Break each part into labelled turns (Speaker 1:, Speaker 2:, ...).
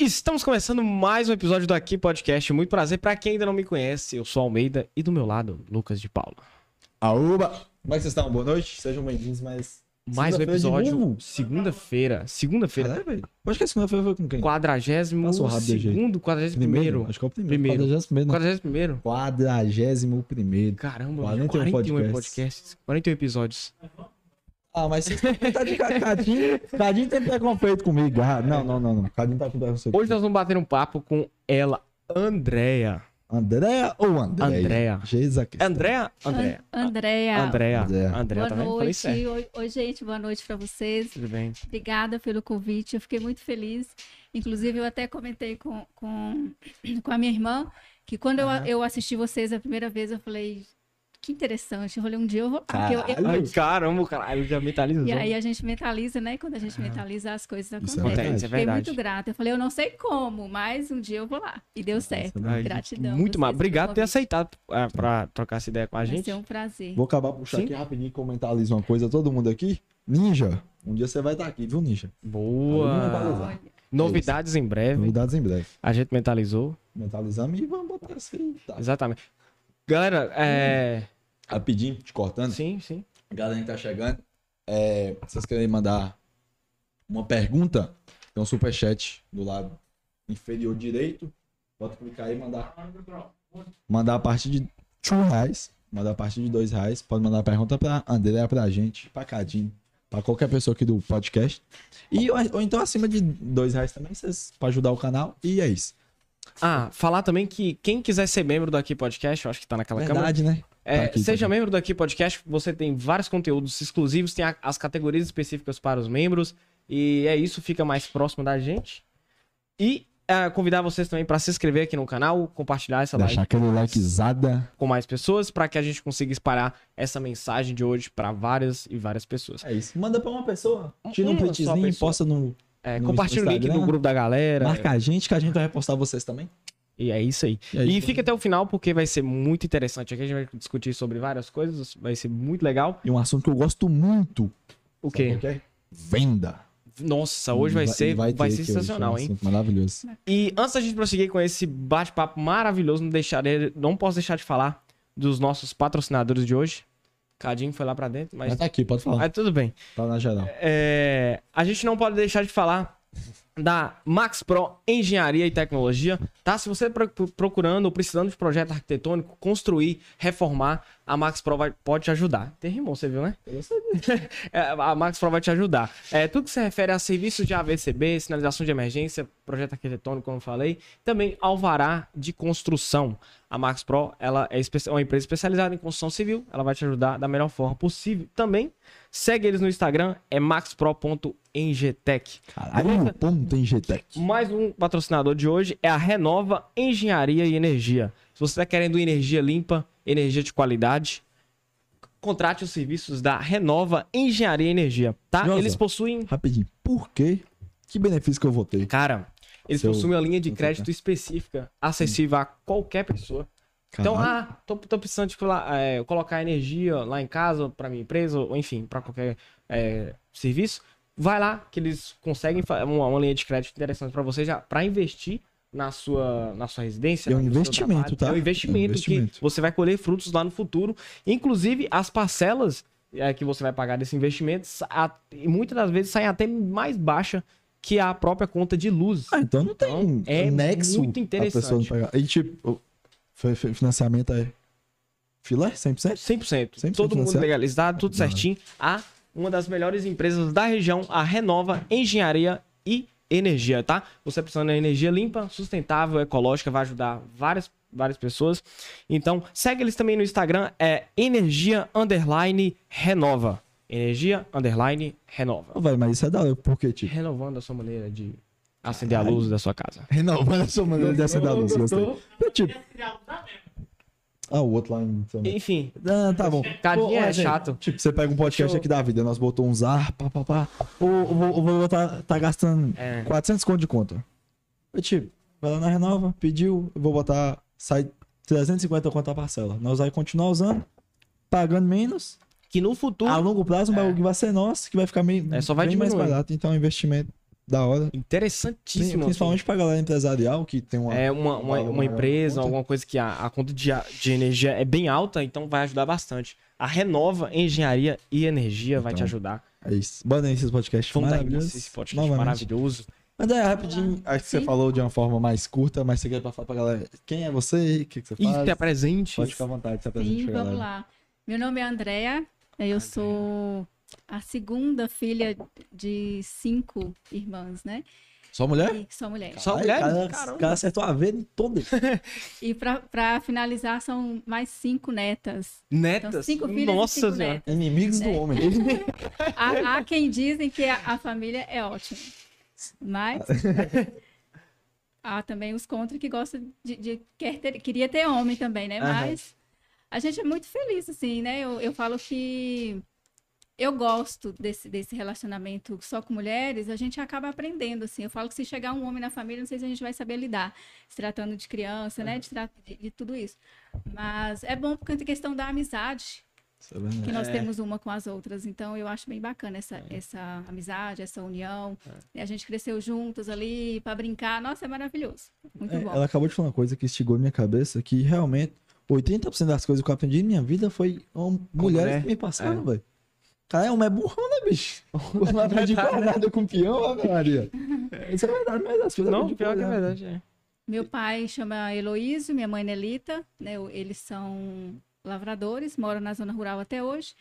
Speaker 1: Estamos começando mais um episódio do Aqui Podcast. Muito prazer. Pra quem ainda não me conhece, eu sou Almeida e do meu lado, Lucas de Paula.
Speaker 2: Aúba! Como é que vocês estão? Boa noite, sejam bem-vindos mais.
Speaker 1: Mais um episódio. Segunda-feira. Segunda-feira.
Speaker 2: Acho que a segunda-feira foi com quem?
Speaker 1: Quadragésimo segundo, quadragésimo primeiro.
Speaker 2: Acho que é o primeiro.
Speaker 1: Primeiro.
Speaker 2: Quadragésimo primeiro. né?
Speaker 1: Quadragésimo primeiro.
Speaker 2: Quadragésimo primeiro.
Speaker 1: Caramba,
Speaker 2: 41
Speaker 1: 41
Speaker 2: podcasts.
Speaker 1: podcasts. 41 episódios.
Speaker 2: Ah, mas vocês tá de ca- Cadinho. Cadinho tem preconceito comigo. Ah, não, não, não, não. Cadinho tá com preconceito.
Speaker 1: Hoje nós vamos bater um papo com ela, Andréa.
Speaker 2: Andréa ou Andréia?
Speaker 1: Andréa.
Speaker 2: Jesus Cristo.
Speaker 1: Andréa? Andréa. Andréa.
Speaker 2: Andréa.
Speaker 1: Andréa,
Speaker 3: Boa
Speaker 1: tá? Falei
Speaker 3: noite. Oi, oi, gente, boa noite para vocês.
Speaker 1: Tudo bem.
Speaker 3: Obrigada pelo convite. Eu fiquei muito feliz. Inclusive, eu até comentei com, com, com a minha irmã que quando eu, eu assisti vocês a primeira vez, eu falei, que interessante. Eu falei, um dia eu vou. porque eu- eu-
Speaker 2: Caralho.
Speaker 1: Ai, caramba, caralho, já mentalizou.
Speaker 3: e aí a gente mentaliza, né? Quando a gente mentaliza, as coisas
Speaker 2: Isso é
Speaker 3: acontecem.
Speaker 2: verdade.
Speaker 1: É
Speaker 3: Fiquei
Speaker 1: verdade.
Speaker 3: muito grata. Eu falei, eu não sei como, mas um dia eu vou lá. E deu certo.
Speaker 2: verdade.
Speaker 3: Gratidão.
Speaker 1: Muito mal. Obrigado por ter aceitado é, pra trocar essa ideia com a
Speaker 3: Vai
Speaker 1: gente.
Speaker 3: ser um prazer.
Speaker 2: Vou acabar puxar
Speaker 1: Sim.
Speaker 2: aqui rapidinho e mentaliza uma coisa. Todo mundo aqui. Ninja, um dia você vai estar aqui, viu, Ninja?
Speaker 1: Boa. Novidades em breve.
Speaker 2: Novidades em breve.
Speaker 1: A gente mentalizou.
Speaker 2: Mentalizamos e vamos botar aí. Tá.
Speaker 1: Exatamente. Galera, é.
Speaker 2: Rapidinho, te cortando.
Speaker 1: Sim, sim.
Speaker 2: Galera que tá chegando, é, vocês querem mandar uma pergunta? Tem um superchat do lado inferior direito. Pode clicar aí e mandar. Mandar a partir de 2 reais. Mandar a partir de 2 reais. Pode mandar a pergunta pra André, pra gente, pra Cadinho, pra qualquer pessoa aqui do podcast. E, ou, ou então acima de 2 reais também, vocês pra ajudar o canal. E é isso.
Speaker 1: Ah, falar também que quem quiser ser membro do Aqui Podcast, eu acho que tá naquela câmera.
Speaker 2: Verdade, né?
Speaker 1: É,
Speaker 2: Tá aqui,
Speaker 1: seja
Speaker 2: tá aqui.
Speaker 1: membro do Aqui Podcast, você tem vários conteúdos exclusivos, tem a- as categorias específicas para os membros. E é isso, fica mais próximo da gente. E é, convidar vocês também para se inscrever aqui no canal, compartilhar essa live
Speaker 2: Deixar aquele likezada.
Speaker 1: com mais pessoas, para que a gente consiga espalhar essa mensagem de hoje para várias e várias pessoas.
Speaker 2: É isso. Manda pra uma pessoa. Tira um printzinho e posta no.
Speaker 1: É,
Speaker 2: No
Speaker 1: compartilha o link no grupo da galera.
Speaker 2: Marca a gente que a gente vai repostar vocês também.
Speaker 1: E é isso aí.
Speaker 2: E
Speaker 1: E fica até o final, porque vai ser muito interessante. Aqui a gente vai discutir sobre várias coisas, vai ser muito legal.
Speaker 2: E um assunto que eu gosto muito.
Speaker 1: O quê?
Speaker 2: é? Venda.
Speaker 1: Nossa, hoje vai,
Speaker 2: E
Speaker 1: ser, vai,
Speaker 2: ter
Speaker 1: ser
Speaker 2: hoje,
Speaker 1: sensacional,
Speaker 2: é
Speaker 1: hein?
Speaker 2: Maravilhoso.
Speaker 1: E antes da gente prosseguir com esse bate-papo maravilhoso, não, deixarei, não posso deixar de falar dos nossos patrocinadores de hoje. Cadinho foi lá pra dentro, mas,
Speaker 2: Mas tá aqui, pode falar.
Speaker 1: mas tudo bem.
Speaker 2: Tá na geral.
Speaker 1: É, a gente não pode deixar de falar da Max Pro Engenharia e Tecnologia, tá? Se você pro- procurando ou precisando de projeto arquitetônico, construir, reformar, a Max Pro vai, pode te ajudar. Tem rimão, você viu, né? É, a Max Pro vai te ajudar. É, tudo que se refere a serviços de AVCB, sinalização de emergência, projeto arquitetônico, como eu falei, também alvará de construção. A Max Pro ela é espe- uma empresa especializada em construção civil, ela vai te ajudar da melhor forma possível. Também segue eles no Instagram, é maxpro.engetec.
Speaker 2: Caralho, ponto.
Speaker 1: Mais um patrocinador de hoje é a Renova Engenharia e Energia. Se você está querendo energia limpa, energia de qualidade, contrate os serviços da Renova Engenharia e Energia, tá?
Speaker 2: Nossa.
Speaker 1: Eles possuem,
Speaker 2: Rapidinho. Por quê? Que benefício que eu vou ter?
Speaker 1: cara, eles
Speaker 2: Seu-
Speaker 1: possuem uma linha de crédito específica, acessível a qualquer pessoa. Então, ah, tô, tô precisando de colo- é, colocar energia lá em casa, para minha empresa, ou enfim, para qualquer é, serviço. Vai lá, que eles conseguem uma, uma linha de crédito interessante para você já, para investir na sua, na sua residência.
Speaker 2: É um investimento,
Speaker 1: trabalho.
Speaker 2: tá?
Speaker 1: É um investimento,
Speaker 2: É um investimento.
Speaker 1: que você vai colher frutos lá no futuro. Inclusive, as parcelas é, que você vai pagar desse investimento, a- e muitas das vezes saem até mais baixa que a própria conta de luz.
Speaker 2: Ah, então não tem
Speaker 1: Então, é
Speaker 2: nexo
Speaker 1: muito
Speaker 2: a pessoa não
Speaker 1: interessante.
Speaker 2: pagar. E tipo, fi- financiamento é filé? 100%?
Speaker 1: 100%.
Speaker 2: 100%
Speaker 1: todo mundo legalizado, tudo certinho. A uma das melhores empresas da região, a Renova Engenharia e Energia, tá? Você precisando de energia limpa, sustentável, ecológica, vai ajudar várias, várias pessoas. Então, segue eles também no Instagram, é Energia Underline Renova. Energia Underline Renova.
Speaker 2: Não vai, mas isso é da hora. Por quê, tipo?
Speaker 1: Renovando a sua maneira de acender a luz da sua casa.
Speaker 2: Renovando a sua maneira de acender a luz. Gostei. Tipo... Ah, o outro lá em...
Speaker 1: Enfim,
Speaker 2: Ah, tá bom.
Speaker 1: Cadinho
Speaker 2: Pô,
Speaker 1: é chato.
Speaker 2: Tipo, você pega um podcast
Speaker 1: eu-
Speaker 2: aqui da vida, nós botou uns ar, pá, pá, pá. O, o, o Vovô tá, tá gastando
Speaker 1: É.
Speaker 2: 400 conto de conta. Eu, tipo, vai lá na Renova, pediu, eu vou botar, sai 350 conto a parcela. Nós vai continuar usando, pagando menos.
Speaker 1: que no futuro
Speaker 2: A longo prazo, o
Speaker 1: É.
Speaker 2: bagulho vai ser nosso, que vai ficar meio,
Speaker 1: É, só vai
Speaker 2: bem mais
Speaker 1: diminuir.
Speaker 2: barato. Então, é um investimento Da hora.
Speaker 1: Interessantíssimo.
Speaker 2: Principalmente pra galera empresarial que tem uma.
Speaker 1: É uma, uma, uma
Speaker 2: na
Speaker 1: empresa,
Speaker 2: conta.
Speaker 1: alguma coisa que a, a conta de, de energia é bem alta, então vai ajudar bastante. A Renova Engenharia e Energia vai te
Speaker 2: Então,
Speaker 1: ajudar.
Speaker 2: É isso. Bora nesse podcast
Speaker 1: Vamos dar
Speaker 2: maravilhoso.
Speaker 1: início a esse podcast
Speaker 2: Novamente.
Speaker 1: maravilhoso.
Speaker 2: Mas é rapidinho, acho que você
Speaker 3: Sim.
Speaker 2: falou de uma forma mais curta, mas você quer pra falar pra galera quem é você, o que, que você
Speaker 1: E
Speaker 2: faz?
Speaker 1: se apresente.
Speaker 2: Pode ficar à vontade, se apresente
Speaker 3: Sim,
Speaker 2: pra
Speaker 3: vamos
Speaker 2: galera.
Speaker 3: lá. Meu nome é Andréa, eu sou a segunda filha de cinco irmãs, né?
Speaker 2: Só mulher?
Speaker 3: E sou mulher.
Speaker 1: Só mulher?
Speaker 2: cara,
Speaker 1: Caramba.
Speaker 2: Cara acertou a V em toda.
Speaker 3: E pra, pra finalizar, são mais cinco netas.
Speaker 1: Netas.
Speaker 3: Então, cinco filhos e
Speaker 1: Nossa
Speaker 3: cinco
Speaker 1: senhora.
Speaker 3: netas.
Speaker 2: Inimigos do
Speaker 3: É.
Speaker 2: homem.
Speaker 3: Há, há quem dizem que a, a família é ótima. Mas há também os contra que gostam de, de quer ter, queria ter homem também, né? Mas a gente é muito feliz, assim, né? Eu, eu falo que eu gosto desse, desse relacionamento só com mulheres, a gente acaba aprendendo, assim. Eu falo que se chegar um homem na família, não sei se a gente vai saber lidar, se tratando de criança, né? De, tra- de, de tudo isso. Mas é bom porque tem questão da amizade,
Speaker 2: é
Speaker 3: que nós
Speaker 1: É.
Speaker 3: temos uma com as outras. Então, eu acho bem bacana essa, essa amizade, essa união. E a gente cresceu juntos ali para brincar. Nossa, é maravilhoso. Muito
Speaker 2: É,
Speaker 3: bom.
Speaker 2: ela acabou de falar uma coisa que instigou minha cabeça, que realmente 80% das coisas que eu aprendi na minha vida foi mulheres
Speaker 1: mulher.
Speaker 2: que me passaram,
Speaker 1: É.
Speaker 2: velho. Cara, é homem é burrão, né, bicho? Aprendi quase nada com peão, Ave Maria. Isso é verdade, mas as coisas
Speaker 1: Não, pior que é
Speaker 2: mulher.
Speaker 1: verdade. É.
Speaker 3: Meu pai chama Heloísio, minha mãe Nelita. Né? Eles são lavradores, moram na zona rural até hoje.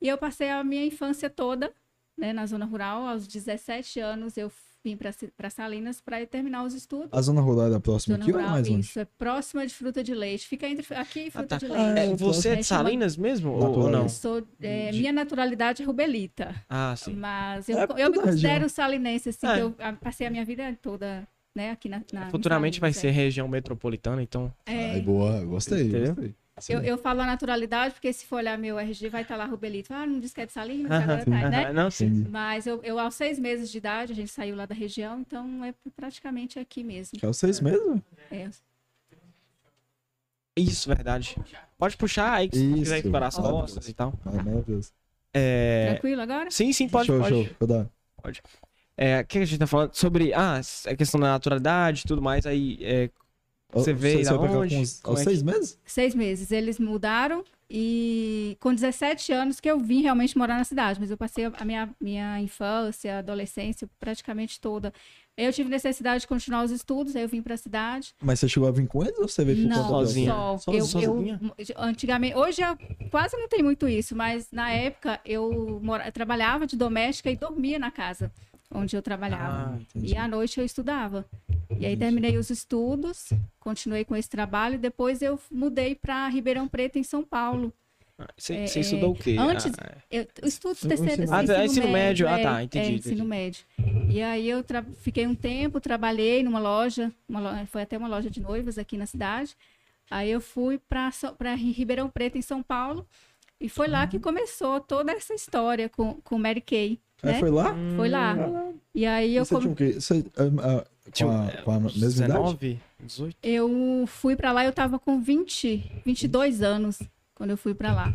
Speaker 3: E eu passei a minha infância toda né, na zona rural. Aos 17 anos, eu vim para Salinas para terminar os estudos.
Speaker 2: A zona rural era próxima
Speaker 3: Zona
Speaker 2: aqui ou é
Speaker 3: rural,
Speaker 2: mais longe?
Speaker 3: isso, é próxima de fruta de leite. Fica entre aqui e fruta
Speaker 1: tá.
Speaker 3: de
Speaker 2: Ah,
Speaker 3: leite.
Speaker 1: É, você é de
Speaker 3: É, chama-
Speaker 1: Salinas mesmo? Ou, ou não?
Speaker 3: Eu sou, é,
Speaker 1: De-
Speaker 3: minha naturalidade é rubelita.
Speaker 1: Ah, sim.
Speaker 3: Mas eu,
Speaker 2: É
Speaker 3: eu me considero
Speaker 2: região.
Speaker 3: salinense, assim,
Speaker 1: É.
Speaker 3: que eu ah, passei a minha vida toda, né, aqui na, na
Speaker 1: Futuramente vai
Speaker 3: Salinas,
Speaker 1: ser região metropolitana, então.
Speaker 3: é.
Speaker 2: Ai,
Speaker 3: É,
Speaker 2: boa, gostei, gostei.
Speaker 3: Eu, eu falo a naturalidade, porque se for olhar meu RG, vai estar lá rubelito. Ah, não diz que é de Salinas, agora tá, né?
Speaker 1: Não, sim.
Speaker 3: Mas eu, eu, aos seis meses de idade, a gente saiu lá da região, então é praticamente aqui mesmo.
Speaker 2: Que é vocês mesmo?
Speaker 3: É.
Speaker 1: Isso, verdade. Pode puxar aí, se
Speaker 2: Isso.
Speaker 1: quiser explorar as
Speaker 2: Maravilhoso.
Speaker 1: costas e tal.
Speaker 2: Ah, meu Deus.
Speaker 1: É...
Speaker 3: Tranquilo agora?
Speaker 1: Sim, sim, pode,
Speaker 2: show,
Speaker 1: pode.
Speaker 2: show. Vou dar.
Speaker 1: É, o que a gente tá falando? Sobre ah, a questão da naturalidade e tudo mais, aí é, Você veio
Speaker 2: Você
Speaker 1: onde?
Speaker 2: com uns- aos
Speaker 1: é que-
Speaker 2: seis meses?
Speaker 3: Seis meses. Eles mudaram e com 17 anos que eu vim realmente morar na cidade, mas eu passei a minha, minha infância, adolescência praticamente toda. Eu tive necessidade de continuar os estudos, aí eu vim para a cidade.
Speaker 2: Mas você chegou a vir com eles ou você veio por
Speaker 3: Não,
Speaker 1: Sozinha?
Speaker 3: só.
Speaker 1: Só-
Speaker 3: Eu,
Speaker 1: sozinha?
Speaker 3: eu, antigamente, hoje eu quase não tem muito isso, mas na época eu mora, trabalhava de doméstica e dormia na casa onde eu trabalhava.
Speaker 1: Ah,
Speaker 2: entendi.
Speaker 3: E à noite eu estudava. E aí terminei os estudos, continuei com esse trabalho e depois eu mudei para Ribeirão Preto, em São Paulo.
Speaker 1: Você
Speaker 3: É,
Speaker 1: você estudou o quê?
Speaker 3: antes-
Speaker 1: Ah,
Speaker 3: Eu, eu estudo terceiro,
Speaker 2: ensino-
Speaker 1: Ah, tá, ensino médio. Ah,
Speaker 3: é,
Speaker 1: tá, entendi,
Speaker 3: é, ensino
Speaker 1: entendi.
Speaker 3: médio. E aí eu tra- fiquei um tempo, trabalhei numa loja, uma lo- foi até uma loja de noivas aqui na cidade. Aí eu fui para Ribeirão Preto, em São Paulo, e foi lá que começou toda essa história com, com Mary Kay.
Speaker 2: Aí
Speaker 3: né?
Speaker 2: foi lá?
Speaker 3: Foi lá. E aí eu,
Speaker 2: você
Speaker 3: come-
Speaker 2: tinha o quê? Você, ah, ah,
Speaker 1: Tinha
Speaker 2: com, a, com a mesma idade?
Speaker 1: 19, 18?
Speaker 3: eu fui para lá, eu tava com 20, 22 anos quando eu fui para lá.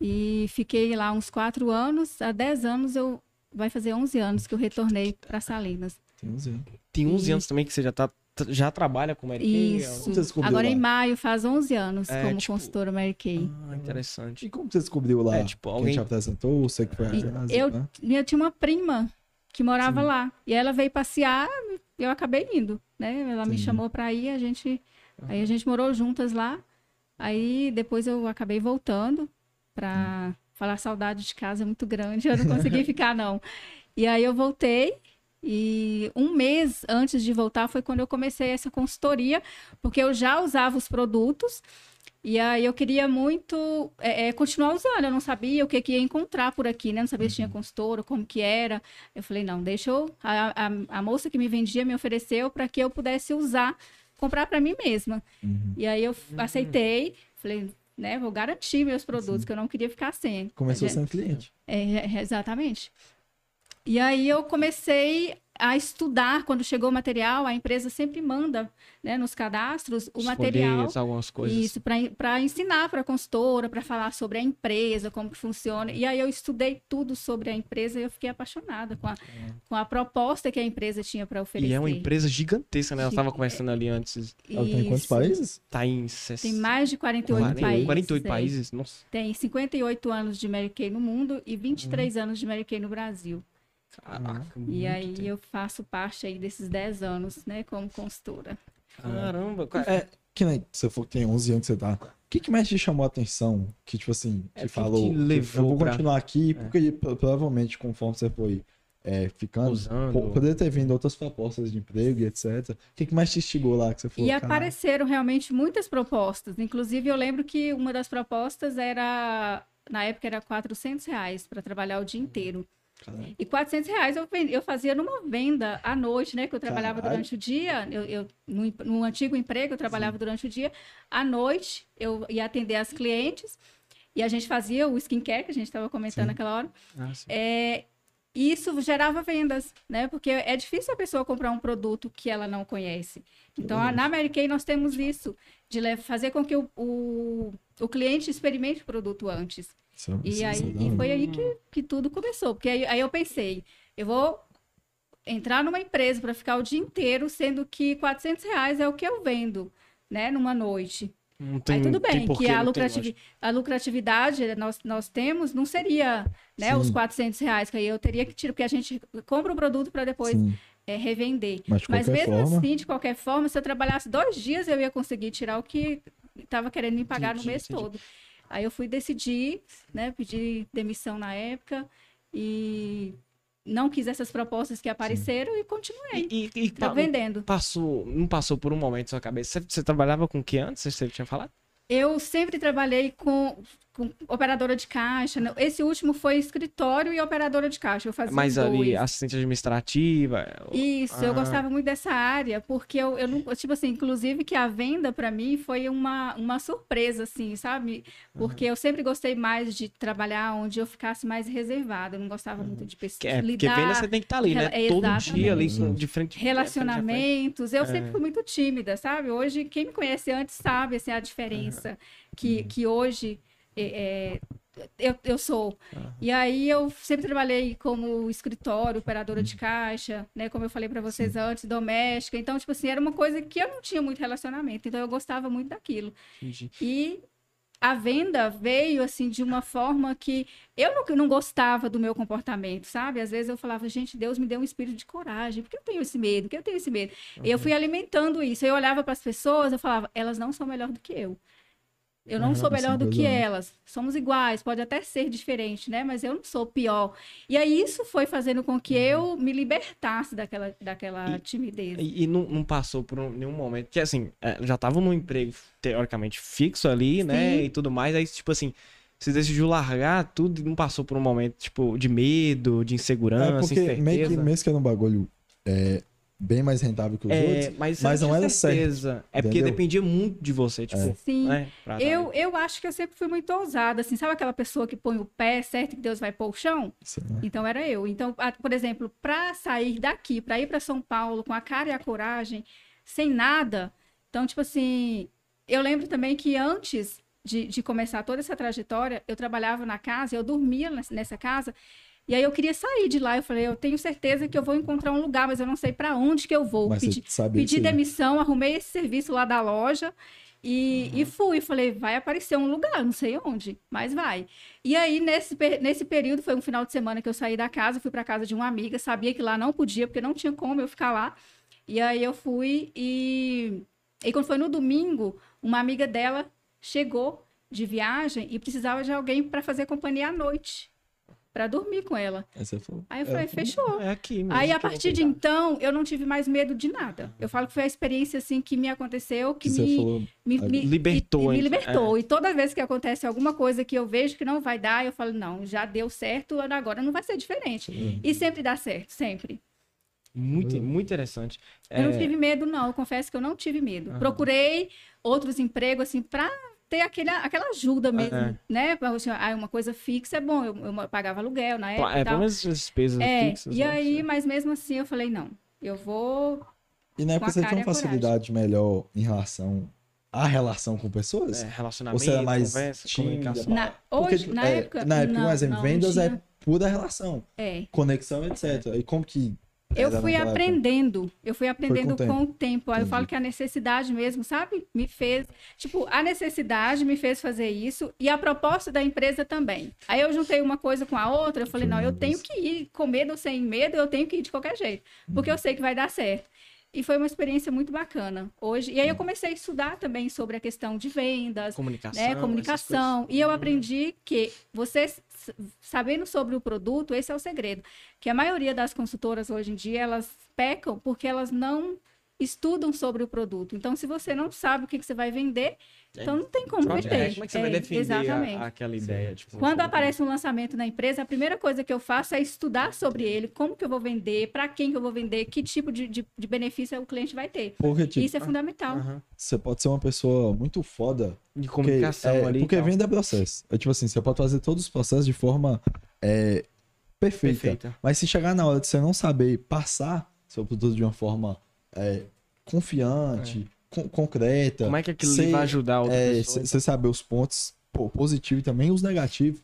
Speaker 3: E fiquei lá uns 4 anos, há 10 anos eu vai fazer 11 anos que eu retornei para Salinas.
Speaker 2: Tem 11 anos.
Speaker 1: Tem 11
Speaker 3: E-
Speaker 1: anos também que você já, tá, já trabalha com Mary Kay?
Speaker 3: Isso.
Speaker 2: Como você descobriu
Speaker 3: Agora
Speaker 2: lá?
Speaker 3: em maio faz 11 anos
Speaker 1: É,
Speaker 3: como
Speaker 1: tipo-
Speaker 3: consultora Mary Kay.
Speaker 1: Ah, interessante.
Speaker 2: E como você descobriu lá?
Speaker 1: É, tipo,
Speaker 2: Quem
Speaker 1: alguém-
Speaker 2: te apresentou? Você que foi
Speaker 3: E
Speaker 2: atrás,
Speaker 3: eu,
Speaker 2: né?
Speaker 3: eu tinha uma prima que morava
Speaker 2: Sim.
Speaker 3: lá. E ela veio passear, eu acabei indo, né? Ela me
Speaker 2: Entendi.
Speaker 3: chamou para ir, a gente aí a gente morou juntas lá. Aí depois eu acabei voltando para falar saudade de casa é muito grande, eu não consegui ficar não. E aí eu voltei e um mês antes de voltar foi quando eu comecei essa consultoria, porque eu já usava os produtos e aí eu queria muito é, é, continuar usando. Eu não sabia o que, que ia encontrar por aqui, né? Não sabia se tinha consultora, como que era. Eu falei, não, deixa eu. A, a, a moça que me vendia me ofereceu para que eu pudesse usar, comprar para mim mesma.
Speaker 2: Uhum.
Speaker 3: E aí eu f- aceitei, falei, né? Vou garantir meus produtos, que eu não queria ficar sem.
Speaker 2: Começou
Speaker 3: Já-
Speaker 2: sendo cliente.
Speaker 3: é, é, exatamente. E aí eu comecei a estudar quando chegou o material, a empresa sempre manda, né, nos cadastros o
Speaker 1: Os
Speaker 3: material.
Speaker 1: folhetos, algumas coisas.
Speaker 3: Isso, para ensinar para a consultora, para falar sobre a empresa, como que funciona. E aí eu estudei tudo sobre a empresa e eu fiquei apaixonada com a, com a proposta que a empresa tinha para oferecer.
Speaker 1: E é uma empresa gigantesca, né? Ela estava conversando ali antes.
Speaker 2: Ela tem quantos
Speaker 3: Isso.
Speaker 2: países?
Speaker 1: Tá em 60...
Speaker 3: Tem mais de 48
Speaker 1: 40
Speaker 3: países.
Speaker 1: 48
Speaker 3: é.
Speaker 1: países. Nossa,
Speaker 3: Tem 58 anos de Mary Kay no mundo e 23
Speaker 1: Uhum.
Speaker 3: anos de Mary Kay no Brasil.
Speaker 1: Caraca.
Speaker 3: E
Speaker 1: muito
Speaker 3: aí
Speaker 1: tempo.
Speaker 3: eu faço parte aí desses 10 anos, né, como consultora.
Speaker 1: Caramba. cara.
Speaker 2: É, que nem você falou que tem 11 anos que você tá. O que, que mais te chamou a atenção? Que, tipo assim,
Speaker 1: É,
Speaker 2: te
Speaker 1: que
Speaker 2: falou.
Speaker 1: que
Speaker 2: que
Speaker 1: levou
Speaker 2: eu vou
Speaker 1: pra-
Speaker 2: continuar aqui, porque pro- provavelmente, conforme você foi é, ficando,
Speaker 1: Usando.
Speaker 2: ter vindo outras propostas de emprego e etc. O que, que mais te instigou lá que você falou?
Speaker 3: E
Speaker 2: "Cara,
Speaker 3: apareceram realmente muitas propostas. Inclusive, eu lembro que uma das propostas era, na época, era 400 reais para trabalhar o dia inteiro.
Speaker 2: Caralho.
Speaker 3: E 400 reais eu, eu fazia numa venda à noite, né? Que eu trabalhava
Speaker 2: Caralho.
Speaker 3: durante o dia. Eu, eu- no, antigo emprego, eu trabalhava durante o dia. À noite, eu ia atender as clientes. E a gente fazia o skincare, que a gente estava comentando
Speaker 2: Sim.
Speaker 3: naquela hora.
Speaker 1: Ah, sim.
Speaker 3: É, e isso gerava vendas, né? Porque é difícil a pessoa comprar um produto que ela não conhece. Então, a- na Mary Kay nós temos isso, de fazer com que o, o, o cliente experimente o produto antes.
Speaker 2: Isso
Speaker 3: E,
Speaker 2: isso
Speaker 3: aí, e foi aí que, que tudo começou. Porque aí, aí eu pensei, eu vou entrar numa empresa para ficar o dia inteiro, sendo que 400 reais é o que eu vendo, né? Numa noite.
Speaker 1: Não tem,
Speaker 3: Aí tudo
Speaker 1: tem
Speaker 3: bem,
Speaker 1: porquê,
Speaker 3: que a,
Speaker 1: não tem
Speaker 3: a lucratividade nós, nós temos não seria né,
Speaker 2: Sim.
Speaker 3: os 400 reais, que aí eu teria que tirar, porque a gente compra o produto para depois é, revender.
Speaker 2: mas de
Speaker 3: Mas
Speaker 2: qualquer
Speaker 3: mesmo
Speaker 2: forma.
Speaker 3: assim, de qualquer forma, se eu trabalhasse dois dias, eu ia conseguir tirar o que estava querendo me pagar
Speaker 1: Entendi,
Speaker 3: no mês
Speaker 1: entendi.
Speaker 3: todo. Aí eu fui decidir, né, pedir demissão na época e não quis essas propostas que apareceram e continuei
Speaker 1: E, e, e
Speaker 3: tá vendendo.
Speaker 1: passou, não passou por um momento na sua cabeça. Você, você trabalhava com o que antes? Você tinha falado?
Speaker 3: Eu sempre trabalhei com, com operadora de caixa. Esse último foi escritório e operadora de caixa. Eu fazia
Speaker 1: Mas ali, assistente administrativa.
Speaker 3: Isso, eu
Speaker 1: Ah.
Speaker 3: gostava muito dessa área, porque eu, eu não, tipo assim, inclusive que a venda para mim foi uma, uma surpresa, assim, sabe? Porque eu sempre gostei mais de trabalhar onde eu ficasse mais reservada, eu não gostava muito de
Speaker 1: Que é, porque
Speaker 3: lidar,
Speaker 1: venda você tem que estar ali, né?
Speaker 3: rela-
Speaker 1: Todo dia ali, com- de frente.
Speaker 3: relacionamentos. Eu
Speaker 1: É.
Speaker 3: sempre fui muito tímida, sabe? Hoje, quem me conhece antes sabe assim, a diferença que, que hoje é, é, eu, eu sou. E aí eu sempre trabalhei como escritório, operadora de caixa, né? Como eu falei para vocês antes, doméstica. Então, tipo assim, era uma coisa que eu não tinha muito relacionamento. Então, eu gostava muito daquilo.
Speaker 1: Entendi.
Speaker 3: E a venda veio assim de uma forma que eu não, não gostava do meu comportamento, sabe? Às vezes eu falava, gente, Deus me deu um espírito de coragem, por que eu tenho esse medo? Por que eu tenho esse medo? E eu fui alimentando isso. Eu olhava para as pessoas, eu falava, elas não são melhor do que eu. Eu não sou melhor
Speaker 2: sim,
Speaker 3: do que elas. Somos iguais, pode até ser diferente, né? Mas eu não sou pior. E aí isso foi fazendo com que eu me libertasse daquela, daquela
Speaker 1: E-
Speaker 3: timidez.
Speaker 1: E, e não, não passou por um- nenhum momento. Que assim, é, já tava num emprego teoricamente fixo ali, né?
Speaker 3: Sim.
Speaker 1: E tudo mais. Aí, tipo assim, você decidiu largar tudo e não passou por um momento, tipo, de medo, de
Speaker 2: É
Speaker 1: insegurança,
Speaker 2: porque meio que,
Speaker 1: incerteza.
Speaker 2: mesmo que era um bagulho é, bem mais rentável que os
Speaker 1: É,
Speaker 2: outros,
Speaker 1: mas,
Speaker 2: mas não era certo,
Speaker 1: certeza. É porque
Speaker 2: entendeu?
Speaker 1: dependia muito de você, tipo,
Speaker 3: Sim.
Speaker 1: né?
Speaker 3: Eu, eu acho que eu sempre fui muito ousada, assim, sabe aquela pessoa que põe o pé certo que Deus vai pôr o chão?
Speaker 2: sei lá.
Speaker 3: Então era eu. Então, por exemplo, para sair daqui, para ir para São Paulo com a cara e a coragem, sem nada. Então, tipo assim, eu lembro também que antes de, de começar toda essa trajetória, eu trabalhava na casa, eu dormia nessa casa. E aí eu queria sair de lá. Eu falei, eu tenho certeza que eu vou encontrar um lugar, mas eu não sei para onde que eu vou.
Speaker 2: Mas
Speaker 3: Pedi, pedi
Speaker 2: que-
Speaker 3: demissão, arrumei esse serviço lá da loja e, e fui. Falei, vai aparecer um lugar, não sei onde, mas vai. E aí, nesse, nesse período, foi um final de semana que eu saí da casa, fui para casa de uma amiga, sabia que lá não podia, porque não tinha como eu ficar lá. E aí eu fui e. E quando foi no domingo, uma amiga dela chegou de viagem e precisava de alguém para fazer companhia à noite, para dormir com ela.
Speaker 2: Aí você falou,
Speaker 3: Aí eu
Speaker 2: é,
Speaker 3: falei, fechou.
Speaker 1: É aqui mesmo.
Speaker 3: Aí, a partir de então, eu não tive mais medo de nada. Eu falo que foi a experiência, assim, que me aconteceu, que
Speaker 2: você
Speaker 3: me,
Speaker 2: falou,
Speaker 3: me, me-
Speaker 1: Libertou,
Speaker 3: me
Speaker 1: hein?
Speaker 3: libertou. E toda vez que acontece alguma coisa que eu vejo que não vai dar, eu falo, não, já deu certo, agora não vai ser diferente. E sempre dá certo, sempre.
Speaker 1: Muito, muito interessante.
Speaker 3: Eu não
Speaker 1: É,
Speaker 3: tive medo, não. Eu confesso que eu não tive medo.
Speaker 1: Aham.
Speaker 3: Procurei outros empregos, assim, pra ter aquele, aquela ajuda mesmo,
Speaker 1: É.
Speaker 3: né? Pra você- Ah, uma coisa fixa é bom, eu, eu pagava aluguel na época
Speaker 1: É,
Speaker 3: e
Speaker 1: pelo menos as despesas
Speaker 3: É,
Speaker 1: fixas.
Speaker 3: e
Speaker 1: né?
Speaker 3: aí, mas mesmo assim eu falei, não, eu vou...
Speaker 2: E na época você tinha uma
Speaker 3: coragem.
Speaker 2: facilidade melhor em relação à relação com pessoas?
Speaker 1: É, relacionamento,
Speaker 2: Ou você era mais
Speaker 1: conversa,
Speaker 2: tímida?
Speaker 1: comunicação.
Speaker 3: Na,
Speaker 2: Porque,
Speaker 3: hoje, na
Speaker 2: é,
Speaker 3: época...
Speaker 2: Na época,
Speaker 3: não,
Speaker 2: um exemplo,
Speaker 3: não
Speaker 2: vendas
Speaker 3: tinha-
Speaker 2: é pura relação,
Speaker 3: É.
Speaker 2: conexão, etc. E como que.
Speaker 3: Eu
Speaker 2: era
Speaker 3: fui
Speaker 2: época?
Speaker 3: aprendendo, eu fui aprendendo
Speaker 2: com
Speaker 3: com,
Speaker 2: o
Speaker 3: tempo. Aí eu falo que a necessidade mesmo, sabe? Me fez. Tipo, a necessidade me fez fazer isso e a proposta da empresa também. Aí eu juntei uma coisa com a outra, eu falei, não, eu tenho que ir, com medo ou sem medo, eu tenho que ir de qualquer jeito, porque eu sei que vai dar certo. E foi uma experiência muito bacana. Hoje, e aí eu comecei a estudar também sobre a questão de vendas,
Speaker 1: Comunicação.
Speaker 3: né, comunicação. E eu aprendi que você sabendo sobre o produto, esse é o segredo. Que a maioria das consultoras hoje em dia, elas pecam porque elas não estudam sobre o produto. Então, se você não sabe o que, que você vai vender, então não tem como vender.
Speaker 1: É, como é que você vai
Speaker 3: É,
Speaker 1: defender a-
Speaker 3: Exatamente.
Speaker 1: aquela ideia? Tipo,
Speaker 3: Quando aparece um lançamento na empresa, a primeira coisa que eu faço é estudar sobre ele, como que eu vou vender, para quem que eu vou vender, que tipo de, de, de benefício o cliente vai ter.
Speaker 2: Porque, tipo,
Speaker 3: Isso é fundamental.
Speaker 1: Aham.
Speaker 2: você pode ser uma pessoa muito foda.
Speaker 1: De
Speaker 2: Porque,
Speaker 1: comunicação
Speaker 2: é,
Speaker 1: ali.
Speaker 2: Porque venda é processo. É tipo assim, você pode fazer todos os processos de forma é, perfeita.
Speaker 1: Perfeita.
Speaker 2: Mas se chegar na hora de você não saber passar seu produto de uma forma é, confiante, con- concreta.
Speaker 1: Como é que aquilo vai ajudar outra
Speaker 2: é,
Speaker 1: pessoa?
Speaker 2: Você saber os pontos pô, positivos e também os negativos.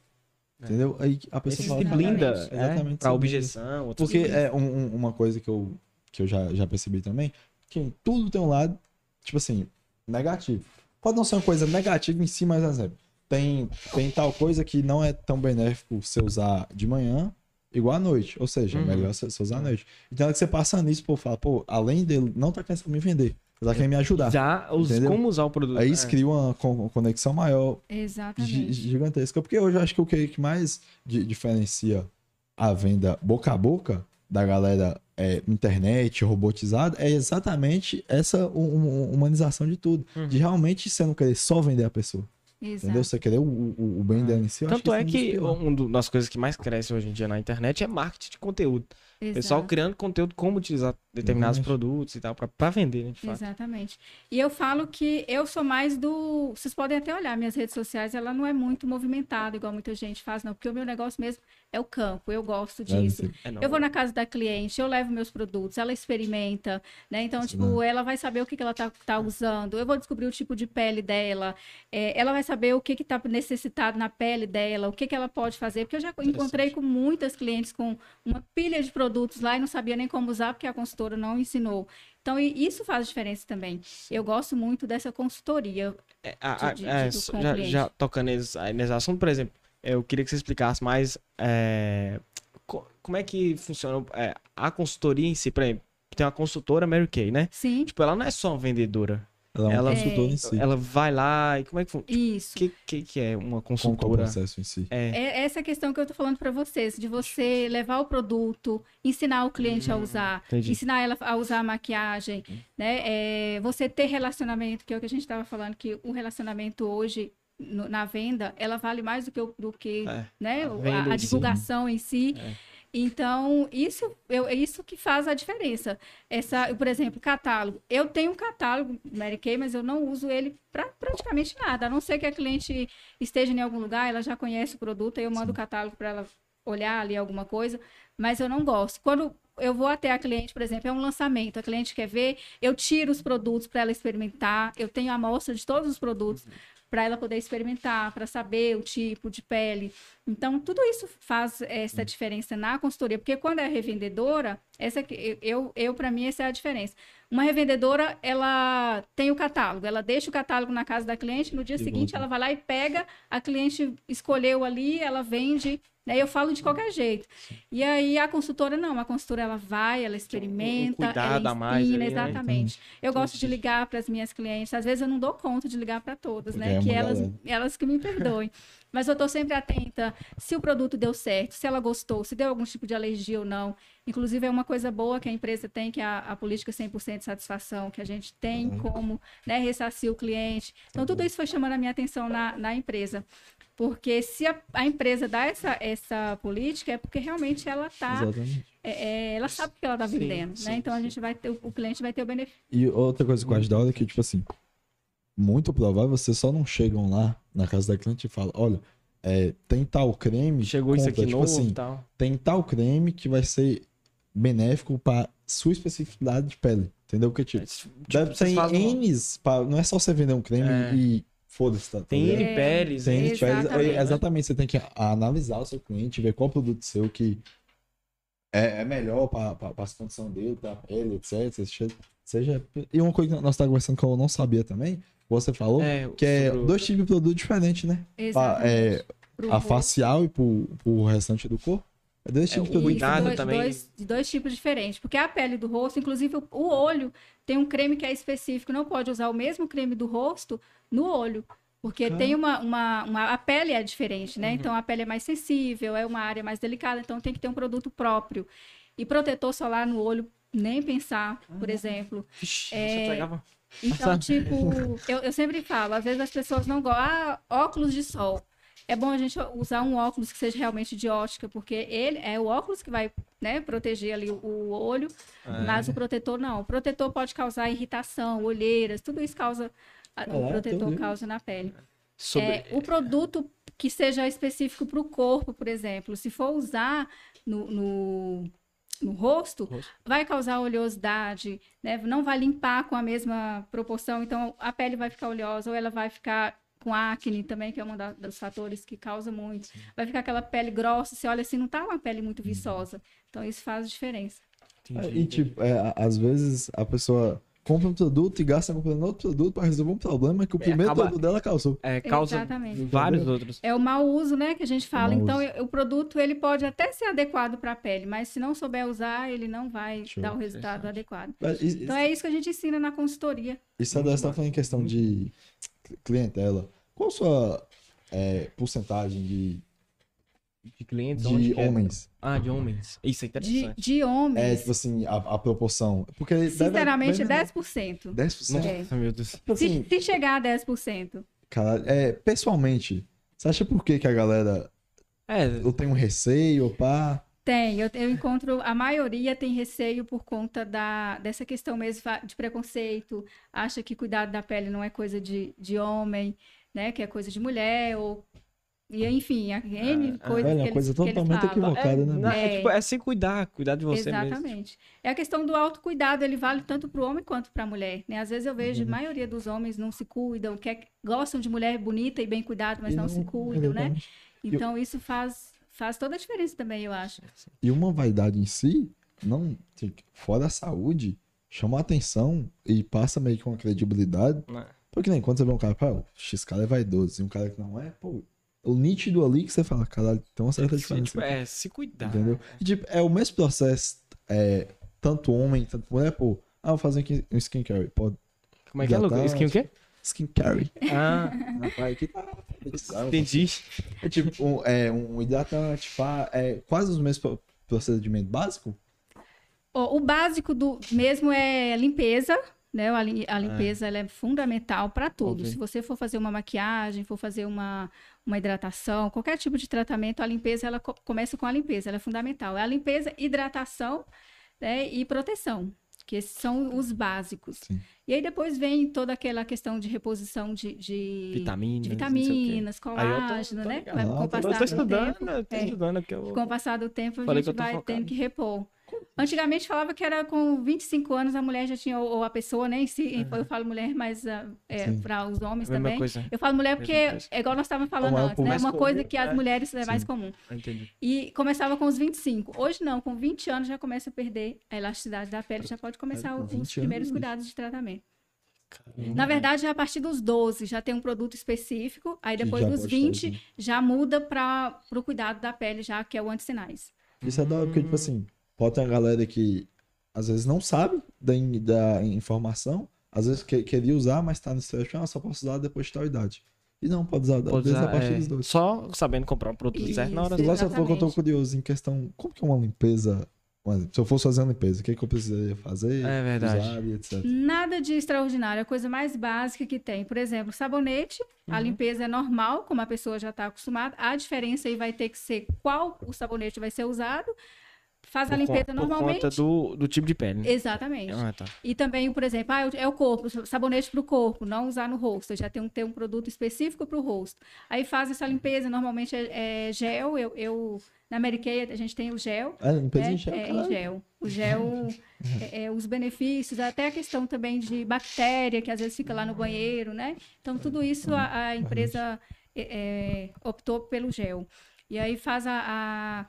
Speaker 2: Entendeu? Aí a pessoa fala,
Speaker 1: se
Speaker 2: "Cara,
Speaker 1: blinda é,
Speaker 2: Exatamente,
Speaker 1: pra objeção.
Speaker 2: Porque
Speaker 1: coisas.
Speaker 2: é um- um- uma coisa que eu, que eu já, já percebi também, que tudo tem um lado, tipo assim, negativo. Pode não ser uma coisa negativa em si, mas, exemplo, tem, tem tal coisa que não é tão benéfico você usar de manhã igual à noite. Ou seja, é
Speaker 1: Uhum.
Speaker 2: melhor você, você usar à noite. Então, é que você passa nisso, pô, fala, pô, além dele não tá querendo me vender, tá querendo me ajudar.
Speaker 1: Já os,
Speaker 2: Entendeu?
Speaker 1: como usar o produto.
Speaker 2: Aí
Speaker 1: é.
Speaker 2: isso cria uma con- conexão maior
Speaker 3: Exatamente.
Speaker 2: gigantesca. Porque hoje eu acho que o que que mais di- diferencia a venda boca a boca da galera é, internet, robotizada, é exatamente essa hu- hu- humanização de tudo.
Speaker 1: Uhum.
Speaker 2: De realmente você não querer só vender a pessoa.
Speaker 3: Exato.
Speaker 2: Entendeu? Você querer o, o, o bem dela em si.
Speaker 1: Tanto é
Speaker 2: isso
Speaker 1: que uma das coisas que mais cresce hoje em dia na internet é marketing de conteúdo. O pessoal
Speaker 3: Exato.
Speaker 1: criando conteúdo, como utilizar determinados produtos e tal, pra, pra vender, né, de fato.
Speaker 3: Exatamente. E eu falo que eu sou mais do. Vocês podem até olhar minhas redes sociais, ela não é muito movimentada, igual muita gente faz, não. Porque o meu negócio mesmo é o campo. Eu gosto disso.
Speaker 1: É, não.
Speaker 3: Eu vou na casa da cliente, eu levo meus produtos, ela experimenta, né? Então,
Speaker 2: Sim.
Speaker 3: tipo, ela vai saber o que, que ela tá, tá usando, eu vou descobrir o tipo de pele dela, é, ela vai saber o que que tá necessitado na pele dela, o que que ela pode fazer, porque eu já encontrei com muitas clientes com uma pilha de produtos lá e não sabia nem como usar, porque a consultora não ensinou. Então, e isso faz diferença também. Eu gosto muito dessa consultoria.
Speaker 1: É, a- a-
Speaker 3: de- de-
Speaker 1: é, já, já tocando nesse, nesse assunto, por exemplo, eu queria que você explicasse mais é, co- como é que funciona é, a consultoria em si. Por exemplo, tem uma consultora Mary Kay, né?
Speaker 3: Sim,
Speaker 1: Tipo, ela não é só vendedora.
Speaker 2: Ela é
Speaker 1: ela-
Speaker 2: uma consultora em si.
Speaker 1: Ela vai lá e como é que funciona?
Speaker 3: isso.
Speaker 1: O que, que, que é uma
Speaker 2: Como que é o
Speaker 1: consultora?
Speaker 2: processo em si.
Speaker 1: É,
Speaker 3: É essa questão que eu tô falando para vocês, de você levar o produto, ensinar o cliente a usar,
Speaker 1: entendi.
Speaker 3: ensinar ela a usar a maquiagem, né? É, você ter relacionamento, que é o que a gente estava falando, que o relacionamento hoje no- na venda, ela vale mais do que, o- do que
Speaker 1: É,
Speaker 3: né?
Speaker 1: a
Speaker 3: a, a
Speaker 1: em si.
Speaker 3: divulgação em si.
Speaker 1: É.
Speaker 3: Então, isso, eu, é isso que faz a diferença. Essa, por exemplo, catálogo. Eu tenho um catálogo Mary Kay, mas eu não uso ele para praticamente nada. A não ser que a cliente esteja em algum lugar, ela já conhece o produto, aí eu mando o catálogo para ela olhar ali alguma coisa, mas eu não gosto. Quando eu vou até a cliente, por exemplo, é um lançamento, a cliente quer ver, eu tiro os produtos para ela experimentar, eu tenho a amostra de todos os produtos para ela poder experimentar, para saber o tipo de pele. Então, tudo isso faz essa diferença na consultoria, porque quando é revendedora, essa que eu, eu para mim essa é a diferença. Uma revendedora, ela tem o catálogo, ela deixa o catálogo na casa da cliente, no dia
Speaker 2: E
Speaker 3: seguinte
Speaker 2: volta.
Speaker 3: ela vai lá e pega, a cliente escolheu ali, ela vende, né? Eu falo de qualquer jeito. E aí a consultora não, a consultora ela vai, ela experimenta,
Speaker 1: cuidado
Speaker 3: ela
Speaker 1: a mais
Speaker 3: ensina,
Speaker 1: ali, né?
Speaker 3: exatamente. Eu gosto de ligar para as minhas clientes, às vezes eu não dou conta de ligar para todas, né?
Speaker 2: é
Speaker 3: que
Speaker 2: uma
Speaker 3: elas,
Speaker 2: galera.
Speaker 3: elas que me perdoem. Mas eu estou sempre atenta se o produto deu certo, se ela gostou, se deu algum tipo de alergia ou não. Inclusive, é uma coisa boa que a empresa tem, que é a, a política 100% de satisfação, que a gente tem
Speaker 2: Uhum.
Speaker 3: como né, ressarcir o cliente. Então, tudo isso foi chamando a minha atenção na, na empresa. Porque se a, a empresa dá essa, essa política, é porque realmente ela tá,
Speaker 2: Exatamente.
Speaker 3: é, é, ela sabe o que ela está
Speaker 1: Sim,
Speaker 3: vendendo,
Speaker 1: sim,
Speaker 3: né? Então, a
Speaker 1: sim.
Speaker 3: gente vai ter, o cliente vai ter o benefício.
Speaker 2: E outra coisa que eu acho da hora é que, tipo assim, muito provável, vocês só não chegam lá na casa da cliente e falam, olha, é, tem tal creme.
Speaker 1: Chegou isso
Speaker 2: compra,
Speaker 1: aqui
Speaker 2: tipo
Speaker 1: novo
Speaker 2: assim,
Speaker 1: e tal.
Speaker 2: tem tal creme que vai ser benéfico para sua especificidade de pele. Entendeu? Porque, tipo,
Speaker 1: Tipo,
Speaker 2: deve ter N's, pra- não é só você vender um creme
Speaker 1: É.
Speaker 2: e foda-se, tá? tá
Speaker 1: Tem? N
Speaker 3: É,
Speaker 1: peles,
Speaker 2: Tem
Speaker 1: N
Speaker 2: N's, peles,
Speaker 3: Exatamente.
Speaker 2: é, exatamente, você tem que analisar o seu cliente, ver qual produto seu que é, é melhor para as condições dele, para a pele, etc. Seja, E uma coisa que nós estávamos conversando que eu não sabia também, você falou,
Speaker 1: É,
Speaker 2: que é dois tipos de produto diferentes, né? Pra-
Speaker 3: Exatamente.
Speaker 2: é,
Speaker 3: Pro
Speaker 2: a
Speaker 3: rosto.
Speaker 2: facial e pro, pro restante do corpo. É dois tipos
Speaker 1: o
Speaker 2: de produto
Speaker 1: cuidado
Speaker 3: dois,
Speaker 1: também.
Speaker 3: Dois, de dois tipos diferentes. Porque a pele do rosto, inclusive o, olho, tem um creme que é específico. Não pode usar o mesmo creme do rosto no olho. Porque
Speaker 2: Cara.
Speaker 3: tem uma, uma, uma- A pele é diferente,
Speaker 1: Uhum.
Speaker 3: né? Então a pele é mais sensível, é uma área mais delicada, então tem que ter um produto próprio. E protetor solar no olho, nem pensar, por exemplo.
Speaker 1: Vixe,
Speaker 3: É,
Speaker 1: você pegava.
Speaker 3: Então, tipo, eu, eu sempre falo, às vezes as pessoas não gostam. Ah, óculos de sol. É bom a gente usar um óculos que seja realmente de ótica, porque ele é o óculos que vai né, proteger ali o, olho,
Speaker 1: É.
Speaker 3: mas o protetor não. O protetor pode causar irritação, olheiras, tudo isso causa. a-
Speaker 2: Caraca,
Speaker 3: o protetor
Speaker 2: viu?
Speaker 3: causa na pele.
Speaker 1: Sobre...
Speaker 3: É, o produto que seja específico para o corpo, por exemplo, se for usar no, no, no rosto,
Speaker 1: Rosto.
Speaker 3: vai causar oleosidade, né? não vai limpar com a mesma proporção, então a pele vai ficar oleosa ou ela vai ficar com acne também, que é um da- dos fatores que causa muito. Vai ficar aquela pele grossa, você olha assim, não tá uma pele
Speaker 1: Uhum.
Speaker 3: muito viçosa. Então isso faz diferença.
Speaker 2: É, E, tipo, é, a- às vezes a pessoa compra um produto e gasta comprando outro produto para resolver um problema que o primeiro
Speaker 1: acaba-
Speaker 2: produto dela causou.
Speaker 1: É, causa
Speaker 3: Exatamente.
Speaker 1: vários outros.
Speaker 3: É o mau uso, né, que a gente fala. Então,
Speaker 2: uso.
Speaker 3: o produto ele pode até ser adequado para a pele, mas se não souber usar, ele não vai
Speaker 2: Show.
Speaker 3: dar o resultado adequado.
Speaker 2: Mas i-
Speaker 3: Então, é isso que a gente ensina na consultoria.
Speaker 2: Isso você está falando em questão de clientela. Qual a sua é, porcentagem de,
Speaker 1: De clientes,
Speaker 2: de
Speaker 1: é?
Speaker 2: homens?
Speaker 1: Ah, de homens. Isso é
Speaker 3: De,
Speaker 1: interessante.
Speaker 3: de
Speaker 2: É,
Speaker 3: homens,
Speaker 2: tipo assim, a, a proporção. Porque deve-
Speaker 3: sinceramente,
Speaker 2: deve-
Speaker 3: 10%.
Speaker 2: 10%?
Speaker 3: É.
Speaker 1: Nossa, meu Deus.
Speaker 2: Tipo assim,
Speaker 3: Se, se chegar a 10%.
Speaker 2: cara, é, pessoalmente, você acha por que, que a galera
Speaker 1: É,
Speaker 2: eu tenho um receio, pá?
Speaker 3: Tem, eu, eu encontro, a maioria tem receio por conta da, dessa questão mesmo de preconceito, acha que cuidado da pele não é coisa de, de homem, né, que é coisa de mulher, ou, e enfim, a N
Speaker 1: Ah,
Speaker 3: coisas
Speaker 2: velho,
Speaker 3: que
Speaker 2: coisa
Speaker 3: que eles
Speaker 2: totalmente equivocada.
Speaker 1: é,
Speaker 2: né,
Speaker 1: não, é,
Speaker 3: bicho?
Speaker 1: tipo, é se cuidar, cuidar de você mesmo.
Speaker 3: Exatamente. É a questão do autocuidado, ele vale tanto para o homem quanto para a mulher, né? Às vezes eu vejo, a maioria dos homens não se cuidam, quer, gostam de mulher bonita e bem cuidada, mas
Speaker 2: E
Speaker 3: não, se cuidam, né?
Speaker 2: exatamente.
Speaker 3: Então isso faz, faz toda a diferença também, eu acho.
Speaker 2: E uma vaidade em si, não, assim, fora a saúde, chama a atenção e passa meio que uma credibilidade.
Speaker 1: Né?
Speaker 2: Porque nem quando você vê um cara, pô, esse cara é vaidoso, e um cara que não é, pô, o nítido ali que você fala, caralho, tem uma certa diferença.
Speaker 1: tipo, é se cuidar.
Speaker 2: Entendeu? E, tipo, é o mesmo processo, é, tanto homem, tanto mulher, pô, ah, vou fazer um skincare, pode,
Speaker 1: Como é que é, Lucas? Skin o quê?
Speaker 2: Skincare.
Speaker 1: Ah,
Speaker 2: Rapaz, tá...
Speaker 1: entendi.
Speaker 2: É tipo, um, é, um hidratante, fa- é quase os mesmos pro- procedimentos básicos,
Speaker 3: Ó, O básico do mesmo é limpeza, né? A, li- a limpeza ela é fundamental para tudo.
Speaker 1: Óbvio.
Speaker 3: Se você for fazer uma maquiagem, for fazer uma, uma hidratação, qualquer tipo de tratamento, a limpeza ela co- começa com a limpeza, ela é fundamental. É a limpeza, hidratação né? e proteção, que esses são os básicos.
Speaker 2: Sim.
Speaker 3: E aí depois vem toda aquela questão de reposição de, de,
Speaker 1: Vitaminas.
Speaker 3: de vitaminas,
Speaker 1: tô-
Speaker 3: colágeno,
Speaker 1: tô
Speaker 3: né? Vai,
Speaker 2: Ah,
Speaker 3: com o passar do
Speaker 1: estudando,
Speaker 3: tempo,
Speaker 1: né?
Speaker 3: Com o passar do tempo, a gente vai tendo que repor. Antigamente falava que era com 25 anos a mulher já tinha, ou a pessoa, né? si, Eu falo mulher, mas ah, é, para os homens também.
Speaker 1: coisa.
Speaker 3: Eu falo mulher porque é igual nós estávamos falando
Speaker 2: é
Speaker 3: antes, né? Uma
Speaker 1: comum,
Speaker 3: coisa que as
Speaker 1: é.
Speaker 3: mulheres é mais comum.
Speaker 1: Entendi.
Speaker 3: E começava com os 25. Hoje não, com 20 anos já começa a perder a elasticidade da pele, já pode começar
Speaker 2: com
Speaker 3: os
Speaker 2: 20
Speaker 3: primeiros
Speaker 2: anos.
Speaker 3: cuidados de tratamento.
Speaker 1: Caramba.
Speaker 3: Na verdade, já a partir dos 12 já tem um produto específico, aí depois dos
Speaker 2: pode
Speaker 3: 20
Speaker 2: fazer.
Speaker 3: já muda para o cuidado da pele, já que é o antissinais.
Speaker 2: Isso é da hora, porque, tipo assim, pode ter uma galera que às vezes não sabe da, da informação, às vezes que, queria usar, mas tá no stress, ah, só posso usar depois de tal idade. E não, pode usar,
Speaker 1: Pode
Speaker 2: desde
Speaker 1: usar,
Speaker 2: a partir
Speaker 1: é,
Speaker 2: dos dois.
Speaker 1: Só sabendo comprar um produto certo na hora
Speaker 3: Isso,
Speaker 2: Igual você falou que eu tô curioso em questão, como que é uma limpeza, se eu fosse fazer uma limpeza, o que, que eu precisaria fazer,
Speaker 1: É verdade.
Speaker 2: usar etc.
Speaker 3: Nada de extraordinário, a coisa mais básica que tem. Por exemplo, sabonete, a
Speaker 1: Uhum.
Speaker 3: limpeza é normal, como a pessoa já está acostumada. A diferença aí vai ter que ser qual o sabonete vai ser usado. Faz a
Speaker 1: Por
Speaker 3: limpeza
Speaker 1: con-
Speaker 3: normalmente.
Speaker 1: Por conta do, do tipo de pele. né?
Speaker 3: Exatamente.
Speaker 1: Ah, tá.
Speaker 3: E também, por exemplo, ah, é o corpo, sabonete para o corpo, não usar no rosto. Eu já tenho que ter um produto específico para o rosto. Aí faz essa limpeza, normalmente é, é gel. Eu, eu- na Kay a gente tem o gel.
Speaker 2: Ah, limpeza
Speaker 3: né?
Speaker 2: em gel,
Speaker 3: É, em gel. O gel, é, é, os benefícios, até a questão também de bactéria, que às vezes fica lá no banheiro, né? Então, tudo isso a, a empresa é, é, optou pelo gel. E aí faz a,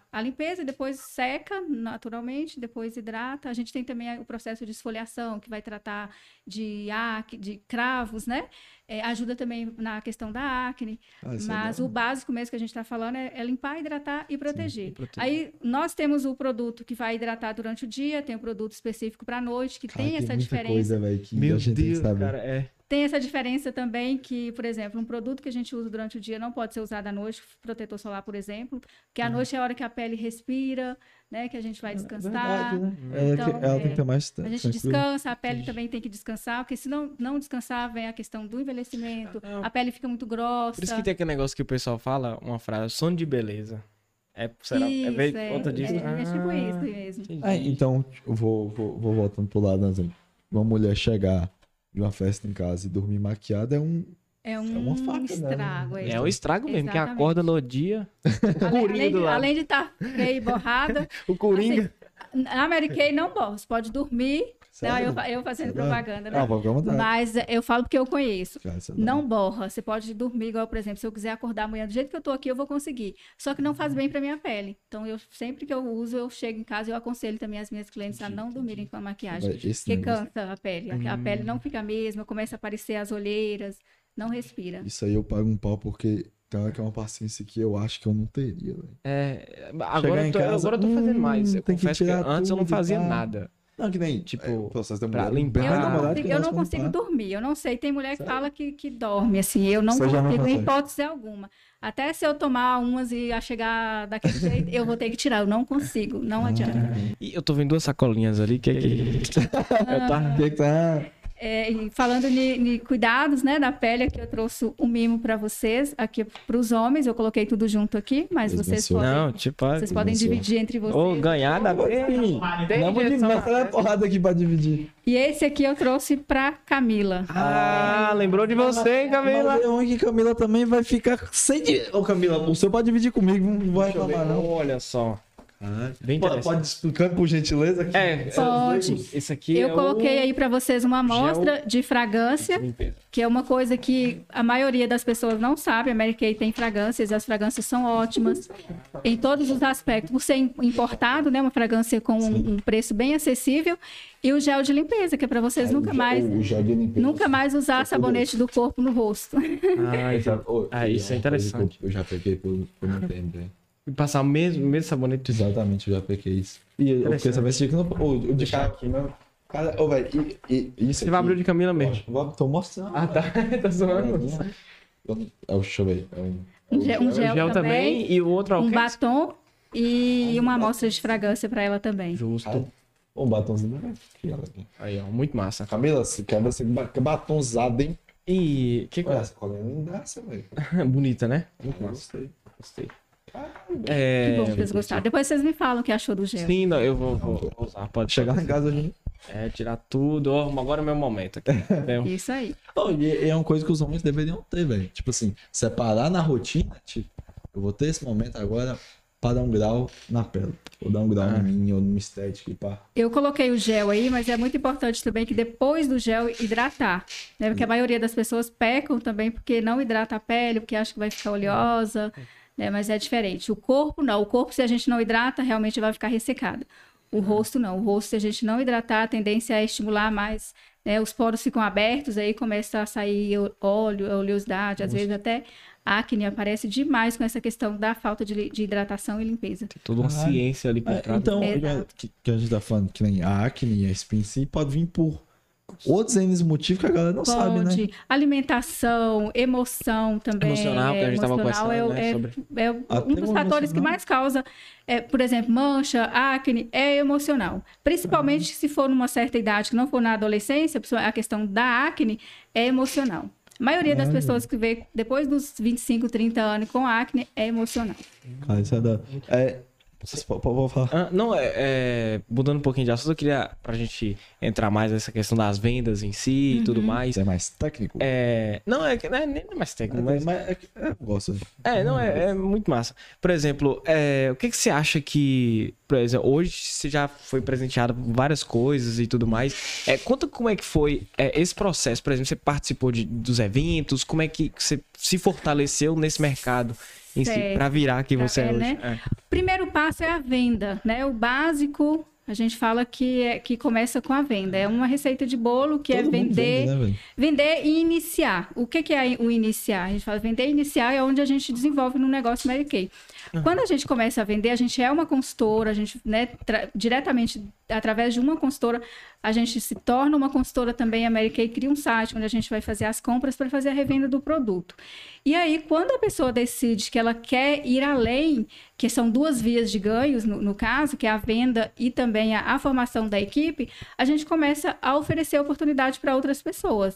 Speaker 3: a, a limpeza, depois seca naturalmente, depois hidrata. A gente tem também o processo de esfoliação, que vai tratar de acne, de cravos, né? É, ajuda também na questão da acne.
Speaker 2: Ah, é
Speaker 3: Mas
Speaker 2: bom.
Speaker 3: o básico mesmo que a gente está falando é, é limpar, hidratar e proteger.
Speaker 1: e proteger.
Speaker 3: Aí nós temos o produto que vai hidratar durante o dia, tem o produto específico para a noite, que
Speaker 2: Cara,
Speaker 3: tem essa
Speaker 2: muita
Speaker 3: diferença.
Speaker 2: coisa, velho, que
Speaker 1: Meu
Speaker 2: a gente tem que
Speaker 1: Deus,
Speaker 2: saber.
Speaker 1: cara, é.
Speaker 3: Tem essa diferença também que, por exemplo, um produto que a gente usa durante o dia não pode ser usado à noite, protetor solar, por exemplo, porque à noite é a hora que a pele respira, né, que a gente vai descansar.
Speaker 2: Verdade, né? Ela,
Speaker 3: Então,
Speaker 2: que- ela tem
Speaker 3: é,
Speaker 2: que ter mais
Speaker 3: A gente
Speaker 2: tranquilo.
Speaker 3: descansa, a pele também tem que descansar, porque se não, não descansar, vem a questão do envelhecimento, a pele fica muito grossa.
Speaker 1: Por isso que tem aquele negócio que o pessoal fala, uma frase, sono de beleza. É, será?
Speaker 3: Isso,
Speaker 1: é, veio
Speaker 3: é,
Speaker 1: conta disso?
Speaker 3: é, é tipo
Speaker 1: Ah,
Speaker 3: isso mesmo.
Speaker 2: Ah, então, eu vou, vou, vou voltando pro lado, né? Uma mulher chegar de uma festa em casa e dormir maquiada é um.
Speaker 3: É um
Speaker 2: uma faca, né?
Speaker 3: estrago.
Speaker 1: É o estrago mesmo, que
Speaker 3: Exatamente.
Speaker 1: acorda no dia. O
Speaker 3: Além,
Speaker 1: Coringa
Speaker 3: além
Speaker 1: do
Speaker 3: de,
Speaker 1: lado.
Speaker 3: além de estar feia e borrada,
Speaker 1: O Coringa.
Speaker 3: na Mary Kay não borra. Você pode dormir. Não, eu, eu fazendo propaganda, né?
Speaker 2: Ah.
Speaker 3: Mas eu falo porque eu conheço.
Speaker 2: É
Speaker 3: Não borra. Você pode dormir igual, por exemplo, se eu quiser acordar amanhã do jeito que eu tô aqui, eu vou conseguir. Só que não faz bem pra minha pele. Então, eu sempre que eu uso, eu chego em casa e eu aconselho também as minhas clientes a não dormirem com a maquiagem.
Speaker 2: Esse
Speaker 3: Porque
Speaker 2: negócio-
Speaker 3: cansa a pele. A, a pele não fica a mesma, começa a aparecer as olheiras, não respira.
Speaker 2: Isso aí eu pago um pau porque tem hora que é uma paciência que eu acho que eu não teria, velho.
Speaker 1: É, agora, eu tô,
Speaker 2: casa,
Speaker 1: agora eu tô fazendo
Speaker 2: hum,
Speaker 1: mais. Eu
Speaker 2: tem que
Speaker 1: confesso que,
Speaker 2: tirar
Speaker 1: antes eu não fazia nada.
Speaker 2: Não, que nem,
Speaker 1: Tipo,
Speaker 2: é, processo da
Speaker 1: pra
Speaker 2: mulher,
Speaker 1: limpar.
Speaker 3: Eu
Speaker 1: Ah,
Speaker 3: não, consigo,
Speaker 2: que
Speaker 3: eu não consigo dormir. Eu não sei. Tem mulher que fala que, que dorme, assim. Eu não
Speaker 2: Você já não
Speaker 3: consigo, em hipótese alguma. Até se eu tomar umas e a chegar daquele jeito, eu vou ter que tirar. Eu não consigo. Não adianta.
Speaker 1: E eu tô vendo duas sacolinhas ali. Que, que... eu tava...
Speaker 2: Que que tá...
Speaker 3: É, e falando de, de cuidados, né, da pele, aqui eu trouxe o mimo para vocês, aqui para os homens. Eu coloquei tudo junto aqui, mas
Speaker 2: Deus
Speaker 3: vocês podem,
Speaker 1: Não, tipo...
Speaker 3: vocês podem dividir entre vocês.
Speaker 1: Ou ganhar da Tem,
Speaker 2: Não, vou dividir, mas a porrada aqui pra dividir.
Speaker 3: E esse aqui eu trouxe para Camila.
Speaker 1: Ah, lembrou de você, hein, Camila?
Speaker 2: Mas é ruim que Camila também vai ficar sem dinheiro. Ô, Camila, o senhor pode dividir comigo, não vai reclamar, não.
Speaker 1: Olha só. Bem
Speaker 2: Pode, pode explicando, por gentileza? aqui?
Speaker 1: É,
Speaker 3: Pode.
Speaker 1: esse aqui
Speaker 3: Eu
Speaker 1: é
Speaker 3: coloquei
Speaker 1: o...
Speaker 3: aí para vocês uma amostra de fragrância. Que é uma coisa que a maioria das pessoas não sabe. A Mary Kay tem fragrâncias e as fragrâncias são ótimas em todos os aspectos. Por ser im- importado, né, uma fragrância com um, um preço bem acessível e o gel de limpeza, que é para vocês nunca mais
Speaker 2: gel limpeza.
Speaker 3: nunca mais usar sabonete do corpo no rosto.
Speaker 1: Ah, Ah, isso é interessante.
Speaker 2: Eu, já peguei por, por muito tempo, velho.
Speaker 1: E passar o mesmo, mesmo sabonete.
Speaker 2: Exatamente, eu já peguei isso. E eu fiquei
Speaker 1: Interessante.
Speaker 2: sabendo esse dia que não. Ô, o de cara aqui, meu. Cara, ô, velho, e, e, isso
Speaker 1: Você vai abrir o de Camila mesmo.
Speaker 2: Vou, tô mostrando.
Speaker 1: Ah, tá. tá zoando.
Speaker 2: Eu- É o, deixa eu ver. É um,
Speaker 3: Um gel, um gel
Speaker 1: gel
Speaker 3: também,
Speaker 1: também e o outro
Speaker 3: um batom e uma amostra de fragrância para ela também.
Speaker 1: Justo.
Speaker 2: um batomzinho. Aqui, aqui.
Speaker 1: Aí, ó, muito massa.
Speaker 2: Camila, se quer você ba- que batonzado, hein?
Speaker 1: E que
Speaker 2: Olha,
Speaker 1: coisa
Speaker 2: essa colinha lindaça, velho.
Speaker 1: bonita, né?
Speaker 2: Muito Gostei.
Speaker 1: Gostei.
Speaker 3: Que
Speaker 1: É...
Speaker 3: bom que vocês gostaram. Depois vocês me falam o que achou do gel.
Speaker 1: Sim, não, eu vou, vou- vou usar. Pode
Speaker 2: Chegar em casa hoje.
Speaker 1: É, tirar tudo. Ó, agora é o meu momento aqui. É,
Speaker 3: Isso aí.
Speaker 2: Oh, e é uma coisa que os homens deveriam ter, velho. Tipo assim, separar na rotina, tipo, eu vou ter esse momento agora para dar um grau na pele. Ou dar um grau
Speaker 1: Ah.
Speaker 2: em mim, ou numa estética e pá.
Speaker 3: Eu coloquei o gel aí, mas é muito importante também que depois do gel hidratar, né? Porque a maioria das pessoas pecam também porque não hidrata a pele, porque acha que vai ficar oleosa, né? Mas é diferente. O corpo não. O corpo, se a gente não hidrata, realmente vai ficar ressecado. O rosto não. O rosto, se a gente não hidratar, a tendência é estimular mais, né? Os poros ficam abertos, aí começa a sair óleo, oleosidade, às vezes até acne aparece demais com essa questão da falta de, de hidratação e limpeza.
Speaker 1: Tem toda uma
Speaker 2: Caralho.
Speaker 1: ciência ali por
Speaker 2: É,
Speaker 1: trás.
Speaker 2: então,
Speaker 3: Exato.
Speaker 2: que, que a gente tá falando que nem a acne e a espinha pode vir por outros N motivos que a galera não sabe, né?
Speaker 3: Pode. Alimentação, emoção também.
Speaker 1: Emocional, que a gente tava
Speaker 3: emocional é,
Speaker 1: conversando, né,
Speaker 3: é-
Speaker 1: sobre-
Speaker 3: é
Speaker 2: Até
Speaker 3: um dos fatores que mais causa, é, por exemplo, mancha, acne, é emocional. Principalmente se for numa certa idade, que não for na adolescência, a questão da acne é emocional. A maioria das pessoas que vê depois dos 25, 30 anos com acne é emocional.
Speaker 2: Cara, isso é da... É, Vocês po- po- Pode falar.
Speaker 1: Ah, não, é, é, mudando um pouquinho de assunto, eu queria, pra gente entrar mais nessa questão das vendas em si e tudo mais.
Speaker 2: Isso é mais técnico?
Speaker 1: É, não, é que não é nem mais técnico, mas
Speaker 2: mas é, é, gosto.
Speaker 1: É, não, é, é muito massa. Por exemplo, é, o que, que você acha que, por exemplo, hoje você já foi presenteado por várias coisas e tudo mais. É, conta como é que foi é, esse processo, por exemplo, você participou de- dos eventos, como é que você se fortaleceu nesse mercado em si, pra virar quem você é,
Speaker 3: É,
Speaker 1: hoje.
Speaker 3: né?
Speaker 1: É.
Speaker 3: O primeiro passo é a venda, né? O básico, a gente fala que, é, que começa com a venda. É uma receita de bolo que é
Speaker 2: Todo mundo
Speaker 3: vender,
Speaker 2: vende, né,
Speaker 3: vender e iniciar. O que, que é o iniciar? A gente fala vender e iniciar é onde a gente desenvolve no negócio Mary Kay. Quando a gente começa a vender, a gente é uma consultora, a gente, né, diretamente através de uma consultora, a gente se torna uma consultora também. A Mary Kay cria um site onde a gente vai fazer as compras para fazer a revenda do produto. E aí, quando a pessoa decide que ela quer ir além, que são duas vias de ganhos, no, no caso, que é a venda e também a, a formação da equipe, a gente começa a oferecer oportunidade para outras pessoas.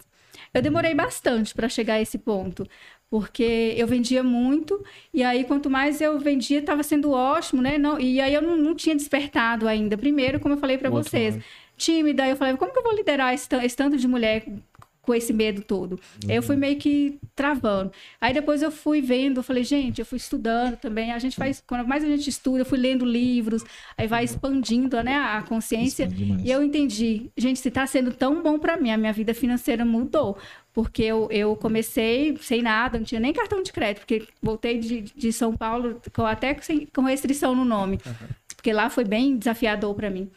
Speaker 3: Eu demorei bastante para chegar a esse ponto, porque eu vendia muito, e aí quanto mais eu vendia, estava sendo ótimo, né? Não, e aí eu não, não tinha despertado ainda. Primeiro, como eu falei para vocês,
Speaker 1: lado.
Speaker 3: tímida, eu falei, como que eu vou liderar esse, esse tanto de mulher com esse medo todo? Eu fui meio que travando. Aí depois eu fui vendo, eu falei, gente, eu fui estudando também. A gente vai, quando mais a gente estuda, eu fui lendo livros, aí vai expandindo, né, a consciência. E eu entendi, gente, se tá sendo tão bom para mim, a minha vida financeira mudou. Porque eu, eu comecei sem nada, não tinha nem cartão de crédito, porque voltei de, de São Paulo com, até sem, com restrição no nome. Porque lá foi bem desafiador para mim.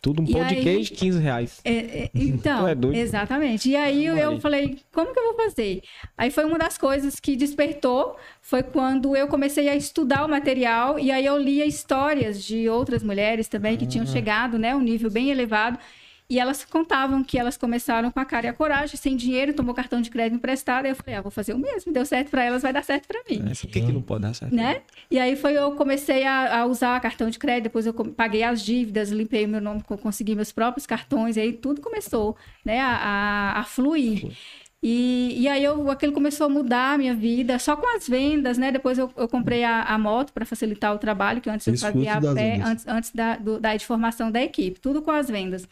Speaker 1: Tudo um pão de queijo, 15 reais.
Speaker 3: É, é, então,
Speaker 1: é doido.
Speaker 3: exatamente. E aí eu,
Speaker 1: ali.
Speaker 3: falei, como que eu vou fazer? Aí foi uma das coisas que despertou, foi quando eu comecei a estudar o material e aí eu lia histórias de outras mulheres também que
Speaker 1: Ah.
Speaker 3: tinham chegado, né, um nível bem elevado. E elas contavam que elas começaram com a cara e a coragem, sem dinheiro, tomou cartão de crédito emprestado. Aí eu falei, ah, vou fazer o mesmo. Deu certo para elas, vai dar certo para mim
Speaker 1: Por que, que não pode dar certo?
Speaker 3: né? E aí foi eu comecei a, a usar cartão de crédito, depois eu paguei as dívidas, limpei o meu nome, co- consegui meus próprios cartões, e aí tudo começou, né, a, a, a fluir. E, e aí eu, aquilo começou a mudar a minha vida, só com as vendas, né? Depois eu, eu comprei a, a moto para facilitar o trabalho, que antes eu
Speaker 2: Fez
Speaker 3: fazia a pé,
Speaker 2: vendas.
Speaker 3: antes, antes da, do, da formação da equipe, tudo com as vendas.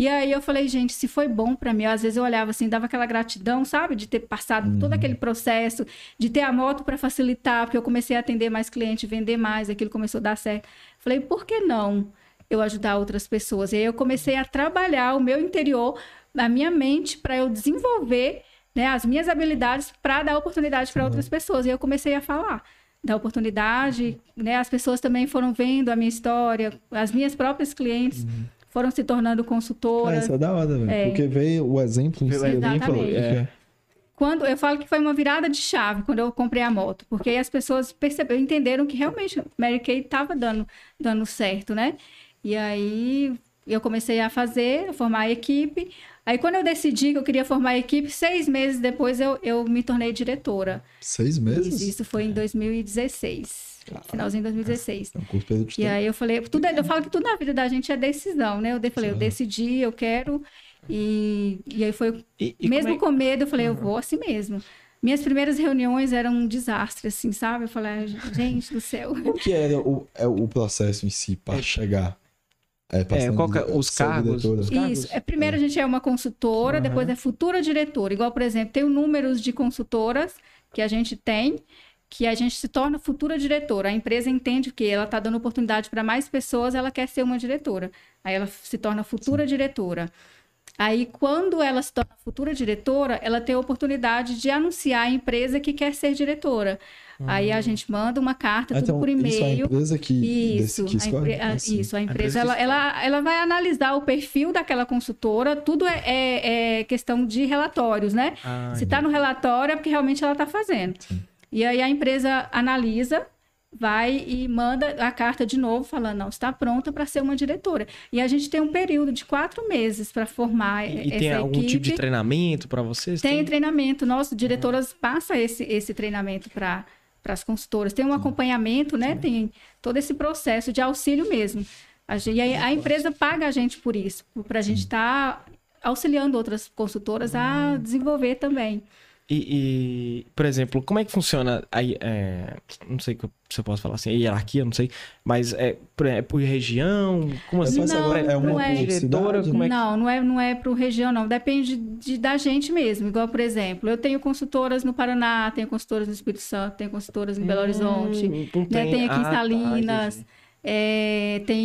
Speaker 3: E aí eu falei, gente, se foi bom para mim, às vezes eu olhava assim, dava aquela gratidão, sabe, de ter passado por todo aquele processo, de ter a moto para facilitar, porque eu comecei a atender mais clientes, vender mais, aquilo começou a dar certo. Falei, por que não eu ajudar outras pessoas? E aí eu comecei a trabalhar o meu interior, a minha mente para eu desenvolver, né, as minhas habilidades para dar oportunidade para outras pessoas. E eu comecei a falar da oportunidade, né? As pessoas também foram vendo a minha história, as minhas próprias clientes foram se tornando
Speaker 2: Ah,
Speaker 3: consultoras.
Speaker 2: isso é da hora, velho.
Speaker 3: É.
Speaker 2: Porque veio o exemplo em si ali,
Speaker 3: Exatamente.
Speaker 2: falou,
Speaker 1: É.
Speaker 3: Quando eu falo que foi uma virada de chave quando eu comprei a moto, porque aí as pessoas perceberam, entenderam que realmente Mary Kay estava dando, dando certo, né? E aí eu comecei a fazer, a formar a equipe. Aí quando eu decidi que eu queria formar a equipe, seis meses depois eu, eu me tornei diretora.
Speaker 2: Seis meses?
Speaker 3: Isso, isso foi em 2016, finalzinho de 2016.
Speaker 2: É um curto período de
Speaker 3: E
Speaker 2: tempo.
Speaker 3: aí eu falei, tudo, é- eu falo que tudo na vida da gente é decisão, né? Eu falei, eu
Speaker 2: Sim.
Speaker 3: decidi, eu quero. E, e aí foi
Speaker 1: E, e
Speaker 3: mesmo
Speaker 1: é-
Speaker 3: com medo, eu falei, eu vou assim mesmo. Minhas primeiras reuniões eram um desastre, assim, sabe? Eu falei, "Ai, gente do céu.
Speaker 2: O que era o, é o processo em si para chegar? É, pra
Speaker 1: É,
Speaker 2: ser
Speaker 1: qual que é- os cargos, os cargos?
Speaker 3: Isso. É, primeiro a gente é uma consultora,
Speaker 1: Aham.
Speaker 3: depois é futura diretora. Igual, por exemplo, tem o números de consultoras que a gente tem, que a gente se torna futura diretora. A empresa entende que ela está dando oportunidade para mais pessoas, ela quer ser uma diretora. Aí ela se torna futura diretora. Aí, quando ela se torna futura diretora, ela tem a oportunidade de anunciar a empresa que quer ser diretora. Aí a gente manda uma carta, tudo
Speaker 2: então,
Speaker 3: por
Speaker 2: isso é a
Speaker 3: e-mail.
Speaker 2: empresa que,
Speaker 3: Isso,
Speaker 2: desse, que
Speaker 3: a,
Speaker 2: escolhe?
Speaker 3: a-
Speaker 2: Assim.
Speaker 3: isso, a
Speaker 1: empresa
Speaker 3: empresa,
Speaker 1: que
Speaker 3: ela, ela, ela vai analisar o perfil daquela consultora, tudo é, é- é questão de relatórios, né?
Speaker 1: Ah,
Speaker 3: Se está no relatório é porque realmente ela está fazendo. E aí a empresa analisa, vai e manda a carta de novo, falando, não, está pronta para ser uma diretora. E a gente tem um período de quatro meses para formar
Speaker 1: E,
Speaker 3: e-
Speaker 1: e tem algum
Speaker 3: equipe.
Speaker 1: tipo de treinamento pra vocês?
Speaker 3: Tem treinamento, nosso diretoras passa esse, esse treinamento para as consultoras. Tem um acompanhamento, né? Tem todo esse processo de auxílio mesmo. A, gen- e aí a empresa paga a gente por isso, para a gente estar auxiliando outras consultoras a desenvolver também.
Speaker 1: E, e, por exemplo, como é que funciona aí, é, não sei se eu posso falar assim, a hierarquia, não sei, mas é por, é por região, como assim?
Speaker 3: Não,
Speaker 2: é uma
Speaker 3: não é.
Speaker 1: diretora, como é que...
Speaker 3: Não, não é, não é por região, não. Depende de, da gente mesmo. Igual, por exemplo, eu tenho consultoras no Paraná, tenho consultoras no Espírito Santo, tenho consultoras em Belo Horizonte,
Speaker 1: Hum,
Speaker 3: né?
Speaker 1: tem-
Speaker 3: aqui em
Speaker 1: ah, tá,
Speaker 3: Salinas,
Speaker 1: entendi.
Speaker 3: é, tem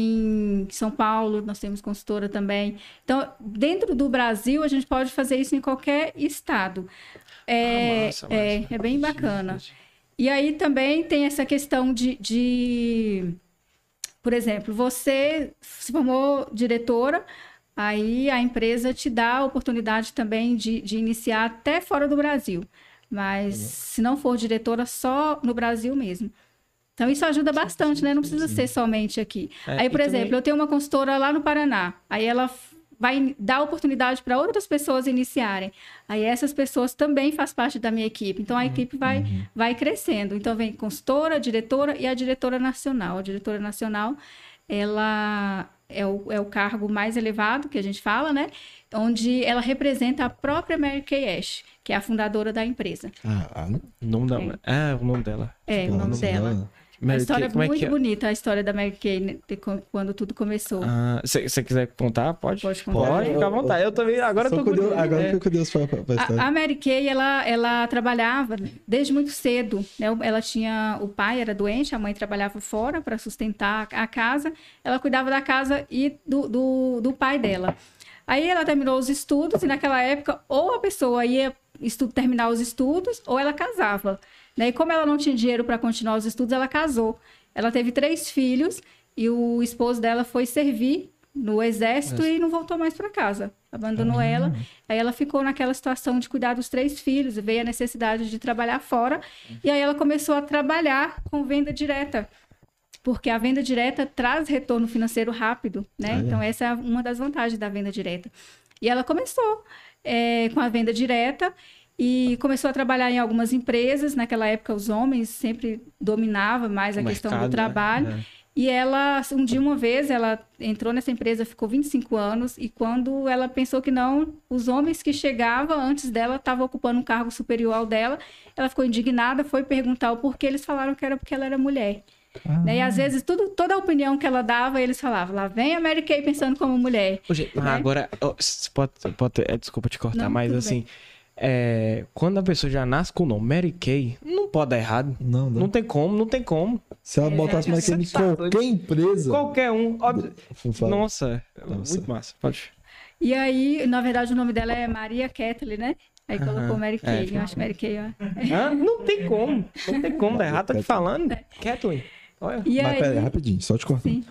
Speaker 3: em São Paulo, nós temos consultora também. Então, dentro do Brasil, a gente pode fazer isso em qualquer estado. É,
Speaker 1: Ah, massa,
Speaker 3: é,
Speaker 1: massa.
Speaker 3: é bem bacana. E aí também tem essa questão de, de- por exemplo, você se formou diretora, aí a empresa te dá a oportunidade também de, de iniciar até fora do Brasil. Mas se não for diretora, só no Brasil mesmo. Então isso ajuda bastante, né? Não precisa ser somente aqui.
Speaker 1: É,
Speaker 3: aí, por exemplo,
Speaker 1: também-
Speaker 3: eu tenho uma consultora lá no Paraná. Aí ela vai dar oportunidade para outras pessoas iniciarem. Aí essas pessoas também fazem parte da minha equipe. Então a equipe vai, vai crescendo. Então vem consultora, diretora e a diretora nacional. A diretora nacional, ela é o, é o cargo mais elevado que a gente fala, né? Onde ela representa a própria Mary Kay Ash, que é a fundadora da empresa.
Speaker 2: Ah,
Speaker 1: O nome da... É, o nome dela.
Speaker 3: É, o nome dela. A
Speaker 1: Mary
Speaker 3: história
Speaker 1: Kay, como é
Speaker 3: muito
Speaker 1: que é?
Speaker 3: bonita, a história da Mary Kay, né, quando tudo começou.
Speaker 1: Ah, se você quiser contar, pode?
Speaker 3: Pode contar.
Speaker 1: Pode, fica à vontade. Eu também, agora eu
Speaker 2: Sou
Speaker 1: tô
Speaker 2: curioso,
Speaker 1: curioso.
Speaker 2: agora
Speaker 1: É.
Speaker 2: eu fico curioso pra, pra, pra
Speaker 3: A,
Speaker 2: história.
Speaker 3: a Mary Kay, ela, ela trabalhava desde muito cedo, né? Ela tinha, o pai era doente, a mãe trabalhava fora para sustentar a casa, ela cuidava da casa e do, do, do pai dela. Aí ela terminou os estudos e naquela época ou a pessoa ia estu- terminar os estudos ou ela casava. Né? E como ela não tinha dinheiro para continuar os estudos, ela casou. Ela teve três filhos e o esposo dela foi servir no exército e não voltou mais para casa. Abandonou ela. Aí ela ficou naquela situação de cuidar dos três filhos, veio a necessidade de trabalhar fora. E aí ela começou a trabalhar com venda direta. Porque a venda direta traz retorno financeiro rápido, né? Então, essa é uma das vantagens da venda direta. E ela começou eh, com a venda direta e começou a trabalhar em algumas empresas. Naquela época, os homens sempre dominavam mais a
Speaker 1: O
Speaker 3: questão
Speaker 1: mercado,
Speaker 3: do
Speaker 1: né?
Speaker 3: trabalho.
Speaker 1: É.
Speaker 3: E ela, um dia, uma vez, ela entrou nessa empresa, ficou 25 anos, e quando ela pensou que não, os homens que chegavam antes dela estavam ocupando um cargo superior ao dela, ela ficou indignada, foi perguntar o porquê, eles falaram que era porque ela era mulher. Né? E às vezes, tudo, toda a opinião que ela dava, eles falavam, lá vem a Mary Kay pensando como mulher.
Speaker 1: Gente,
Speaker 3: né?
Speaker 1: Agora, você pode, pode é, desculpa te cortar,
Speaker 3: Não,
Speaker 1: mas assim, é, quando a pessoa já nasce com o nome Mary Kay, não pode dar errado.
Speaker 2: Não, não.
Speaker 1: Não tem como, não tem como.
Speaker 2: Se ela botasse mais em
Speaker 1: Tá
Speaker 2: qualquer empresa.
Speaker 1: Qualquer um. óbvio-. Nossa,
Speaker 2: Nossa.
Speaker 1: muito massa. Pode.
Speaker 3: E aí, na verdade, o nome dela é Maria Kathleen, né? Aí colocou. Mary
Speaker 1: É,
Speaker 3: Kay. eu acho Mary Kay, ó.
Speaker 1: Hã? Não tem como. Não tem como dar errado. Tô te falando. Kathleen. Olha.
Speaker 3: E
Speaker 2: Mas
Speaker 3: aí,
Speaker 2: pera rapidinho, só te cortando.
Speaker 3: Sim.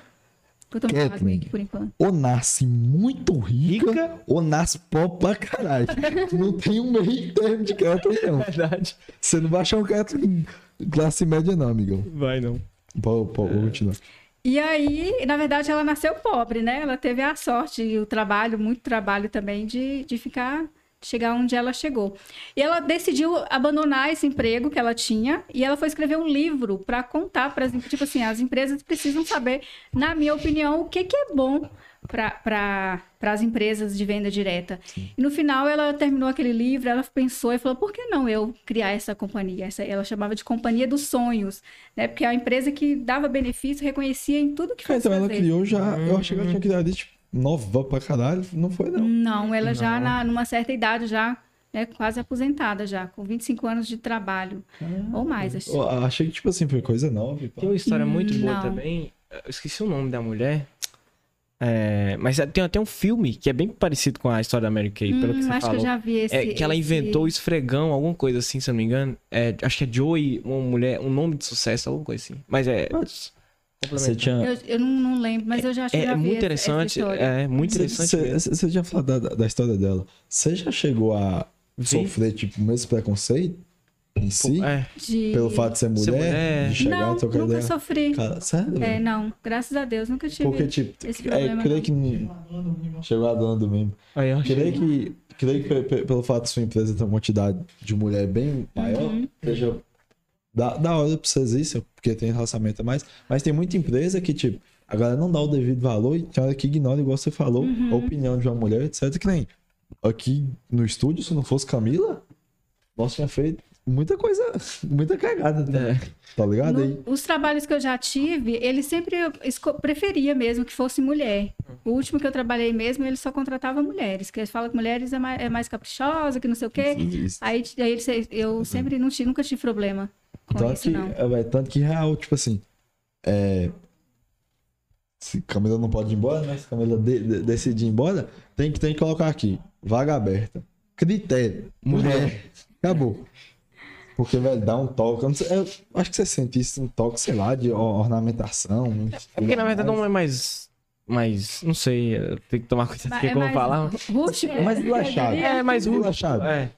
Speaker 3: Tomar água
Speaker 2: Kathleen.
Speaker 3: aqui por enquanto.
Speaker 2: Ou nasce muito rica,
Speaker 1: Rica.
Speaker 2: ou nasce pobre pra caralho. não tem um meio termo de Kathleen, não.
Speaker 1: Verdade.
Speaker 2: Você não vai achar um Kathleen classe média, não, amigão.
Speaker 1: Vai não.
Speaker 2: Pô, pô, vou continuar.
Speaker 3: E aí, na verdade, ela nasceu pobre, né? Ela teve a sorte e o trabalho, muito trabalho também, de, de ficar, chegar onde ela chegou. E ela decidiu abandonar esse emprego que ela tinha e ela foi escrever um livro para contar para as tipo assim, as empresas precisam saber, na minha opinião, o que, que é bom para as empresas de venda direta. E no final ela terminou aquele livro, ela pensou e falou: por que não eu criar essa companhia? Essa, ela chamava de Companhia dos Sonhos, né? Porque é a empresa que dava benefício, reconhecia em tudo que
Speaker 2: Cara,
Speaker 3: fosse
Speaker 2: então ela criou já. Eu achei que ela tinha criado isso, tipo, nova pra caralho. Não foi, não.
Speaker 3: Não, ela já
Speaker 1: Não.
Speaker 3: na, numa certa idade já, né, quase aposentada já, com 25 anos de trabalho ou mais, acho.
Speaker 2: Achei que, tipo assim, foi coisa nova. pá.
Speaker 1: Tem uma história muito boa
Speaker 3: Não.
Speaker 1: também. Eu esqueci o nome da mulher. É, mas tem até um filme que é bem parecido com a história da Mary Kay, pelo que
Speaker 3: Hum,
Speaker 1: você
Speaker 3: acho
Speaker 1: falou.
Speaker 3: que eu já vi esse.
Speaker 1: É que ela
Speaker 3: esse-
Speaker 1: inventou o esfregão, alguma coisa assim, se eu não me engano. É, acho que é Joey, uma mulher, um nome de sucesso, alguma coisa assim. Mas é.
Speaker 2: Você tinha.
Speaker 3: Eu, eu não, não lembro, mas eu já acho que
Speaker 1: É,
Speaker 3: já
Speaker 1: é
Speaker 3: vi
Speaker 1: muito
Speaker 3: essa- essa
Speaker 1: interessante. É muito interessante.
Speaker 2: Você, tinha falado da, da- história dela. Você já chegou a
Speaker 1: Vi.
Speaker 2: sofrer, tipo, o mesmo preconceito em si?
Speaker 1: É,
Speaker 3: De...
Speaker 2: Pelo fato de ser mulher?
Speaker 1: Ser mulher.
Speaker 2: De chegar
Speaker 3: Não, nunca
Speaker 2: ideia?
Speaker 3: sofri.
Speaker 2: Cara, sério?
Speaker 3: É, não, graças a Deus, nunca tive
Speaker 2: Porque, tipo,
Speaker 3: esse
Speaker 2: é,
Speaker 3: problema.
Speaker 2: creio
Speaker 3: não.
Speaker 2: que. Chegou a dona do mesmo.
Speaker 1: aí eu.
Speaker 2: Creio que, creio que pe- pe- pelo fato de sua empresa ter uma quantidade de mulher bem maior,
Speaker 3: Uhum.
Speaker 2: seja da, hora pra vocês isso, porque tem relacionamento a mais. Mas tem muita empresa que, tipo, a galera não dá o devido valor e tem hora que ignora, igual você falou,
Speaker 3: Uhum.
Speaker 2: a opinião de uma mulher, etc. Que nem aqui no estúdio, se não fosse Camila, Nós tinha feito muita coisa, muita cagada, né? Tá ligado? Aí,
Speaker 3: os trabalhos que eu já tive, ele sempre preferia mesmo que fosse mulher. O último que eu trabalhei mesmo, ele só contratava mulheres. Que eles falam que mulheres é mais, é mais caprichosa, que não sei o quê.
Speaker 2: isso.
Speaker 3: Aí, aí eu sempre não tive, nunca tive problema
Speaker 2: Tanto
Speaker 3: isso,
Speaker 2: que,
Speaker 3: não.
Speaker 2: é, tanto que real, tipo assim. É. Se Camila não pode ir embora, né? Se Camila de, de- decidir ir embora, tem que, tem que colocar aqui. Vaga aberta. Critério. Mulher. Acabou. Porque, velho, dá um toque. Eu, não sei, eu acho que você sente isso, um toque, sei lá, de or- ornamentação.
Speaker 1: É porque na verdade não é mais. mais não sei, tenho que tomar cuidado com o que
Speaker 3: É
Speaker 1: eu vou
Speaker 3: mais
Speaker 1: falar.
Speaker 3: Rústico.
Speaker 2: É mais relaxado.
Speaker 1: É, mais.
Speaker 2: Deslachado.
Speaker 1: É.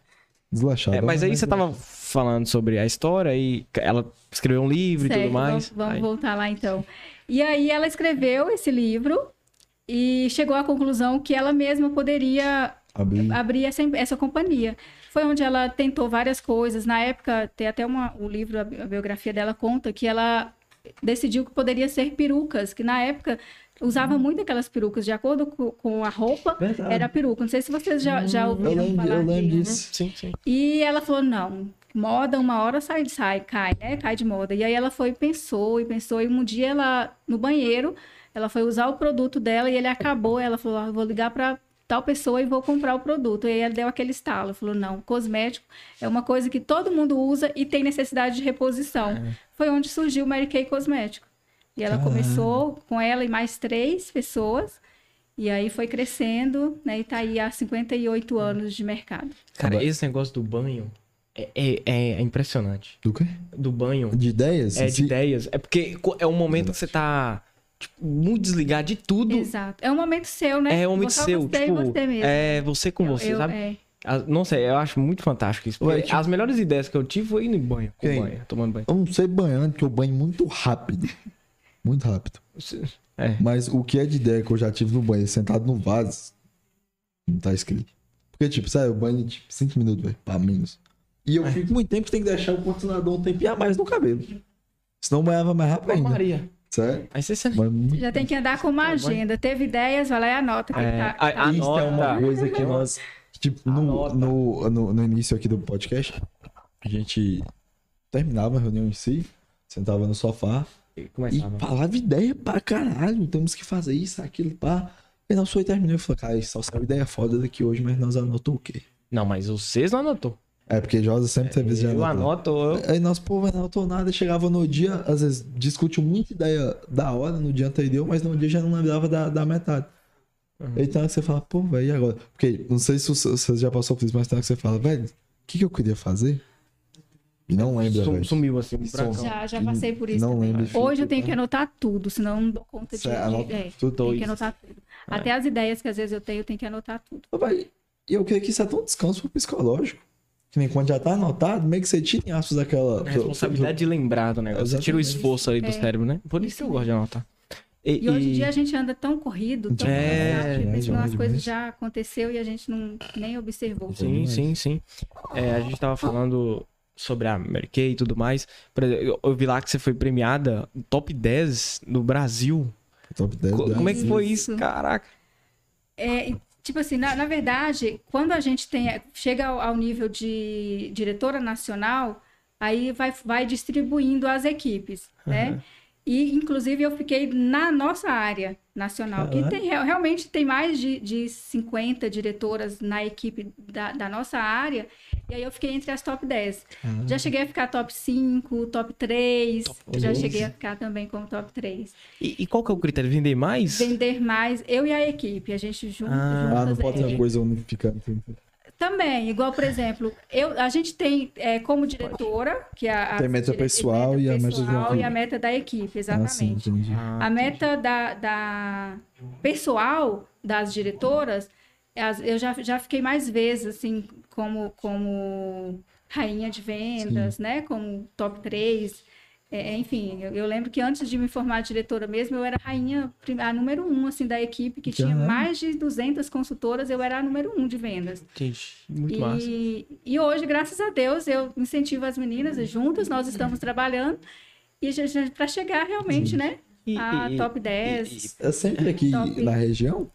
Speaker 2: Deslachado.
Speaker 1: É, mas aí
Speaker 2: Mas
Speaker 1: você tava falando sobre a história e ela escreveu um livro e
Speaker 3: Certo,
Speaker 1: tudo mais.
Speaker 3: Vamos, voltar lá então. E aí ela escreveu esse livro e chegou à conclusão que ela mesma poderia
Speaker 2: Abrir.
Speaker 3: abrir essa, essa companhia. Foi onde ela tentou várias coisas. Na época, tem até uma, o livro, a biografia dela conta que ela decidiu que poderia ser perucas, que na época usava muito aquelas perucas, de acordo com, a roupa,
Speaker 2: Verdade.
Speaker 3: era peruca. Não sei se vocês já, já
Speaker 2: Eu
Speaker 3: ouviram
Speaker 2: lembro,
Speaker 3: falar
Speaker 2: eu lembro
Speaker 3: disso.
Speaker 2: disso.
Speaker 1: Sim, sim.
Speaker 3: E ela falou, não, moda uma hora sai, sai, cai, né? Cai de moda. E aí ela foi e pensou e pensou. E um dia ela, no banheiro, ela foi usar o produto dela e ele acabou. Ela falou, ah, vou ligar para tal pessoa e vou comprar o produto. E aí ela deu aquele estalo. Falou, não, cosmético é uma coisa que todo mundo usa e tem necessidade de reposição. Foi onde surgiu o Mary Kay Cosmético. E ela
Speaker 2: Caralho.
Speaker 3: começou com ela e mais três pessoas. E aí foi crescendo, né? E tá aí há 58 anos de mercado.
Speaker 1: Cara, esse negócio do banho é, é, é impressionante.
Speaker 2: Do quê?
Speaker 1: Do banho.
Speaker 2: De ideias?
Speaker 1: É, de
Speaker 2: Se-
Speaker 1: ideias. É porque é um momento que você tá tipo, muito desligado de tudo.
Speaker 3: Exato. É um momento seu, né?
Speaker 1: É um momento
Speaker 3: Só
Speaker 1: seu.
Speaker 3: Você
Speaker 1: tipo,
Speaker 3: e você mesmo.
Speaker 1: É você com você,
Speaker 3: Eu-
Speaker 1: sabe?
Speaker 3: é.
Speaker 1: Não sei, eu acho muito fantástico isso.
Speaker 2: Ué, tipo-
Speaker 1: As melhores ideias que eu tive foi indo em banho. Banho, tomando banho.
Speaker 2: Eu não sei banhando, porque eu banho muito rápido. Muito rápido.
Speaker 1: É.
Speaker 2: Mas o que é de ideia que eu já tive no banho, sentado no vaso, não tá escrito. Porque, tipo, sabe, eu banho tipo, 5 minutos, velho, pra menos. E eu
Speaker 1: É.
Speaker 2: fico muito tempo que tem que deixar o condicionador um tempinho a mais no cabelo. Senão eu banhava mais rápido ainda.
Speaker 1: Maria.
Speaker 2: Sério?
Speaker 1: Aí você sente.
Speaker 2: Mas
Speaker 3: Já tem que andar com uma agenda. Teve ideias, vai lá e anota. que
Speaker 1: É,
Speaker 3: tá-
Speaker 1: a-
Speaker 3: tá-
Speaker 2: Isso é uma coisa que nós, tipo, no, no, no, no início aqui do podcast, a gente terminava a reunião em si, sentava no sofá e
Speaker 1: Começava.
Speaker 2: falava ideia pra caralho. Temos que fazer isso, aquilo, pá. E nós foi terminou e falou, cara, só saiu ideia foda daqui hoje, mas nós anotou o quê?
Speaker 1: Não, mas vocês não anotou.
Speaker 2: É, porque Josa sempre teve já
Speaker 1: Eu
Speaker 2: anotou.
Speaker 1: anoto. Eu...
Speaker 2: Aí nós, pô, mas não anotou nada. Chegava no dia, às vezes discutiu muita ideia da hora no dia anterior, mas no dia já não lembrava da, da metade.
Speaker 1: Uhum.
Speaker 2: Então que você fala, pô, velho, e agora? Porque não sei se você você já passou por isso, mas tem hora que você fala, velho, o que, que eu queria fazer? Não lembra,
Speaker 1: Sum-. Sumiu assim, um
Speaker 2: Isso.
Speaker 3: Já, já passei por isso
Speaker 2: Não
Speaker 3: também.
Speaker 2: lembro, filho,
Speaker 3: Hoje eu tenho
Speaker 2: tá?
Speaker 3: que anotar tudo, senão eu não dou conta de...
Speaker 2: Cê anota
Speaker 3: de é,
Speaker 2: tudo.
Speaker 3: tenho
Speaker 1: Dois.
Speaker 3: que anotar tudo. Até as ideias que às vezes eu tenho, eu tenho que anotar tudo.
Speaker 2: E eu creio que isso é tão descanso pro psicológico. Que nem quando já tá anotado, meio que você tira em aspas daquela.
Speaker 1: A responsabilidade de lembrar do negócio. Você tira o
Speaker 2: Exatamente.
Speaker 1: esforço ali do
Speaker 3: É.
Speaker 1: cérebro, né? Por isso que eu gosto de anotar. E,
Speaker 3: E hoje em dia a gente anda tão corrido, tão
Speaker 1: É,
Speaker 3: cansado,
Speaker 2: é,
Speaker 3: que
Speaker 2: demais,
Speaker 3: as coisas
Speaker 2: demais.
Speaker 3: já aconteceu e a gente não nem observou.
Speaker 1: Sim, sim, sim. É, a gente tava falando sobre a Mary Kay e tudo mais. Por exemplo, eu, vi lá que você foi premiada top 10 no Brasil.
Speaker 2: Top 10
Speaker 1: Co- Como é que foi
Speaker 3: Isso.
Speaker 1: Caraca.
Speaker 3: É, e, tipo assim, na, na verdade, quando a gente tem, chega ao, ao nível de diretora nacional, aí vai, vai distribuindo as equipes, né? E, inclusive, eu fiquei na nossa área nacional, que tem, real- realmente tem mais de, de 50 diretoras na equipe da, da nossa área, e aí eu fiquei entre as top 10. Já cheguei a ficar top 5, top 3, já
Speaker 2: doze.
Speaker 3: cheguei a ficar também como top 3.
Speaker 1: E, e qual que é o critério? Vender mais?
Speaker 3: Vender mais, eu e a equipe, a gente junta,
Speaker 1: Ah,
Speaker 2: Ah, não pode ser
Speaker 3: é,
Speaker 2: uma coisa unificante.
Speaker 3: Também, igual, por exemplo, eu, a gente tem é, como diretora, que é a, a
Speaker 2: Tem meta
Speaker 3: dire-
Speaker 2: pessoal e a meta
Speaker 3: pessoal e a meta da equipe,
Speaker 2: Ah, sim,
Speaker 3: exatamente.
Speaker 2: entendi.
Speaker 1: Ah,
Speaker 3: a meta da, da pessoal das diretoras, as- eu já, já fiquei mais vezes, assim, como, como rainha de vendas, né? Como top 3. É, enfim, eu, eu lembro que antes de me formar diretora mesmo, eu era rainha, a número um, assim, da equipe, que tinha
Speaker 2: Caramba.
Speaker 3: mais de 200 consultoras, eu era a número um de vendas.
Speaker 1: entendi. Muito massa.
Speaker 3: E, e hoje, graças a Deus, eu incentivo as meninas, e juntas nós estamos trabalhando e para chegar realmente, né?
Speaker 1: E-
Speaker 3: A
Speaker 1: e-
Speaker 3: top
Speaker 1: e-
Speaker 3: 10.
Speaker 2: É sempre aqui
Speaker 3: Top.
Speaker 2: na região?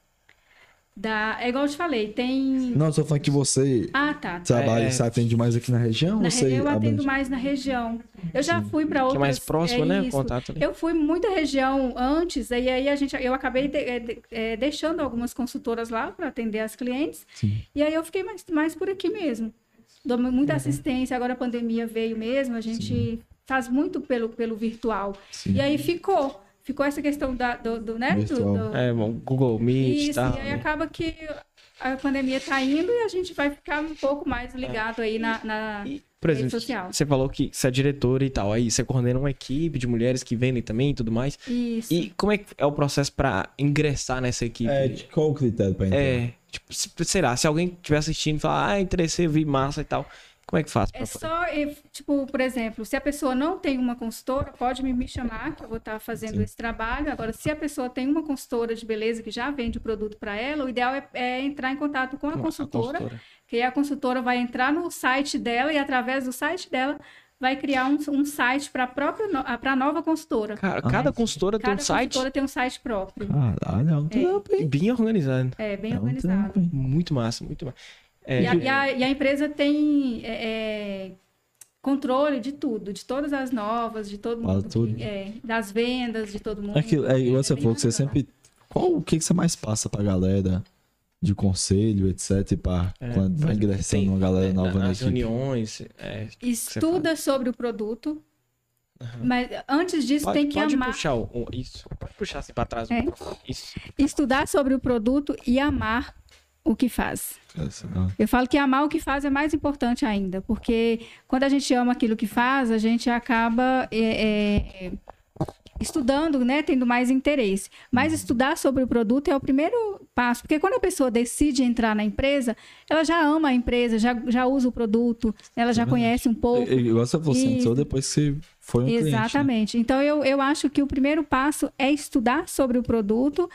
Speaker 3: Da, é igual eu te falei, tem.
Speaker 2: Não, eu tô falando que você
Speaker 3: Ah, tá.
Speaker 2: trabalha,
Speaker 1: É.
Speaker 2: você atende mais aqui na região?
Speaker 3: Na
Speaker 2: você
Speaker 3: re- eu atendo
Speaker 2: abrange?
Speaker 3: mais na região. Eu já fui para
Speaker 1: Que
Speaker 3: outras.
Speaker 1: é mais próximo,
Speaker 3: é
Speaker 1: né?
Speaker 3: Isso.
Speaker 1: contato ali.
Speaker 3: Eu fui muita região antes, e aí a gente, eu acabei de- é, de- é, deixando algumas consultoras lá para atender as clientes.
Speaker 2: Sim.
Speaker 3: E aí eu fiquei mais, mais por aqui mesmo. Dou
Speaker 1: Uhum.
Speaker 3: muita assistência, agora a pandemia veio mesmo, a gente faz muito pelo, pelo virtual.
Speaker 2: Sim.
Speaker 3: E aí ficou. Ficou essa questão da, do, do, né? do- do-
Speaker 1: É, bom, Google Meet e
Speaker 3: Isso,
Speaker 1: tal.
Speaker 3: e aí
Speaker 1: né?
Speaker 3: acaba que a pandemia tá indo e a gente vai ficar um pouco mais ligado aí na, na
Speaker 1: E, por
Speaker 3: rede
Speaker 1: exemplo,
Speaker 3: social.
Speaker 1: você falou que você é diretora e tal, aí você coordena uma equipe de mulheres que vendem também e tudo mais.
Speaker 3: Isso.
Speaker 1: E como é que é o processo pra ingressar nessa equipe?
Speaker 2: É, de qual critério pra entrar?
Speaker 1: É, tipo, se- sei lá, se alguém estiver assistindo e falar, ah, interessei, vi massa e tal, como é que faz?
Speaker 3: É só, eh, tipo, por exemplo, se a pessoa não tem uma consultora, pode me, me chamar, que eu vou estar fazendo
Speaker 2: Sim.
Speaker 3: esse trabalho. Agora, se a pessoa tem uma consultora de beleza que já vende o produto para ela, o ideal é, é entrar em contato com a
Speaker 1: Com
Speaker 3: consultora, que aí a consultora vai entrar no site dela e, através do site dela, vai criar um, um site para a própria para a nova consultora.
Speaker 1: Cara, cada consultora tem
Speaker 3: Cada
Speaker 1: um site
Speaker 3: consultora tem um site próprio.
Speaker 2: Caralho, é um trampo, hein?
Speaker 1: bem organizado.
Speaker 3: É, bem
Speaker 2: É
Speaker 3: organizado.
Speaker 1: Muito massa, muito massa. É,
Speaker 3: E a, e a- e a empresa tem é, é, controle de tudo, de todas as novas, de todo
Speaker 2: Fala
Speaker 3: mundo, que- é, das vendas, de todo mundo.
Speaker 2: Aquilo, é igual você
Speaker 3: bem
Speaker 2: falou que você sempre. Qual o que, que você mais passa pra galera de conselho, etc, pra
Speaker 1: É,
Speaker 2: quando vai ingressando
Speaker 1: tem-
Speaker 2: uma galera
Speaker 1: é,
Speaker 2: nova na
Speaker 1: nas
Speaker 2: equipe?
Speaker 1: reuniões. É,
Speaker 3: Estuda sobre o produto, mas antes disso
Speaker 1: pode
Speaker 3: tem que
Speaker 1: pode
Speaker 3: amar,
Speaker 1: puxar o, isso. Pode puxar assim pra trás.
Speaker 3: É.
Speaker 1: Isso.
Speaker 3: estudar sobre o produto e amar o que faz.
Speaker 2: Não.
Speaker 3: Eu falo que amar o que faz é mais importante ainda, porque quando a gente ama aquilo que faz, a gente acaba é, é, estudando, né, tendo mais interesse. Mas estudar sobre o produto é o primeiro passo, porque quando a pessoa decide entrar na empresa, ela já ama a empresa, já, já usa o produto, ela já conhece um pouco.
Speaker 2: É, Igual você
Speaker 3: Isso.
Speaker 2: entrou depois que foi um cliente. né?
Speaker 3: Exatamente. Então, eu, eu acho que o primeiro passo é estudar sobre o produto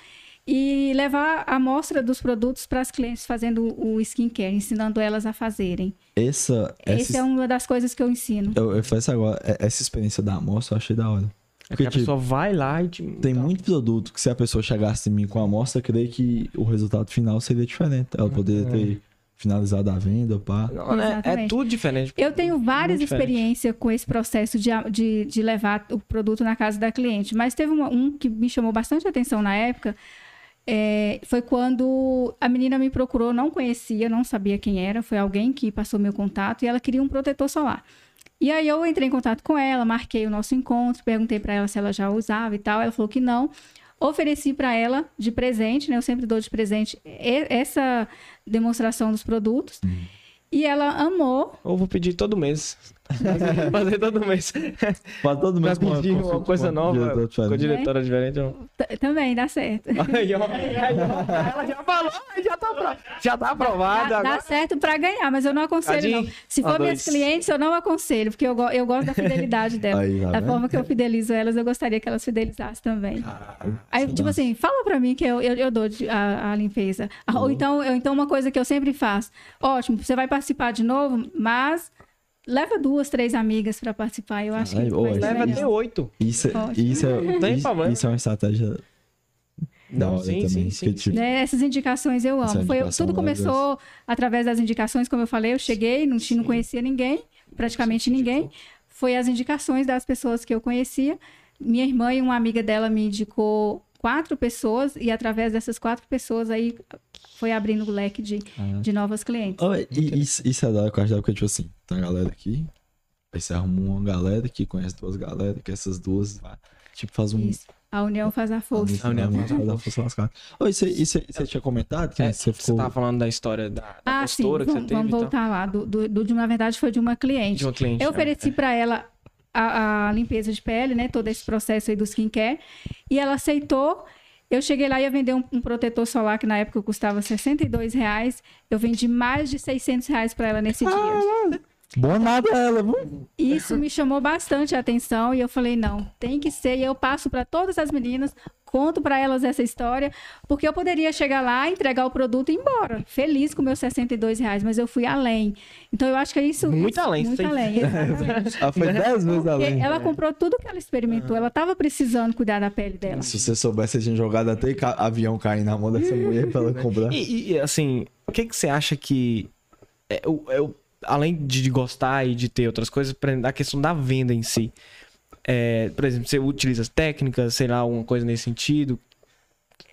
Speaker 3: e levar a amostra dos produtos para as clientes fazendo o skincare, ensinando elas a fazerem.
Speaker 2: Essa,
Speaker 3: Essa
Speaker 2: essa
Speaker 3: é uma das coisas que eu ensino.
Speaker 2: eu, eu faço agora, é- essa experiência da amostra eu achei da hora.
Speaker 1: É que
Speaker 2: Porque,
Speaker 1: a
Speaker 2: tipo,
Speaker 1: pessoa vai lá e te.
Speaker 2: Tem
Speaker 1: tá.
Speaker 2: muito produto que se a pessoa chegasse em mim com a amostra, eu creio que o resultado final seria diferente. Ela poderia ter finalizado a venda, pá.
Speaker 1: Não, né? É tudo diferente.
Speaker 3: Eu tenho várias experiências com esse processo de, de, de levar o produto na casa da cliente, mas teve uma- um que me chamou bastante atenção na época. É, foi quando a menina me procurou, não conhecia, não sabia quem era, foi alguém que passou meu contato e ela queria um protetor solar. E aí eu entrei em contato com ela, marquei o nosso encontro, perguntei para ela se ela já usava e tal, ela falou que não. Ofereci para ela de presente, né? Eu sempre dou de presente essa demonstração dos produtos. E ela amou,
Speaker 1: Ou vou pedir todo mês. Fazer- Fazer todo mês.
Speaker 2: Pra todo
Speaker 1: Pra
Speaker 2: mundo com
Speaker 1: pedir uma coisa
Speaker 2: com
Speaker 1: nova
Speaker 2: diretor
Speaker 1: com a diretora diferente.
Speaker 3: Também dá certo.
Speaker 1: Aí, ó. Ela já falou, já tá, já tá aprovado.
Speaker 3: Dá, dá certo para ganhar, mas eu não aconselho, não. Se for minhas clientes, eu não aconselho, porque eu, eu gosto da fidelidade delas.
Speaker 2: Aí, tá
Speaker 3: da
Speaker 2: vendo?
Speaker 3: forma que eu fidelizo elas, eu gostaria que elas fidelizassem também.
Speaker 2: Caralho,
Speaker 3: Aí, tipo
Speaker 2: dá-
Speaker 3: assim, fala pra mim que eu, eu, eu dou a, a limpeza. Ah, Ou então, eu- então, uma coisa que eu sempre faço. Ótimo, você vai participar de novo, mas leva duas, três amigas pra participar. Eu acho que vai
Speaker 2: ô,
Speaker 3: ser
Speaker 1: Leva até oito.
Speaker 2: Isso, é- isso, é,
Speaker 1: Não tem
Speaker 2: isso,
Speaker 1: problema.
Speaker 2: isso é uma estratégia da
Speaker 1: Não,
Speaker 2: hora
Speaker 1: sim,
Speaker 2: também.
Speaker 1: sim, sim,
Speaker 2: tipo,
Speaker 3: Né, Essas indicações eu amo. Foi, tudo começou através das indicações, como eu falei, eu cheguei, não, tinha, não conhecia ninguém, praticamente ninguém. Foi as indicações das pessoas que eu conhecia. Minha irmã e uma amiga dela me indicou quatro pessoas, e através dessas quatro pessoas aí foi abrindo o leque de,
Speaker 2: Ah.
Speaker 3: de novas clientes.
Speaker 2: Ó, e isso, isso é da hora que porque, tipo assim, tem a galera aqui, aí você arruma uma galera que conhece duas galera, que essas duas, tipo, faz um...
Speaker 3: Isso. A união faz a força.
Speaker 1: A união faz a
Speaker 2: faz a força lascada. Ô, e você, tinha comentado que
Speaker 1: É,
Speaker 2: você
Speaker 1: você
Speaker 2: ficou...
Speaker 1: tava falando da história da, da
Speaker 3: Ah, sim,
Speaker 1: postura que você teve
Speaker 3: vamos voltar lá. Do, do, do- de, na verdade, foi de uma cliente.
Speaker 1: De uma cliente.
Speaker 3: Eu
Speaker 1: né?
Speaker 3: ofereci para ela a, a limpeza de pele, né? Todo esse processo aí do skincare. E ela aceitou. Eu cheguei lá e ia vender um, um protetor solar que na época custava 62 reais. Eu vendi mais de 600 reais para ela nesse dia.
Speaker 2: Boa nada ela, viu?
Speaker 3: Isso me chamou bastante a atenção e eu falei, não, tem que ser. E eu passo para todas as meninas conto para elas essa história, porque eu poderia chegar lá, entregar o produto e ir embora, feliz com meus 62 reais, mas eu fui além. Então eu acho que é isso.
Speaker 1: Muito
Speaker 3: isso-
Speaker 1: além,
Speaker 3: Muito
Speaker 1: sim.
Speaker 3: além.
Speaker 2: Ela foi 10 vezes
Speaker 3: Porque
Speaker 2: além.
Speaker 3: ela comprou tudo que ela experimentou, ela estava precisando cuidar da pele dela.
Speaker 2: Se você soubesse, você tinha jogado até avião cair na mão dessa mulher pra ela comprar.
Speaker 1: E, e, assim, o que, que você acha que. É, o- é o- além de de gostar e de ter outras coisas, a questão da venda em si. É, por exemplo, você utiliza as técnicas, sei lá, alguma coisa nesse sentido.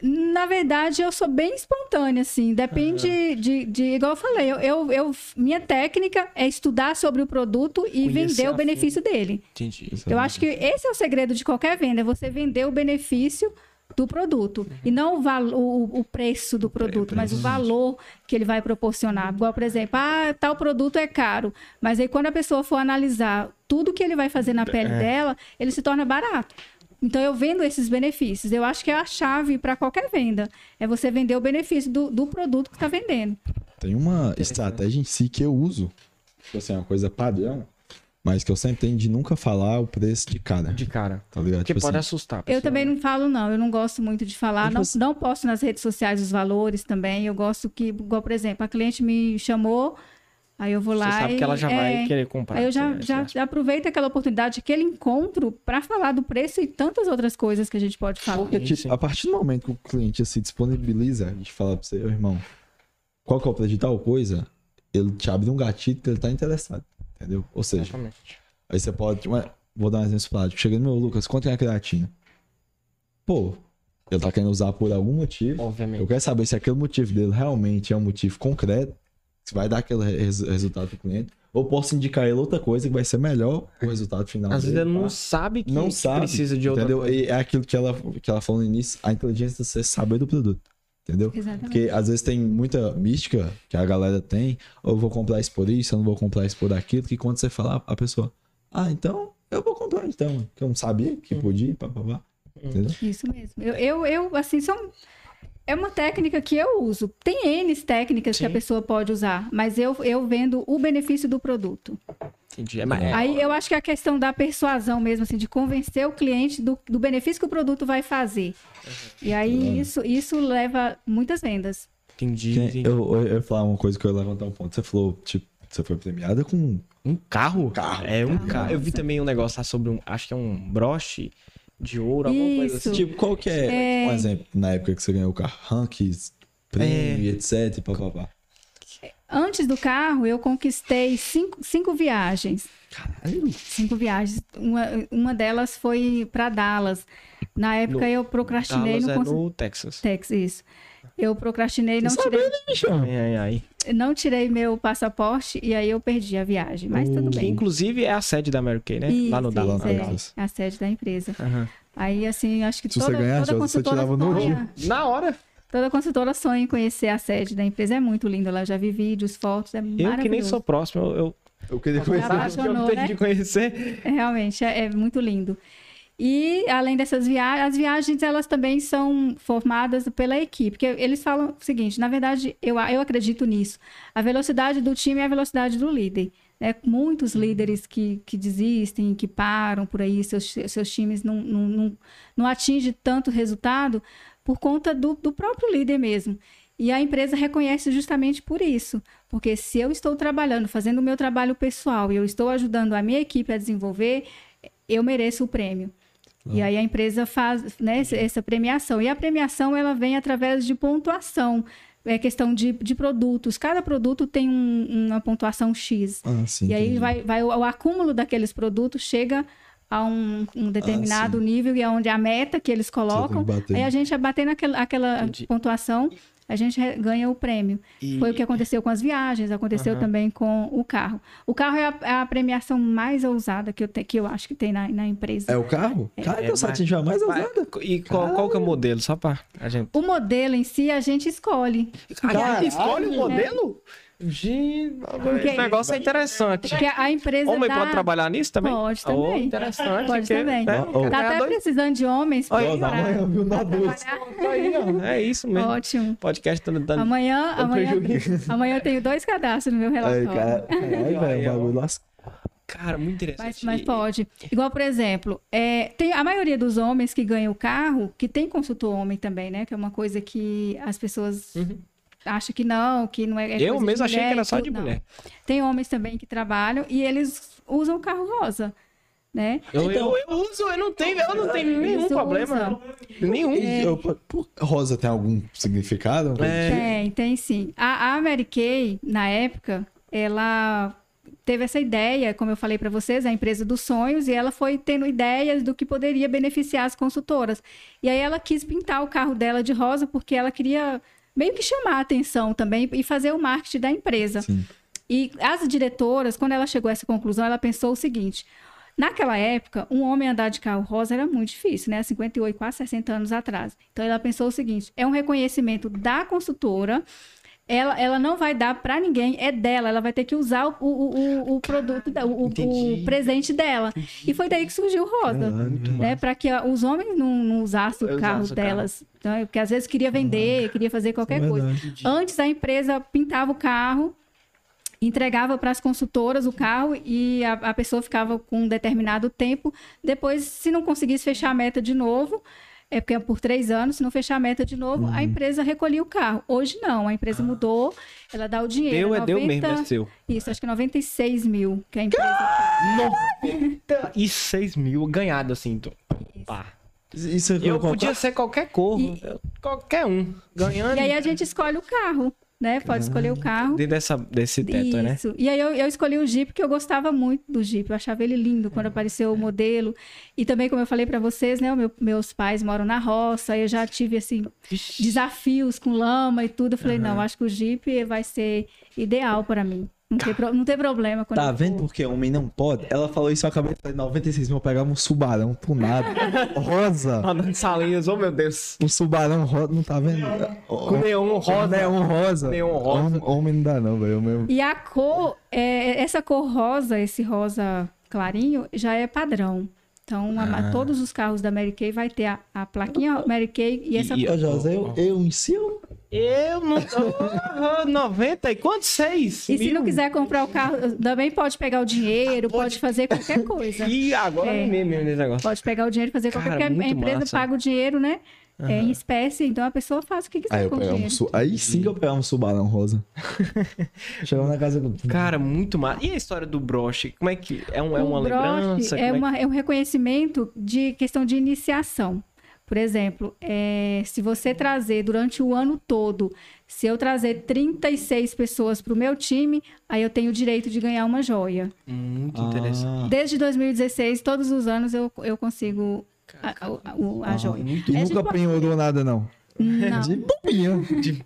Speaker 3: Na verdade, eu sou bem espontânea, assim. Depende de, de. Igual eu falei, eu, eu, minha técnica é estudar sobre o produto e
Speaker 1: Conhecer
Speaker 3: vender o benefício dele.
Speaker 1: Entendi.
Speaker 3: Eu acho que esse é o segredo de qualquer venda, é você vender o benefício do produto. E não o, valo- o, o preço do produto, mas o valor que ele vai proporcionar. Igual, por exemplo, ah, tal produto é caro. Mas aí quando a pessoa for analisar tudo que ele vai fazer na pele dela, ele se torna barato. Então eu vendo esses benefícios. Eu acho que é a chave para qualquer venda. É você vender o benefício do, do produto que está vendendo.
Speaker 2: Tem uma estratégia em si que eu uso. Tipo assim, uma coisa padrão. Mas que eu sempre tenho de nunca falar o preço de cada.
Speaker 1: De cara.
Speaker 2: Tá ligado?
Speaker 1: Porque
Speaker 2: Tipo
Speaker 1: pode
Speaker 2: assim,
Speaker 1: assustar. a
Speaker 3: Eu também
Speaker 1: né?
Speaker 3: não falo, não. Eu não gosto muito de falar.
Speaker 2: Tipo
Speaker 3: Não,
Speaker 2: assim-
Speaker 3: não posto nas redes sociais os valores também. Eu gosto que, igual, por exemplo, a cliente me chamou, aí eu vou lá
Speaker 1: Você sabe
Speaker 3: e...
Speaker 1: que ela já vai
Speaker 3: é,
Speaker 1: querer comprar.
Speaker 3: Aí eu já,
Speaker 1: Você-
Speaker 3: já,
Speaker 1: você-
Speaker 3: já aproveito aquela oportunidade, aquele encontro, para falar do preço e tantas outras coisas que a gente pode falar.
Speaker 2: Porque, tipo, a partir do momento que o cliente se disponibiliza de falar pra você, "Ô, irmão, qual que é o preço de tal coisa, ele te abre um gatilho que ele tá interessado. Entendeu? Ou seja,
Speaker 1: Exatamente.
Speaker 2: aí você pode. Vou dar um exemplo prático. Chega no meu Lucas, quanto é a creatina? Pô, ele tá querendo usar por algum motivo. Eu
Speaker 1: Obviamente.
Speaker 2: quero saber se aquele motivo dele realmente é um motivo concreto, se vai dar aquele res- resultado pro cliente, ou posso indicar ele outra coisa que vai ser melhor o resultado final.
Speaker 1: Às vezes ele não
Speaker 2: tá?
Speaker 1: sabe que,
Speaker 2: não
Speaker 1: que
Speaker 2: sabe,
Speaker 1: precisa de outra
Speaker 2: entendeu?
Speaker 1: coisa.
Speaker 2: E é aquilo que ela, que ela falou no início, a inteligência de você saber do produto, entendeu?
Speaker 3: Exatamente.
Speaker 2: Porque às vezes tem muita mística que a galera tem, ou eu vou comprar isso por isso, eu não vou comprar isso por aquilo, que quando você falar, a pessoa, ah, então eu vou comprar então, que eu não sabia que podia, papapá. Entendeu?
Speaker 3: Isso mesmo. Eu, eu, eu, assim, são. É uma técnica que eu uso. Tem N técnicas que a
Speaker 1: Sim.
Speaker 3: pessoa pode usar, mas eu, eu vendo o benefício do produto.
Speaker 1: Entendi. É, é-
Speaker 3: Aí eu acho que é a questão da persuasão mesmo, assim, de convencer o cliente do, do benefício que o produto vai fazer. E aí isso, isso leva muitas vendas.
Speaker 1: entendi. Entendi.
Speaker 2: eu, eu ia falar uma coisa que eu ia levantar um ponto. Você falou, tipo, você foi premiada com.
Speaker 1: Um carro?
Speaker 2: Carro.
Speaker 1: É um
Speaker 3: Carro,
Speaker 1: carro. Eu vi também um negócio lá sobre um. Acho que é um broche de ouro, alguma coisa
Speaker 3: Isso.
Speaker 1: assim.
Speaker 2: Tipo, qual que é,
Speaker 3: É.
Speaker 2: um exemplo, na época que você ganhou o carro? Rankings, prêmio, e etc, papapá.
Speaker 3: Antes do carro, eu conquistei cinco, cinco viagens.
Speaker 2: Caralho.
Speaker 3: Cinco viagens. Uma, uma delas foi para Dallas. Na época
Speaker 1: No-
Speaker 3: eu procrastinei
Speaker 1: Dallas
Speaker 3: no
Speaker 1: é no Texas.
Speaker 3: Texas, isso. Eu procrastinei, não
Speaker 2: Você
Speaker 3: tirei,
Speaker 2: sabia, né, bichão?
Speaker 1: Ai, ai, ai.
Speaker 3: Não tirei meu passaporte e aí eu perdi a viagem. Mas tudo
Speaker 1: Que
Speaker 3: bem.
Speaker 1: inclusive é a sede da Mary Kay, né? lá no
Speaker 3: Isso,
Speaker 1: Dallas.
Speaker 3: isso, é,
Speaker 2: Dallas.
Speaker 3: a sede da empresa.
Speaker 1: Aham.
Speaker 3: Aí, assim, acho que
Speaker 2: Se você
Speaker 3: toda,
Speaker 2: ganhasse,
Speaker 3: toda
Speaker 2: você tirava no
Speaker 3: sonha,
Speaker 1: Na hora.
Speaker 3: toda consultora sonha em conhecer a sede da empresa. É muito lindo lá, já vi vídeos, fotos, é
Speaker 1: Eu
Speaker 3: maravilhoso.
Speaker 1: que nem sou próximo, eu, eu,
Speaker 2: Eu queria conhecer.
Speaker 1: eu tenho
Speaker 3: né?
Speaker 1: de conhecer.
Speaker 3: É, realmente, é, é muito lindo. E, além dessas viagens, as viagens, elas também são formadas pela equipe. Porque eles falam o seguinte, na verdade, eu, eu acredito nisso. A velocidade do time é a velocidade do líder. Né? Muitos líderes que, que desistem, que param por aí, seus, seus times não, não, não, não atingem tanto resultado por conta do, do próprio líder mesmo. E a empresa reconhece justamente por isso. Porque se eu estou trabalhando, fazendo o meu trabalho pessoal e eu estou ajudando a minha equipe a desenvolver, eu mereço o prêmio. E aí a empresa faz né, essa- premiação. E a premiação ela vem através de pontuação. É questão de, de produtos. Cada produto tem um- uma pontuação X.
Speaker 2: Ah, sim.
Speaker 3: e aí
Speaker 2: entendi.
Speaker 3: vai, vai o, o acúmulo daqueles produtos chega a um, um determinado nível e é onde a meta que eles colocam. Aí a gente bater naquela aquela
Speaker 1: Entendi.
Speaker 3: pontuação, a gente ganha o prêmio.
Speaker 1: E-
Speaker 3: Foi o que aconteceu com as viagens, aconteceu
Speaker 1: Aham.
Speaker 3: também com o carro. O carro é a, é a premiação mais ousada que eu, te- que eu acho que tem na, na empresa.
Speaker 2: É o carro? Cara,
Speaker 1: É,
Speaker 2: então
Speaker 1: mas-
Speaker 2: a mais ousada.
Speaker 1: E qual, qual que é o modelo? Só pra a gente.
Speaker 3: O modelo em si a gente escolhe.
Speaker 1: Ah, escolhe o modelo? Gente,
Speaker 3: Porque-
Speaker 1: esse negócio é interessante.
Speaker 3: Porque a empresa
Speaker 1: Homem
Speaker 3: dá...
Speaker 1: pode trabalhar nisso também?
Speaker 3: Pode
Speaker 1: Oh,
Speaker 3: também.
Speaker 1: interessante.
Speaker 3: Pode
Speaker 1: que-
Speaker 3: também.
Speaker 1: né?
Speaker 2: Oh, oh.
Speaker 3: Tá até
Speaker 1: Ganhador-
Speaker 3: precisando de homens
Speaker 1: Olha,
Speaker 3: pra-
Speaker 2: Ó, da manhã, viu? Na.
Speaker 1: Aí, ó, É isso mesmo.
Speaker 3: Ótimo.
Speaker 1: Podcast tá dando.
Speaker 3: Amanhã,
Speaker 1: dando
Speaker 3: amanhã,
Speaker 1: prejuízo.
Speaker 3: amanhã eu tenho dois cadastros no meu
Speaker 2: Aí,
Speaker 3: relatório.
Speaker 2: cara, caralho, velho, o bagulho lascou.
Speaker 1: Cara, muito interessante.
Speaker 3: Mas, mas pode. Igual, por exemplo, é, tem a maioria dos homens que ganham o carro, que tem consultor homem também, né? Que é uma coisa que as pessoas
Speaker 1: Uhum.
Speaker 3: Acham que não, que não é. é
Speaker 1: Eu
Speaker 3: coisa de
Speaker 1: mesmo achei que
Speaker 3: mulher
Speaker 1: era
Speaker 3: e
Speaker 1: só de
Speaker 3: não.
Speaker 1: mulher.
Speaker 3: Tem homens também que trabalham e eles usam o carro rosa, né?
Speaker 1: Eu, eu, eu uso, eu não tenho, eu não tenho nenhum problema. Nenhum.
Speaker 3: É.
Speaker 2: Eu- rosa tem algum significado?
Speaker 1: É.
Speaker 3: Tem, tem sim. A, a Mary Kay, na época, ela teve essa ideia, como eu falei para vocês, a empresa dos sonhos, e ela foi tendo ideias do que poderia beneficiar as consultoras. E aí ela quis pintar o carro dela de rosa porque ela queria meio que chamar a atenção também e fazer o marketing da empresa.
Speaker 2: Sim.
Speaker 3: E as diretoras, quando ela chegou a essa conclusão, ela pensou o seguinte: naquela época, um homem andar de carro rosa era muito difícil, né? 58, quase 60 anos atrás. Então ela pensou o seguinte: é um reconhecimento da consultora. Ela, ela não vai dar para ninguém, é dela. Ela vai ter que usar o, o, o, o produto, o, o
Speaker 1: Entendi.
Speaker 3: presente dela. E foi daí que surgiu o rosa, né? Para que os homens não, não usassem o carro
Speaker 1: o carro.
Speaker 3: delas. Então, porque às vezes queria vender, queria fazer qualquer
Speaker 2: É
Speaker 3: coisa. Antes a empresa pintava o carro, entregava para as consultoras o carro e a, a pessoa ficava com um determinado tempo. Depois, se não conseguisse fechar a meta de novo, é porque é por três anos, se não fechar a meta de novo,
Speaker 1: Uhum.
Speaker 3: a empresa recolhia o carro. Hoje não, a empresa mudou, ela dá o dinheiro.
Speaker 1: Deu, é deu mesmo, é
Speaker 3: 90
Speaker 1: seu.
Speaker 3: Isso, acho que 96 mil que a empresa.
Speaker 1: 96 mil ganhado, assim. Tô... Pá.
Speaker 2: Isso é
Speaker 1: Eu podia ser qualquer cor,
Speaker 3: E-
Speaker 1: qualquer um, ganhando
Speaker 3: E aí a gente escolhe o carro, né? Pode escolher o carro.
Speaker 1: dentro dessa, desse teto, né?
Speaker 3: Isso. E aí eu, eu escolhi o Jeep porque eu gostava muito do Jeep. Eu achava ele lindo quando apareceu o modelo. E também, como eu falei para vocês, né? meu- meus pais moram na roça. Eu já tive, assim, desafios com lama e tudo. Eu falei, não, acho que o Jeep vai ser ideal para mim. Não tem, pro- não tem problema. Quando
Speaker 2: Tá
Speaker 3: eu
Speaker 2: vendo porque homem não pode? Ela falou isso, eu acabei de falar, 96 mil, eu pegava um subarão tunado, rosa.
Speaker 1: Mandando salinhas, oh meu Deus.
Speaker 2: Um subarão rosa, não tá vendo?
Speaker 1: Com neon rosa.
Speaker 2: Neon rosa.
Speaker 1: Neon rosa.
Speaker 2: Hom- Homem não dá não, velho. mesmo.
Speaker 3: E a cor, é, essa cor rosa, esse rosa clarinho, já é padrão. Então, a-
Speaker 2: Ah.
Speaker 3: todos os carros da Mary Kay vai ter a, a plaquinha Mary Kay e essa
Speaker 1: E-
Speaker 3: cor.
Speaker 2: Ô, José, eu, eu em si, eu...
Speaker 1: Eu não tô. Ah, 90 e quantos? Seis?
Speaker 3: E se
Speaker 1: mil?
Speaker 3: não quiser comprar o carro, também pode pegar o dinheiro, pode fazer qualquer coisa.
Speaker 1: Ih, agora
Speaker 3: É.
Speaker 1: é. mesmo nesse negócio.
Speaker 3: Pode pegar o dinheiro e fazer qualquer
Speaker 1: Cara,
Speaker 3: coisa. porque A
Speaker 1: muito
Speaker 3: empresa
Speaker 1: massa.
Speaker 3: paga o dinheiro, né? É, em espécie, então a pessoa faz o que quiser
Speaker 2: Aí eu
Speaker 3: com
Speaker 2: um su... Aí sim que eu pegava um subarão rosa. Chegava na casa do...
Speaker 1: Cara, muito massa. E a história do broche? Como é que. É, um, é uma
Speaker 3: broche
Speaker 1: lembrança?
Speaker 3: É,
Speaker 1: Como
Speaker 3: uma- é um reconhecimento de questão de iniciação. Por exemplo, é, se você trazer durante o ano todo, se eu trazer 36 pessoas para o meu time, aí eu tenho o direito de ganhar uma joia.
Speaker 1: Muito
Speaker 2: Ah,
Speaker 1: interessante.
Speaker 3: Desde 2016, todos os anos eu, eu consigo a, a- o- a joia.
Speaker 2: E
Speaker 3: A gente
Speaker 2: nunca
Speaker 3: pode-
Speaker 2: penhorou nada, não.
Speaker 3: Não.
Speaker 2: De.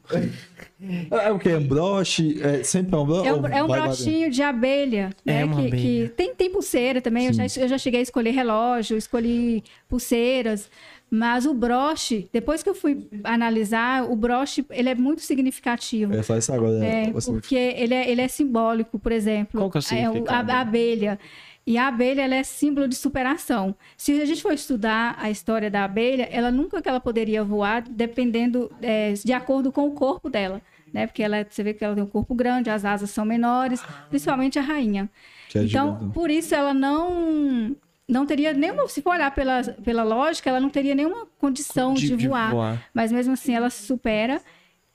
Speaker 2: É o que? É broche? É sempre é um broche?
Speaker 3: É um, é um
Speaker 2: vai
Speaker 3: brochinho de abelha,
Speaker 1: É
Speaker 3: né?
Speaker 1: uma
Speaker 3: que,
Speaker 1: abelha.
Speaker 3: que tem, tem pulseira também. Eu já, eu já cheguei a escolher relógio, escolhi pulseiras. Mas o broche, depois que eu fui analisar, o broche ele é muito significativo.
Speaker 2: Eu ia falar isso agora.
Speaker 3: É,
Speaker 2: Assim,
Speaker 3: porque ele é, ele é simbólico, por exemplo.
Speaker 1: Qual que é o
Speaker 3: o-
Speaker 1: significado?
Speaker 3: a, a abelha. E a abelha ela é símbolo de superação. Se a gente for estudar a história da abelha, ela nunca que ela poderia voar, dependendo é, de acordo com o corpo dela, né? Porque ela, você vê que ela tem um corpo grande, as asas são menores, principalmente a rainha.
Speaker 2: que é
Speaker 3: então, por isso ela não não teria nenhuma, se for olhar pela, pela lógica, ela não teria nenhuma condição de, voar. Mas mesmo assim ela supera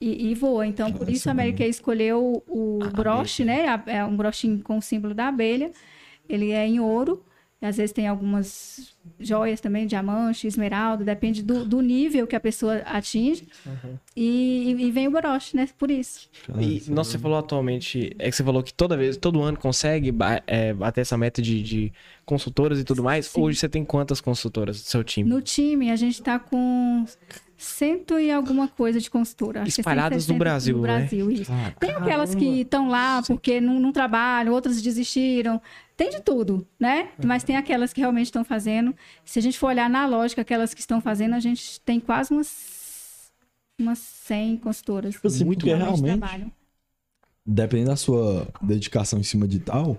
Speaker 3: e, e voa. Então, por isso a Kay escolheu o broche, né? A- É um brochinho com o símbolo da abelha. Ele é em ouro. Às vezes tem algumas joias também, diamante, esmeralda, depende do, do nível que a pessoa atinge. E, e vem o broche, né? Por isso.
Speaker 1: E, nossa, você falou atualmente, é que você falou que toda vez, todo ano consegue é, bater essa meta de, de consultoras e tudo mais.
Speaker 3: Sim.
Speaker 1: Hoje você tem quantas consultoras do seu time?
Speaker 3: No time, a gente está com cento e alguma coisa de consultora.
Speaker 1: Espalhadas no
Speaker 3: 160
Speaker 1: Brasil,
Speaker 3: No
Speaker 1: né?
Speaker 3: Brasil, isso.
Speaker 1: Ah,
Speaker 3: Tem aquelas que estão lá porque não, não trabalham, outras desistiram. Tem de tudo, né? Mas tem aquelas que realmente estão fazendo. Se a gente for olhar na lógica, aquelas que estão fazendo, a gente tem quase umas, umas 100 consultoras.
Speaker 2: Tipo assim,
Speaker 1: muito
Speaker 3: realmente trabalham.
Speaker 2: dependendo da sua dedicação em cima de tal,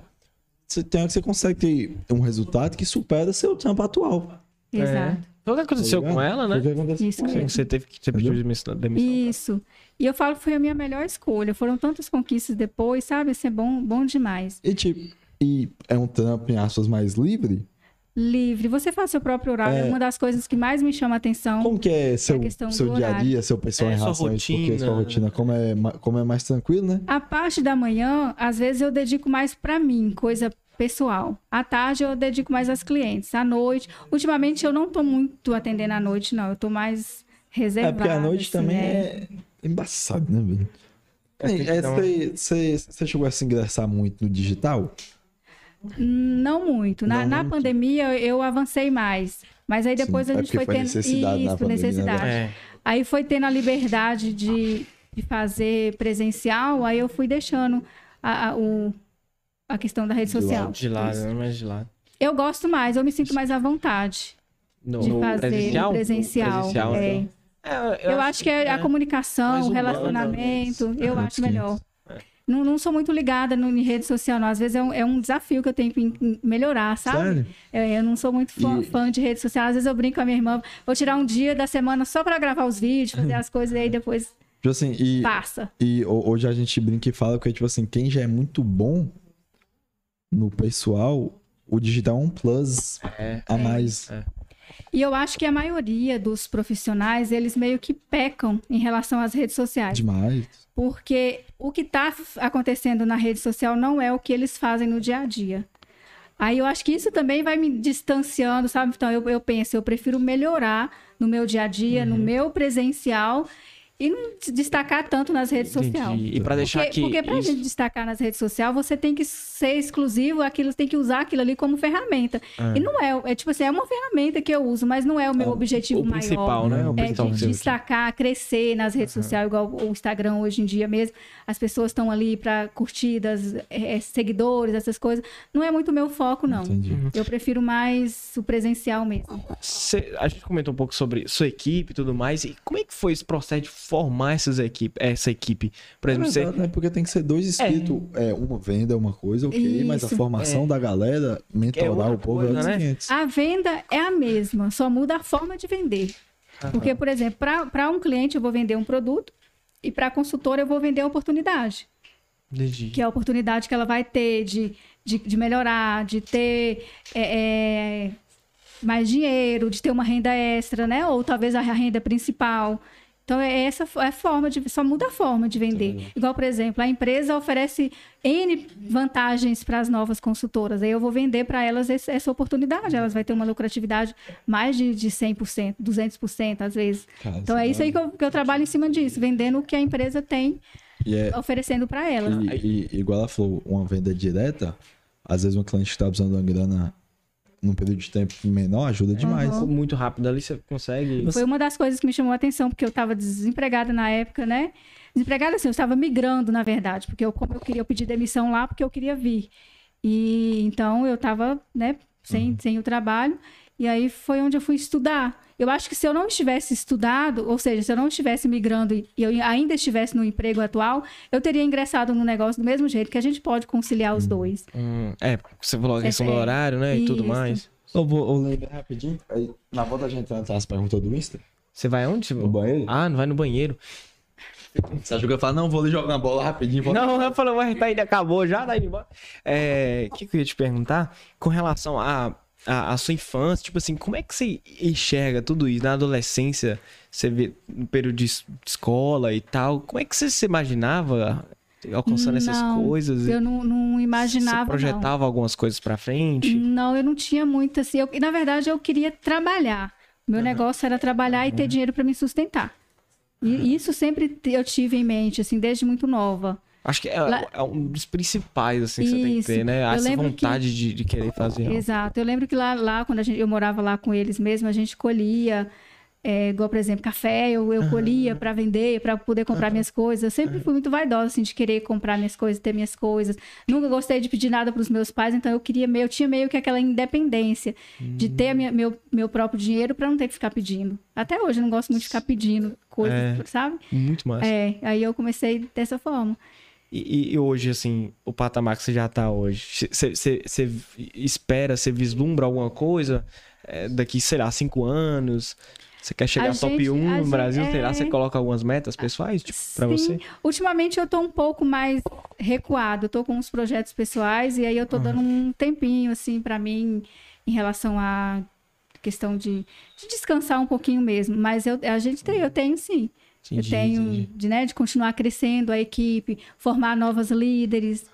Speaker 2: você tem hora que você consegue ter um resultado que supera seu trampo atual.
Speaker 3: Exato.
Speaker 1: Foi o que aconteceu
Speaker 2: Tá
Speaker 1: com ela,
Speaker 2: Foi o que
Speaker 1: né?
Speaker 2: aconteceu
Speaker 3: Isso
Speaker 2: com ela.
Speaker 1: Você teve que você pediu demissão. demissão.
Speaker 3: Isso. E eu falo que foi a minha melhor escolha. Foram tantas conquistas depois, sabe? Isso é bom, bom demais.
Speaker 2: E tipo, E é um trampo, em aspas, mais livre?
Speaker 3: Livre. Você faz seu próprio horário. É...
Speaker 2: É.
Speaker 3: uma das coisas que mais me chama a atenção.
Speaker 2: Como que é seu,
Speaker 3: questão
Speaker 2: seu
Speaker 3: do
Speaker 2: dia a dia, seu pessoal
Speaker 1: É,
Speaker 2: em
Speaker 1: sua
Speaker 2: relação a isso? Porque
Speaker 1: rotina.
Speaker 2: sua rotina, como é, como é mais tranquilo, né?
Speaker 3: A parte da manhã, às vezes eu dedico mais pra mim, coisa pessoal. À tarde eu dedico mais às clientes. À noite, ultimamente eu não tô muito atendendo à noite, não. Eu tô mais
Speaker 2: É
Speaker 3: reservada.
Speaker 2: porque a noite
Speaker 3: assim,
Speaker 2: também
Speaker 3: né?
Speaker 2: é embaçado, né, velho?
Speaker 1: É,
Speaker 2: É, Você você- você chegou a se ingressar muito no digital?
Speaker 3: Não muito. Na,
Speaker 2: Não
Speaker 3: na
Speaker 2: muito.
Speaker 3: pandemia eu avancei mais. Mas aí depois
Speaker 2: Sim,
Speaker 3: a
Speaker 2: é
Speaker 3: gente foi
Speaker 2: foi
Speaker 3: tendo
Speaker 2: necessidade
Speaker 3: isso,
Speaker 2: pandemia, né,
Speaker 3: necessidade.
Speaker 1: É.
Speaker 3: Aí foi tendo a liberdade de, de fazer presencial, aí eu fui deixando a, a, o, a questão da rede
Speaker 2: De
Speaker 3: social.
Speaker 1: De lado,
Speaker 3: Isso.
Speaker 1: né? mais de lado.
Speaker 3: Eu gosto mais, eu me sinto mais à vontade
Speaker 1: No,
Speaker 3: de fazer
Speaker 1: presencial?
Speaker 3: presencial.
Speaker 1: Presencial,
Speaker 3: é.
Speaker 1: então. É,
Speaker 3: Eu, acho que é a
Speaker 1: é.
Speaker 3: comunicação, o
Speaker 1: humano,
Speaker 3: relacionamento, eu
Speaker 2: mais
Speaker 3: acho melhor.
Speaker 1: É.
Speaker 3: Não, não sou muito ligada no, em rede social, não. Às vezes é um, é um desafio que eu tenho que em- melhorar, sabe?
Speaker 2: Sério?
Speaker 3: É, eu não sou muito fã,
Speaker 2: E-
Speaker 3: fã de rede social. Às vezes eu brinco com a minha irmã, vou tirar um dia da semana só pra gravar os vídeos, fazer as coisas e aí depois
Speaker 2: Tipo assim, e,
Speaker 3: passa.
Speaker 2: e ho- hoje a gente brinca e fala que, tipo assim, quem já é muito bom no pessoal, o digital é um plus
Speaker 1: É.
Speaker 2: a mais.
Speaker 3: E eu acho que a maioria dos profissionais, eles meio que pecam em relação às redes sociais.
Speaker 2: Demais.
Speaker 3: Porque o que está acontecendo na rede social não é o que eles fazem no dia a dia. Aí eu acho que isso também vai me distanciando, sabe? Então eu, eu penso, eu prefiro melhorar no meu dia a dia, no meu presencial e não destacar tanto nas redes sociais.
Speaker 1: E pra deixar
Speaker 3: Porque,
Speaker 1: aqui.
Speaker 3: porque pra
Speaker 1: isso-
Speaker 3: gente destacar nas redes sociais, você tem que ser exclusivo, aquilo tem que usar aquilo ali como ferramenta.
Speaker 1: É.
Speaker 3: E não é, é tipo assim, é uma ferramenta que eu uso, mas não é o meu
Speaker 2: É o-
Speaker 3: objetivo
Speaker 1: o
Speaker 3: maior.
Speaker 1: principal, né? O
Speaker 3: É
Speaker 1: principal
Speaker 3: de
Speaker 1: que você-
Speaker 3: destacar, crescer nas redes sociais, igual o Instagram hoje em dia mesmo. As pessoas estão ali para curtidas, é, é, seguidores, essas coisas. Não é muito meu foco, não.
Speaker 2: Entendi.
Speaker 3: Eu prefiro mais o presencial mesmo.
Speaker 1: Cê- a gente comentou um pouco sobre sua equipe e tudo mais. E como é que foi esse processo de formar essas equipe, essa equipe? Por
Speaker 2: É
Speaker 1: exemplo, você.
Speaker 2: verdade, né? Porque tem que ser dois inscritos. É, uma venda é uma coisa, ok, mas a
Speaker 3: Isso.
Speaker 2: formação da galera,
Speaker 1: É
Speaker 2: mentorar
Speaker 1: outra
Speaker 2: o povo
Speaker 1: coisa,
Speaker 2: é
Speaker 1: né?
Speaker 2: 500.
Speaker 3: A venda é a mesma, só muda a forma de vender. Porque, por exemplo, para um cliente eu vou vender um produto e para a consultora eu vou vender a oportunidade.
Speaker 1: Entendi.
Speaker 3: que é a oportunidade que ela vai ter de, de, de melhorar, de ter é, é, mais dinheiro, de ter uma renda extra, né? Ou talvez a renda principal. Então, é essa é a forma de. Só muda a forma de vender. Igual, por exemplo, a empresa oferece N vantagens para as novas consultoras. Aí eu vou vender para elas esse- essa oportunidade. Elas vão ter uma lucratividade mais de, de 100%, 200% às vezes. Então, é isso aí que eu, que eu trabalho em cima disso, vendendo o que a empresa tem,
Speaker 2: E é,
Speaker 3: oferecendo para elas.
Speaker 2: E, e- igual ela falou, uma venda direta, às vezes um cliente tá precisando de uma grana num período de tempo menor ajuda demais.
Speaker 3: Uhum.
Speaker 1: Muito rápido ali, você consegue.
Speaker 3: Foi uma das coisas que me chamou a atenção, porque eu estava desempregada na época, né? Desempregada assim, eu estava migrando, na verdade, porque eu, como eu queria, eu pedi demissão lá porque eu queria vir. E então eu estava, né, sem, sem o trabalho, e aí foi onde eu fui estudar. Eu acho que se eu não tivesse estudado, ou seja, se eu não estivesse migrando e eu ainda estivesse no emprego atual, eu teria ingressado no negócio do mesmo jeito, que a gente pode conciliar os dois.
Speaker 1: Hum, é, você falou a questão
Speaker 3: É,
Speaker 1: do
Speaker 3: é.
Speaker 1: horário, né? E tudo
Speaker 3: Isso.
Speaker 1: mais.
Speaker 2: Eu vou eu lembro rapidinho. Aí, na volta a gente entra as perguntas do Insta.
Speaker 1: Você vai aonde?
Speaker 2: No banheiro.
Speaker 1: Ah, não vai no banheiro.
Speaker 2: Você que eu falo, não, vou ali jogar uma bola rapidinho. volta.
Speaker 1: Não, eu falei, ué, tá indo, acabou já, indo embora. É, o que, que eu ia te perguntar? Com relação à a, a sua infância, tipo assim, como é que você enxerga tudo isso? Na adolescência, você vê no período de es- escola e tal, como é que você se imaginava alcançando essas
Speaker 3: Não,
Speaker 1: coisas?
Speaker 3: Eu não, não imaginava.
Speaker 1: Você
Speaker 3: não.
Speaker 1: projetava algumas coisas pra frente?
Speaker 3: Não, eu não tinha muito assim. Eu, na verdade, eu queria trabalhar. Meu negócio era trabalhar e ter dinheiro para me sustentar. E isso sempre eu tive em mente, assim, desde muito nova.
Speaker 1: Acho que é, é um dos principais, assim, que você tem que
Speaker 3: Isso.
Speaker 1: ter, né? Essa
Speaker 3: lembro que-
Speaker 1: vontade de, de querer fazer. algo.
Speaker 3: Exato. Eu lembro que lá, lá quando a gente, eu morava lá com eles mesmo, a gente colhia, é, igual, por exemplo, café, eu, eu colhia para vender, para poder comprar minhas coisas. Eu sempre fui muito vaidosa, assim, de querer comprar minhas coisas, ter minhas coisas. Nunca gostei de pedir nada para os meus pais, então eu queria meio, eu tinha meio que aquela independência de ter minha- meu, meu próprio dinheiro para não ter que ficar pedindo. Até hoje eu não gosto muito de ficar pedindo coisas,
Speaker 1: É.
Speaker 3: sabe?
Speaker 1: Muito massa.
Speaker 3: É, aí eu comecei dessa forma.
Speaker 1: E, e hoje, assim, o patamar que você já tá hoje, você espera, você vislumbra alguma coisa é, daqui, sei lá, cinco anos? Você quer chegar
Speaker 3: A
Speaker 1: ao top
Speaker 3: gente-
Speaker 1: 1
Speaker 3: a
Speaker 1: no Brasil, sei lá,
Speaker 3: é.
Speaker 1: você coloca algumas metas pessoais, tipo,
Speaker 3: Sim.
Speaker 1: você?
Speaker 3: Ultimamente eu tô um pouco mais recuado. Eu tô com uns projetos pessoais e aí eu tô dando um tempinho, assim, pra mim, em relação à questão de, de descansar um pouquinho mesmo. Mas eu, a gente tem, eu tenho sim.
Speaker 1: Entendi,
Speaker 3: eu tenho
Speaker 1: entendi.
Speaker 3: de, né, de continuar crescendo a equipe, formar novas líderes.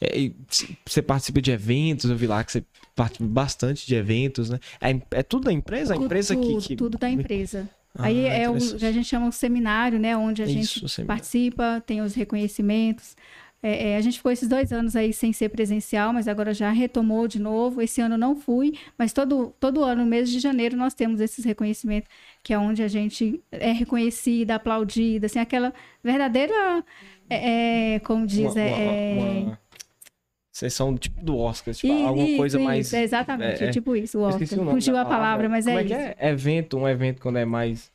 Speaker 1: É, e c- você participa de eventos, eu vi lá que você participa bastante de eventos, né? É, é tudo da empresa? A empresa que,
Speaker 3: tudo,
Speaker 1: que...
Speaker 3: tudo da empresa.
Speaker 1: Ah,
Speaker 3: Aí é o que a gente chama o seminário, né? Onde a
Speaker 1: Isso,
Speaker 3: gente participa, tem os reconhecimentos. É, é, a gente ficou esses dois anos aí sem ser presencial, mas agora já retomou de novo. Esse ano não fui, mas todo, todo ano, no mês de janeiro, nós temos esses reconhecimentos, que é onde a gente é reconhecida, aplaudida, assim, aquela verdadeira, é, é, como diz,
Speaker 1: Uma-
Speaker 3: é,
Speaker 1: uma-
Speaker 3: é-
Speaker 1: uma sessão tipo do Oscar, tipo,
Speaker 3: Isso,
Speaker 1: alguma coisa
Speaker 3: isso,
Speaker 1: mais...
Speaker 3: é exatamente,
Speaker 1: é, é.
Speaker 3: tipo isso, o Oscar. Fugiu a palavra, mas
Speaker 1: Como
Speaker 3: é,
Speaker 1: é que
Speaker 3: isso.
Speaker 1: é? Evento, um evento quando é mais...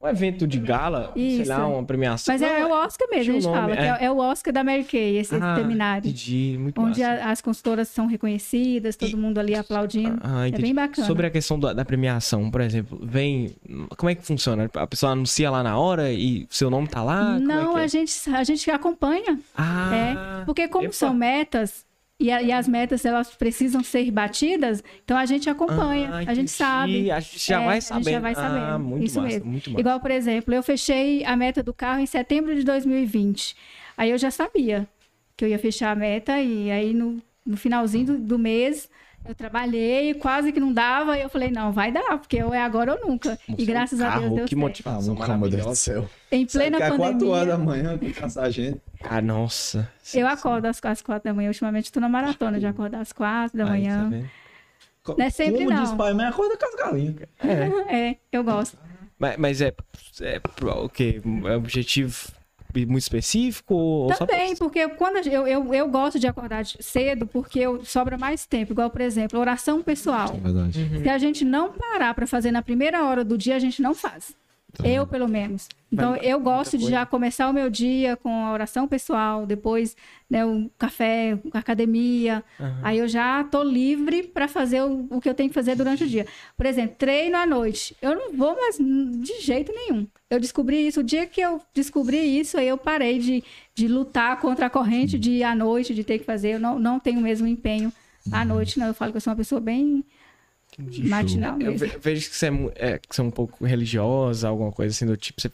Speaker 1: Um evento de gala, sei
Speaker 3: Isso.
Speaker 1: lá, uma premiação.
Speaker 3: Mas é,
Speaker 1: Não,
Speaker 3: o Oscar mesmo, a gente fala,
Speaker 1: é.
Speaker 3: é, é o Oscar da Mary Kay, esse
Speaker 1: Ah,
Speaker 3: seminário.
Speaker 1: Entendi, muito
Speaker 3: Onde a- as consultoras são reconhecidas, todo mundo ali aplaudindo.
Speaker 1: Ah,
Speaker 3: é bem bacana.
Speaker 1: Sobre a questão da, da premiação, por exemplo, vem. Como é que funciona? A pessoa anuncia lá na hora e seu nome tá lá?
Speaker 3: Não,
Speaker 1: é que é?
Speaker 3: a, gente, a gente acompanha.
Speaker 1: Ah,
Speaker 3: É, porque como
Speaker 1: Epa.
Speaker 3: são metas, e, a- e as metas elas precisam ser batidas, então a gente acompanha,
Speaker 1: ah,
Speaker 3: a
Speaker 1: entendi.
Speaker 3: gente sabe.
Speaker 1: A gente já
Speaker 3: É,
Speaker 1: vai
Speaker 3: a gente
Speaker 1: sabendo.
Speaker 3: já vai sabendo.
Speaker 1: Ah, muito
Speaker 3: Isso
Speaker 1: massa,
Speaker 3: mesmo.
Speaker 1: muito massa.
Speaker 3: Igual, por exemplo, eu fechei a meta do carro em setembro de 2020. Aí eu já sabia que eu ia fechar a meta e aí no, no finalzinho do, do mês eu trabalhei, quase que não dava, e eu falei, não, vai dar, porque ou é agora ou nunca.
Speaker 1: Moça,
Speaker 3: e graças
Speaker 1: um
Speaker 3: a Deus deu
Speaker 1: que
Speaker 3: certo.
Speaker 2: Ah,
Speaker 1: motivação
Speaker 2: meu Deus do céu.
Speaker 3: Em plena
Speaker 2: Sai que é 4 horas da
Speaker 3: pandemia,
Speaker 2: manhã tem que caçar a gente.
Speaker 1: Ah, nossa.
Speaker 3: eu acordo às, às quatro da manhã. Ultimamente estou na maratona de acordar às quatro da
Speaker 1: tá
Speaker 3: manhã. Não é sempre
Speaker 2: Como
Speaker 3: não.
Speaker 2: diz pai, mas acorda com as galinhas.
Speaker 3: É, eu gosto.
Speaker 1: Mas, mas é, é o quê? É um objetivo muito específico? Ou só
Speaker 3: Também, porque quando eu, eu, eu gosto de acordar cedo, porque eu, sobra mais tempo. Igual, por exemplo, oração pessoal.
Speaker 2: É verdade.
Speaker 1: Uhum.
Speaker 3: Se a gente não parar para fazer na primeira hora do dia, a gente não faz. Eu, pelo menos. Então,
Speaker 1: Vai-
Speaker 3: eu gosto de já começar o meu dia com a oração pessoal, depois né, o café, a academia. Aí eu já tô livre para fazer o, o que eu tenho que fazer durante o dia. Por exemplo, treino à noite. Eu não vou mais de jeito nenhum. Eu descobri isso. O dia que eu descobri isso, aí eu parei de, de lutar contra a corrente de ir à noite, de ter que fazer. Eu não, não tenho o mesmo empenho à noite, não. Eu falo que eu sou uma pessoa bem matinal
Speaker 1: Eu
Speaker 3: mesmo.
Speaker 1: ve- vejo que você é, é, que você é um pouco religiosa, alguma coisa assim do tipo. Você,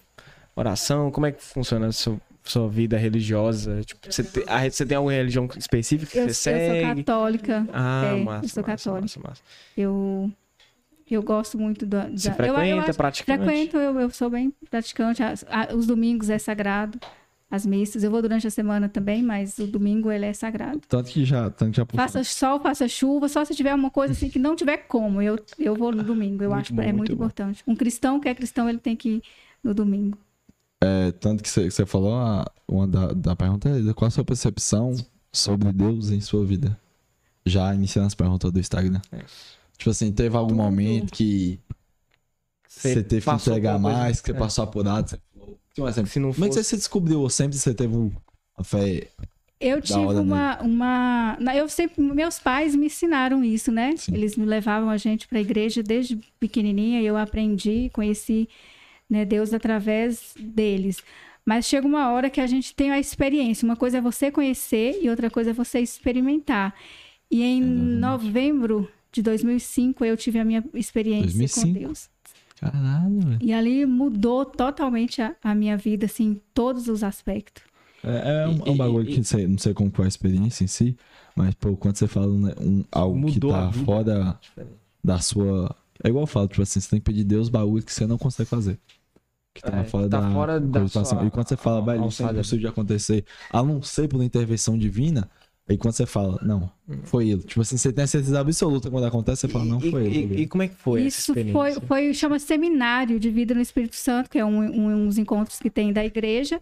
Speaker 1: oração, como é que funciona a sua, sua vida religiosa? Tipo, você, te- a- você tem alguma religião específica que
Speaker 3: Eu, eu
Speaker 1: você
Speaker 3: sou
Speaker 1: segue?
Speaker 3: católica.
Speaker 1: Ah,
Speaker 3: é,
Speaker 1: massa,
Speaker 3: eu sou
Speaker 1: massa,
Speaker 3: católica.
Speaker 1: massa, massa.
Speaker 3: Eu, eu gosto muito da.
Speaker 1: Você
Speaker 3: da-
Speaker 1: frequenta,
Speaker 3: eu, eu acho-
Speaker 1: praticante?
Speaker 3: frequento, eu, eu sou bem praticante. As- a- os domingos é sagrado. As missas. Eu vou durante a semana também, mas o domingo ele é sagrado.
Speaker 2: Tanto que já, tanto que já
Speaker 3: Faça sol, faça chuva, só se tiver uma coisa assim que não tiver como. Eu, eu vou no domingo. Eu
Speaker 1: Muito
Speaker 3: acho que é muito
Speaker 1: muito bom.
Speaker 3: importante. Um cristão que é cristão, ele tem que ir no domingo.
Speaker 2: É, tanto que você, falou, a- uma da, da pergunta é qual a sua percepção sobre Deus em sua vida? Já iniciando as perguntas do Instagram.
Speaker 1: É.
Speaker 2: Tipo assim, teve algum momento que você teve que entregar
Speaker 1: coisa-
Speaker 2: mais, que você
Speaker 1: é.
Speaker 2: passou apurado? Você um exemplo.
Speaker 1: Se não
Speaker 2: Como é que
Speaker 1: fosse-
Speaker 2: você descobriu? Ou sempre você teve um- uma fé?
Speaker 3: Eu
Speaker 2: Da
Speaker 3: tive uma, uma. Eu sempre. Meus pais me ensinaram isso, né?
Speaker 2: Sim.
Speaker 3: Eles me levavam a gente para a igreja desde pequenininha e eu aprendi, conheci né, Deus através deles. Mas chega uma hora que a gente tem a experiência. Uma coisa é você conhecer e outra coisa é você experimentar. E em novembro de 2005 eu tive a minha experiência
Speaker 2: 2005?
Speaker 3: com Deus.
Speaker 2: Caralho, velho.
Speaker 3: E ali mudou totalmente a, a minha vida, assim, em todos os aspectos.
Speaker 2: É, é um, é um
Speaker 1: E-
Speaker 2: bagulho
Speaker 1: e-
Speaker 2: que você, não sei como foi a experiência em si, mas, pô, quando você fala né, um, algo
Speaker 1: Mudou
Speaker 2: que tá fora da sua. É igual eu falo, tipo assim, você tem que pedir Deus bagulho que você não consegue fazer. Que tá
Speaker 1: É,
Speaker 2: fora
Speaker 1: tá
Speaker 2: da
Speaker 1: fora da
Speaker 2: cogitação.
Speaker 1: sua
Speaker 2: E quando você fala, velho, isso é
Speaker 1: alçada.
Speaker 2: impossível de acontecer, a não ser por intervenção divina, aí quando você fala, não, foi ele. Tipo assim, você tem a certeza absoluta quando acontece, você fala, não
Speaker 1: e,
Speaker 2: foi
Speaker 1: e-
Speaker 2: ele.
Speaker 1: e como é que foi
Speaker 3: Isso foi,
Speaker 1: experiência?
Speaker 3: foi chama seminário de vida no Espírito Santo, que é um, um, uns encontros que tem da igreja.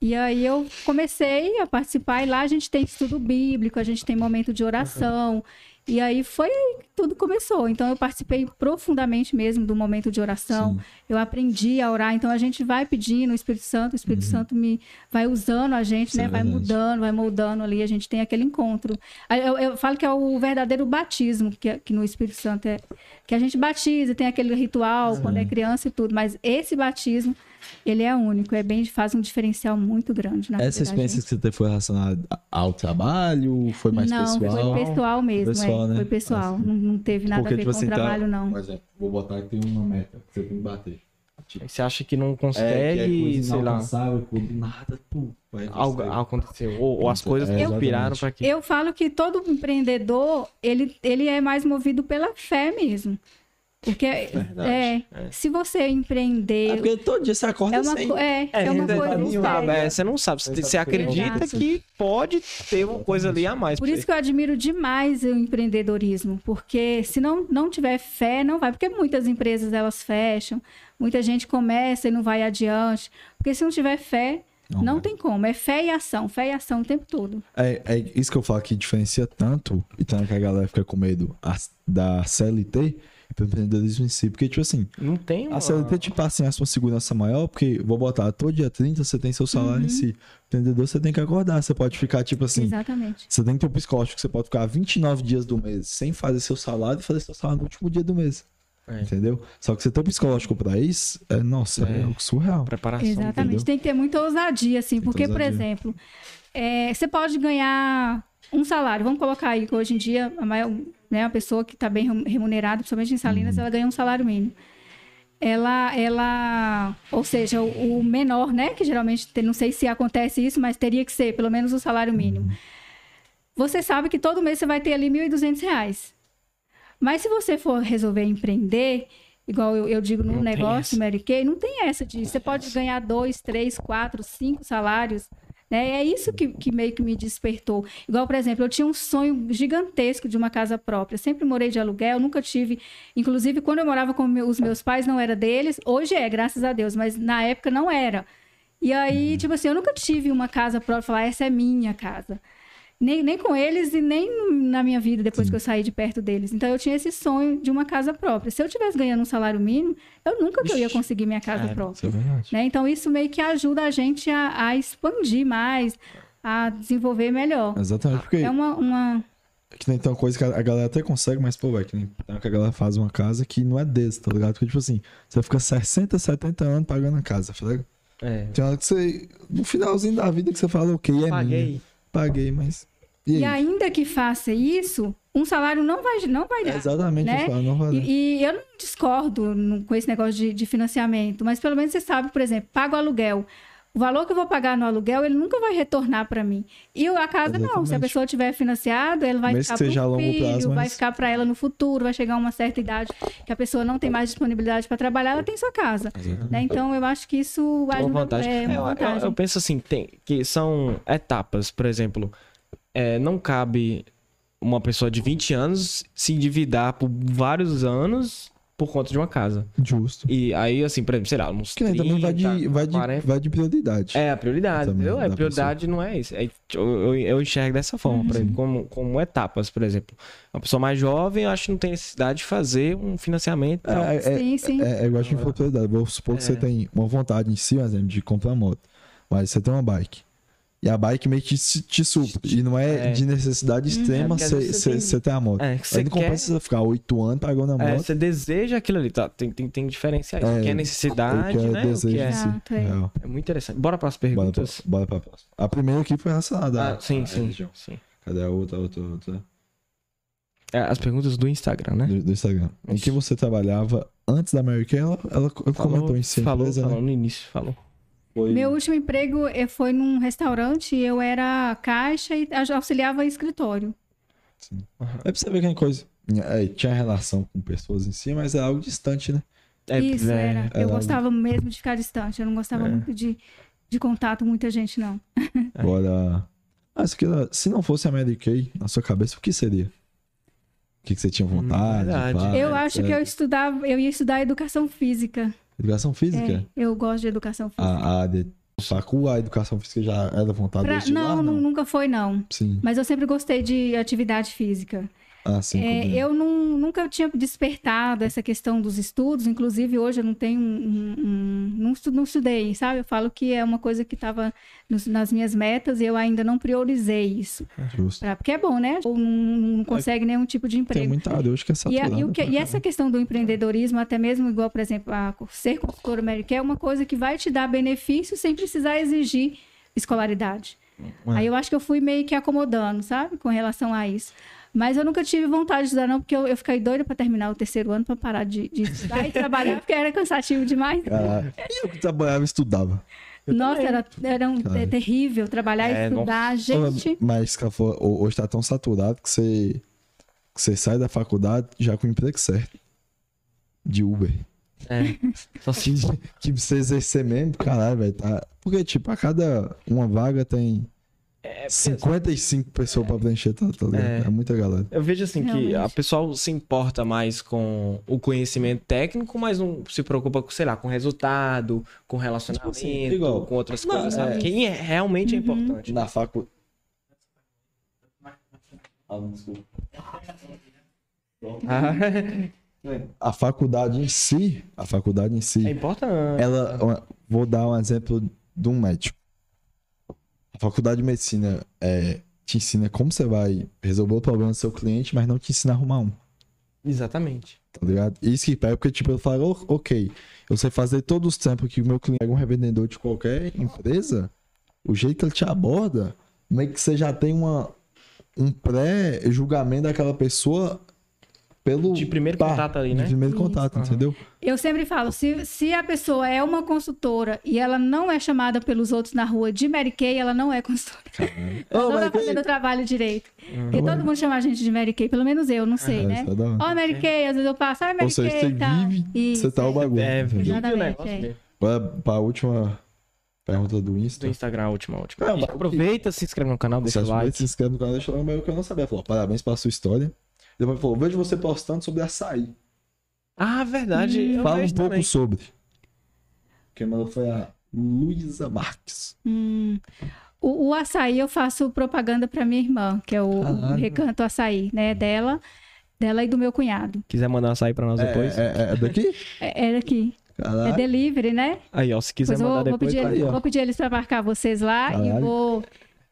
Speaker 3: E aí eu comecei a participar e lá a gente tem estudo bíblico, a gente tem momento de oração. E aí foi aí que tudo começou. Então eu participei profundamente mesmo do momento de oração.
Speaker 2: Sim.
Speaker 3: Eu aprendi a orar. Então a gente vai pedindo o Espírito Santo, o Espírito Santo me vai usando a gente,
Speaker 2: Uhum. Isso
Speaker 3: né?
Speaker 2: é
Speaker 3: vai mudando, vai moldando ali. A gente tem aquele encontro. Eu, eu falo que é o verdadeiro batismo que, que no Espírito Santo é que a gente batiza, tem aquele ritual quando é criança e tudo. Mas esse batismo ele é único. É bem faz um diferencial muito grande na
Speaker 2: Essa experiência que você teve foi relacionada ao trabalho? Foi mais
Speaker 3: não,
Speaker 2: pessoal?
Speaker 3: foi pessoal mesmo,
Speaker 2: Pessoal,
Speaker 3: é.
Speaker 2: né?
Speaker 3: Foi pessoal.
Speaker 2: Assim.
Speaker 3: Não, não teve nada
Speaker 2: Porque,
Speaker 3: a ver
Speaker 2: tipo
Speaker 3: com
Speaker 2: assim,
Speaker 3: o
Speaker 2: tá-
Speaker 3: trabalho, não.
Speaker 2: Por exemplo, vou botar que tem uma meta que você tem que bater. Tipo,
Speaker 1: Você acha que não
Speaker 2: é, que é
Speaker 1: consegue,
Speaker 2: coisa
Speaker 1: sei lá,
Speaker 2: nada, pô, vai
Speaker 1: algo
Speaker 2: acontecer.
Speaker 1: aconteceu. Ou, ou as coisas
Speaker 2: É,
Speaker 1: conspiraram pra quê?
Speaker 3: Eu falo que todo empreendedor, ele, ele é mais movido pela fé mesmo. Porque
Speaker 1: Verdade,
Speaker 3: é, se você empreender,
Speaker 2: É porque todo dia você acorda
Speaker 3: é uma,
Speaker 2: sem...
Speaker 3: é,
Speaker 1: É,
Speaker 3: é uma
Speaker 1: você
Speaker 3: coisa
Speaker 1: não sabe, é, você não sabe. Você,
Speaker 2: Você
Speaker 1: acredita que pode ter uma coisa ali a mais.
Speaker 3: Por isso que eu admiro demais o empreendedorismo, porque se não, não tiver fé, não vai. Porque muitas empresas elas fecham, muita gente começa e não vai adiante. Porque se não tiver fé,
Speaker 2: Não
Speaker 3: não, tem como. É fé e ação, fé e ação o tempo todo.
Speaker 2: É, é isso que eu falo que diferencia tanto, e tanto que a galera fica com medo a- da CLT empreendedorismo em si. Porque, tipo assim,
Speaker 1: Não tem uma...
Speaker 2: a CLT te passa assim, uma segurança maior, porque vou botar todo dia 30, você tem seu salário
Speaker 3: Uhum.
Speaker 2: em si. Empreendedor, você tem que acordar. Você pode ficar, tipo assim,
Speaker 3: Exatamente.
Speaker 2: você tem que ter um psicológico que você pode ficar 29 dias do mês sem fazer seu salário e fazer seu salário no último dia do mês.
Speaker 1: É.
Speaker 2: Entendeu? Só que você ter um psicológico pra isso, é, nossa, é,
Speaker 1: É.
Speaker 2: surreal.
Speaker 1: Preparação.
Speaker 3: Exatamente.
Speaker 2: entendeu?
Speaker 3: Tem que ter muita ousadia, assim,
Speaker 2: que
Speaker 3: porque, por exemplo, é, você pode ganhar um salário. Vamos colocar aí que hoje em dia a maior, né, a pessoa que está bem remunerada, principalmente em Salinas, ela ganha um salário mínimo. Ela, ela, ou seja, o, o menor, né, que geralmente, não sei se acontece isso, mas teria que ser pelo menos o salário mínimo. Você sabe que todo mês você vai ter ali 1.200 reais. Mas se você for resolver empreender, igual eu, eu digo no
Speaker 1: Não
Speaker 3: negócio. Mary Kay, não tem essa de você pode ganhar dois, três, quatro, cinco salários. Né? É isso que, que meio que me despertou. Igual, por exemplo, eu tinha um sonho gigantesco de uma casa própria. Sempre morei de aluguel, nunca tive. Inclusive, quando eu morava com os meus pais, não era deles. Hoje é, graças a Deus, mas na época não era. E aí, tipo assim, eu nunca tive uma casa própria, falar, essa é minha casa. Nem, nem com eles e nem na minha vida depois que eu saí de perto deles. Então eu tinha esse sonho de uma casa própria. Se eu tivesse ganhando um salário mínimo, eu nunca que eu ia
Speaker 1: Ixi,
Speaker 3: conseguir minha casa
Speaker 1: é,
Speaker 3: própria.
Speaker 2: Isso é verdade.
Speaker 3: Né? Então isso meio que ajuda a gente a, a expandir mais, a desenvolver melhor.
Speaker 2: Exatamente, porque
Speaker 3: É uma, uma...
Speaker 2: que nem tem uma coisa que a galera até consegue, mas, pô, velho, que nem tem que a galera faz uma casa que não é desse, tá ligado? Porque, tipo assim, você fica 60, 70 anos pagando a casa, tá ligado?
Speaker 1: É.
Speaker 2: Tem hora que você, no finalzinho da vida, que você fala, ok, é minha.
Speaker 1: Paguei.
Speaker 2: Paguei, mas. E,
Speaker 3: E ainda que faça isso, um salário não vai, não vai dar.
Speaker 2: Exatamente,
Speaker 3: né?
Speaker 2: eu falo, não vai dar.
Speaker 3: E, e eu não discordo no- com esse negócio de, de financiamento, mas pelo menos você sabe, por exemplo, pago aluguel. O valor que eu vou pagar no aluguel, ele nunca vai retornar para mim. E a casa não. Se a
Speaker 2: Exatamente.
Speaker 3: pessoa tiver financiado, ele vai
Speaker 2: Mesmo
Speaker 3: ficar
Speaker 2: que seja
Speaker 3: para
Speaker 2: a
Speaker 3: o
Speaker 2: longo
Speaker 3: filho,
Speaker 2: prazo,
Speaker 3: vai
Speaker 2: mas-
Speaker 3: ficar para ela no futuro, vai chegar uma certa idade que a pessoa não tem mais disponibilidade para trabalhar, ela tem sua casa. né? Então eu acho que isso
Speaker 1: Uma vantagem.
Speaker 3: é uma
Speaker 1: Eu- eu,
Speaker 3: vantagem.
Speaker 1: eu penso assim, tem, que são etapas, por exemplo, é, não cabe uma pessoa de 20 anos se endividar por vários anos por conta de uma casa.
Speaker 2: Justo.
Speaker 1: E aí, assim, por exemplo, sei lá, uns
Speaker 2: Que nem
Speaker 1: 30,
Speaker 2: também vai de, vai, de,
Speaker 1: 40.
Speaker 2: vai de prioridade.
Speaker 1: É, a prioridade,
Speaker 2: Também,
Speaker 1: entendeu? É,
Speaker 2: da
Speaker 1: prioridade não é isso. É, eu, eu, eu enxergo dessa forma, por exemplo, como, como etapas, por exemplo. Uma pessoa mais jovem, eu acho que não tem necessidade de fazer um financiamento.
Speaker 2: É, é,
Speaker 3: Sim, sim.
Speaker 2: É, é igual a gente falou prioridade. Vou supor que
Speaker 1: É.
Speaker 2: você tem uma vontade em si, por exemplo, de comprar moto. Mas você tem uma bike. E a bike meio que te, te supre. E não é,
Speaker 1: É.
Speaker 2: de necessidade
Speaker 1: É,
Speaker 2: extrema você
Speaker 1: vezes você tem-
Speaker 2: a moto.
Speaker 1: É,
Speaker 2: Aí não
Speaker 1: quer-
Speaker 2: compensa você ficar oito anos pagando a
Speaker 1: É,
Speaker 2: moto.
Speaker 1: você deseja aquilo ali, tá? Tem, tem, tem isso.
Speaker 2: É,
Speaker 1: o que é necessidade,
Speaker 2: o que é
Speaker 1: né? O que
Speaker 2: desejo
Speaker 1: é...
Speaker 2: si.
Speaker 3: É.
Speaker 1: É muito interessante. Bora para as
Speaker 2: Bora pra,
Speaker 1: perguntas.
Speaker 2: bora pra próxima. A primeira aqui foi relacionada
Speaker 1: Ah, sim,
Speaker 2: à
Speaker 1: sim, sim.
Speaker 2: Cadê a outra, outra, outra?
Speaker 1: É, as perguntas do Instagram, né?
Speaker 2: Do, do Instagram. Em que você trabalhava antes da Mary Kay? Ela, ela comentou em si,
Speaker 1: falou,
Speaker 2: empresa,
Speaker 1: falou
Speaker 2: né?
Speaker 1: no início, falou.
Speaker 2: Foi...
Speaker 3: Meu último emprego eh, foi num restaurante, eu era caixa e auxiliava escritório.
Speaker 2: É pra você ver que é coisa. É, tinha relação com pessoas em si, mas é algo distante, né?
Speaker 1: É,
Speaker 3: Isso,
Speaker 1: é,
Speaker 3: era. Eu
Speaker 2: era-
Speaker 3: gostava mesmo de ficar distante. Eu não gostava
Speaker 1: É.
Speaker 3: muito de, de contato com muita gente, não.
Speaker 2: Agora. Ah, aqui era- se não fosse a Mary Kay, na sua cabeça, o que seria? O que, que você tinha vontade?
Speaker 1: verdade.
Speaker 2: pá,
Speaker 3: eu acho que eu estudava, eu ia estudar educação física.
Speaker 2: Educação física?
Speaker 3: É, eu gosto de educação física.
Speaker 2: A, a de facu, a educação física já era vontade
Speaker 3: Pra-
Speaker 2: de
Speaker 3: não, nu- nunca foi, não.
Speaker 2: Sim.
Speaker 3: Mas eu sempre gostei de atividade física.
Speaker 2: Ah, sim.
Speaker 3: É, eu não- nunca tinha despertado essa questão dos estudos, inclusive hoje eu não tenho um, um- um- não, estu- não estudei, sabe? Eu falo que é uma coisa que estava nas minhas metas e eu ainda não priorizei isso.
Speaker 2: Justo.
Speaker 3: Pra- porque é bom, né? Ou não, não consegue nenhum tipo de
Speaker 2: Tem
Speaker 3: emprego.
Speaker 2: muita área hoje que é
Speaker 3: E, a-
Speaker 2: saturada.
Speaker 3: e o que- e essa questão do empreendedorismo, até mesmo igual, por exemplo, a ser consultora médica, é uma coisa que vai te dar benefício sem precisar exigir escolaridade.
Speaker 2: É.
Speaker 3: Aí eu acho que eu fui meio que acomodando, sabe? Com relação a isso. Mas eu nunca tive vontade de estudar, não, porque eu, eu fiquei doida para terminar o terceiro ano para parar de, de estudar e trabalhar, porque era cansativo demais.
Speaker 2: Caralho. E eu que trabalhava e estudava.
Speaker 3: Nossa, era, era um- é terrível trabalhar
Speaker 1: É,
Speaker 3: e estudar. Gente,
Speaker 2: Mas, hoje tá tão saturado que você, que você sai da faculdade já com o emprego certo. De Uber.
Speaker 1: É. Só se...
Speaker 2: Que, que você exercer mesmo, caralho, velho. Tá... Porque, tipo, a cada uma vaga tem
Speaker 1: É,
Speaker 2: 55 pessoas pra preencher, tá, tá ligado?
Speaker 1: É.
Speaker 2: É. muita galera.
Speaker 1: Eu vejo assim que
Speaker 3: Realmente.
Speaker 1: a pessoal se importa mais com o conhecimento técnico, mas não se preocupa com, sei lá, com resultado, com relacionamento,
Speaker 2: assim, igual-
Speaker 1: com outras
Speaker 2: Não,
Speaker 1: coisas, sabe?
Speaker 2: é-
Speaker 1: Quem é, realmente é
Speaker 3: Uhum.
Speaker 1: importante.
Speaker 2: Na facu... Ah, desculpa.
Speaker 1: Ah,
Speaker 2: A faculdade em si, a faculdade em si,
Speaker 1: é importante.
Speaker 2: ela, vou dar um exemplo de um médico. A faculdade de medicina é, te ensina como você vai resolver o problema do seu cliente, mas não te ensina a arrumar um,
Speaker 1: Exatamente.
Speaker 2: tá ligado? Isso que pega, porque tipo, eu falo, "Oh, ok, eu sei fazer todos os tempos que o meu cliente é um revendedor de qualquer empresa, o jeito que ele te aborda, meio que você já tem uma, um pré-julgamento daquela pessoa pelo...
Speaker 1: De primeiro
Speaker 2: pá,
Speaker 1: contato ali, né?
Speaker 2: De primeiro
Speaker 3: Isso.
Speaker 2: contato, entendeu?
Speaker 3: eu sempre falo, se, se a pessoa é uma consultora e ela não é chamada pelos outros na rua de Mary Kay, ela não é consultora. Ela
Speaker 2: Ô,
Speaker 3: não
Speaker 2: Mary
Speaker 3: tá fazendo o trabalho direito.
Speaker 1: Uhum.
Speaker 3: Porque todo mundo chama a gente de Mary Kay, pelo menos eu, não sei,
Speaker 2: É,
Speaker 3: né?
Speaker 2: é.
Speaker 3: Ó, Mary Kay, às vezes eu passo, ai, Mary
Speaker 2: Ou seja,
Speaker 3: Kay
Speaker 2: você
Speaker 3: tal.
Speaker 2: vive,
Speaker 3: Isso,
Speaker 2: você tá o
Speaker 3: é.
Speaker 2: bagulho.
Speaker 1: É, vive o negócio
Speaker 3: é.
Speaker 1: mesmo.
Speaker 2: Pra última pergunta do Insta.
Speaker 1: Do Instagram, a última, a última.
Speaker 2: Não, mas-
Speaker 1: Aproveita, se inscreve no canal, deixa o
Speaker 2: que
Speaker 1: like.
Speaker 2: se inscreve no canal, deixa lá o que eu não sabia. Falou, parabéns pela sua história. Depois falou, vejo você postando sobre açaí.
Speaker 1: Ah, verdade.
Speaker 3: Hum.
Speaker 1: eu
Speaker 2: Fala um pouco
Speaker 1: também.
Speaker 2: sobre. Quem mandou foi a Luísa Marques.
Speaker 3: Hum. O, o açaí eu faço propaganda pra minha irmã, que é o, o
Speaker 2: Caralho.
Speaker 3: Recanto Açaí, né? Dela, dela e do meu cunhado.
Speaker 1: Quiser mandar um açaí pra nós depois.
Speaker 2: É, é, é daqui?
Speaker 3: É, é daqui. É
Speaker 2: Caralho.
Speaker 3: delivery, né?
Speaker 1: Aí, ó, se quiser
Speaker 3: Pois
Speaker 1: mandar
Speaker 3: vou, vou
Speaker 1: depois.
Speaker 3: pedir,
Speaker 1: tá
Speaker 3: eles,
Speaker 1: aí, ó.
Speaker 3: vou pedir eles pra marcar vocês lá e
Speaker 2: Caralho.
Speaker 3: vou,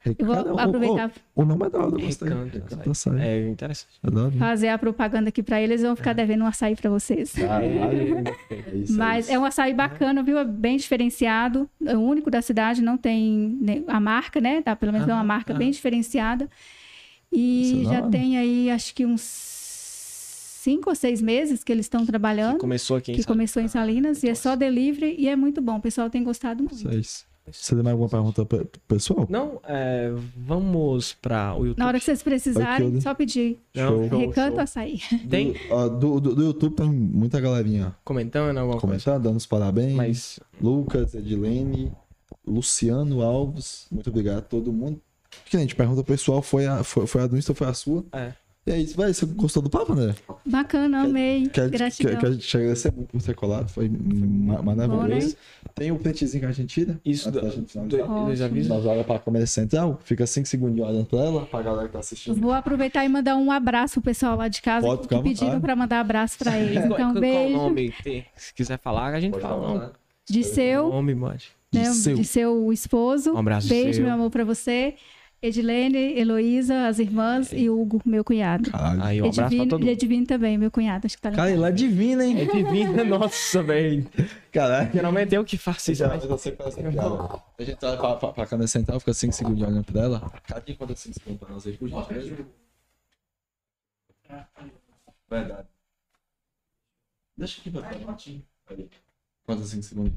Speaker 3: eu vou aproveitar
Speaker 2: O, o, o nome é da hora, eu gostei.
Speaker 1: Recanto,
Speaker 2: Recanto
Speaker 1: açaí.
Speaker 2: açaí.
Speaker 1: É interessante.
Speaker 2: Adoro.
Speaker 3: fazer a propaganda aqui pra eles. Vão ficar devendo um açaí pra vocês.
Speaker 2: Caralho. É isso,
Speaker 3: Mas
Speaker 2: isso.
Speaker 3: é um açaí bacana, viu? É bem diferenciado. É o único da cidade, não tem a marca, né? Tá, pelo menos é uma
Speaker 1: Ah,
Speaker 3: marca
Speaker 1: ah.
Speaker 3: bem diferenciada. E
Speaker 2: é
Speaker 3: já tem aí, acho que uns cinco ou seis meses que eles estão trabalhando.
Speaker 1: Começou aqui em
Speaker 3: Que
Speaker 1: Salinas.
Speaker 3: começou em Salinas e é só delivery e é muito bom. O pessoal tem gostado muito.
Speaker 2: Isso é isso. Você tem mais alguma pergunta pe- pessoal?
Speaker 1: Não, é, vamos pra o YouTube.
Speaker 3: Na hora que vocês precisarem, só pedir.
Speaker 1: Não,
Speaker 2: Show.
Speaker 3: Recanto
Speaker 1: show.
Speaker 3: açaí.
Speaker 1: Tem
Speaker 2: Do, do, do, do YouTube tem muita galerinha
Speaker 1: comentando alguma coisa.
Speaker 2: comentando, dando os parabéns.
Speaker 1: Mas
Speaker 2: Lucas, Edilene, Luciano Alves, muito obrigado a todo mundo. Que a gente pergunta pessoal, foi a, foi, foi a do Insta, foi a sua.
Speaker 1: É.
Speaker 2: E é isso, vai, você gostou do papo, André?
Speaker 3: Bacana, amei.
Speaker 2: Quer,
Speaker 3: Gratidão.
Speaker 2: quer, quer te agradecer muito por ter colado, foi ma- maravilhoso. Tem o printzinho que a gente tira.
Speaker 1: Isso,
Speaker 2: da gente
Speaker 1: dois avisos.
Speaker 2: Nós olha pra câmera central, fica 5 segundinhos olhando pra ela, pra galera que tá assistindo.
Speaker 3: Vou aproveitar e mandar um abraço pro pessoal lá de casa
Speaker 2: Pode ficar vontade.
Speaker 3: para mandar abraço para eles.
Speaker 1: Qual-
Speaker 3: Então,
Speaker 1: qual o
Speaker 3: beijo
Speaker 1: nome? Tem- Se quiser falar, a gente
Speaker 2: Pode
Speaker 1: fala.
Speaker 2: falar, né?
Speaker 3: de seu,
Speaker 1: Nome, mande.
Speaker 3: né,
Speaker 2: De seu.
Speaker 3: de seu esposo.
Speaker 1: Um abraço
Speaker 3: Beijo,
Speaker 1: seu.
Speaker 3: meu amor, para você. Edilene, Heloísa, as irmãs e Hugo, meu cunhado.
Speaker 2: Caralho.
Speaker 1: Aí, um abraço pra todo
Speaker 3: e
Speaker 1: mundo.
Speaker 3: Edivino também, meu cunhado. Acho que tá
Speaker 2: Cara, ele é divino, hein?
Speaker 1: É divino, nossa, velho.
Speaker 2: Caralho.
Speaker 1: Geralmente eu que faço isso, mas...
Speaker 2: Geralmente eu sei que essa piada. A gente olha pra, pra, pra câmera central, fica 5 segundos olhando pra ela. Cada conta 5 segundos pra nós aí, por gentileza. Verdade. Deixa aqui pra cá. Conta 5 segundos.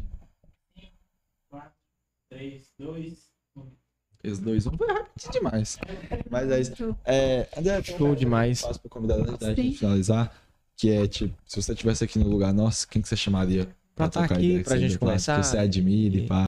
Speaker 4: 3, 2,
Speaker 2: Esses dois um foi rápido demais. Mas é isso. É, André,
Speaker 1: Show demais.
Speaker 2: Faço pra convidar antes da gente finalizar. Que é tipo, se você estivesse aqui no lugar nosso, quem que você chamaria
Speaker 1: Pra tá
Speaker 2: trocar
Speaker 1: aqui,
Speaker 2: ideia com
Speaker 1: pra gente conversar.
Speaker 2: Que você admire,
Speaker 1: E-
Speaker 2: pá.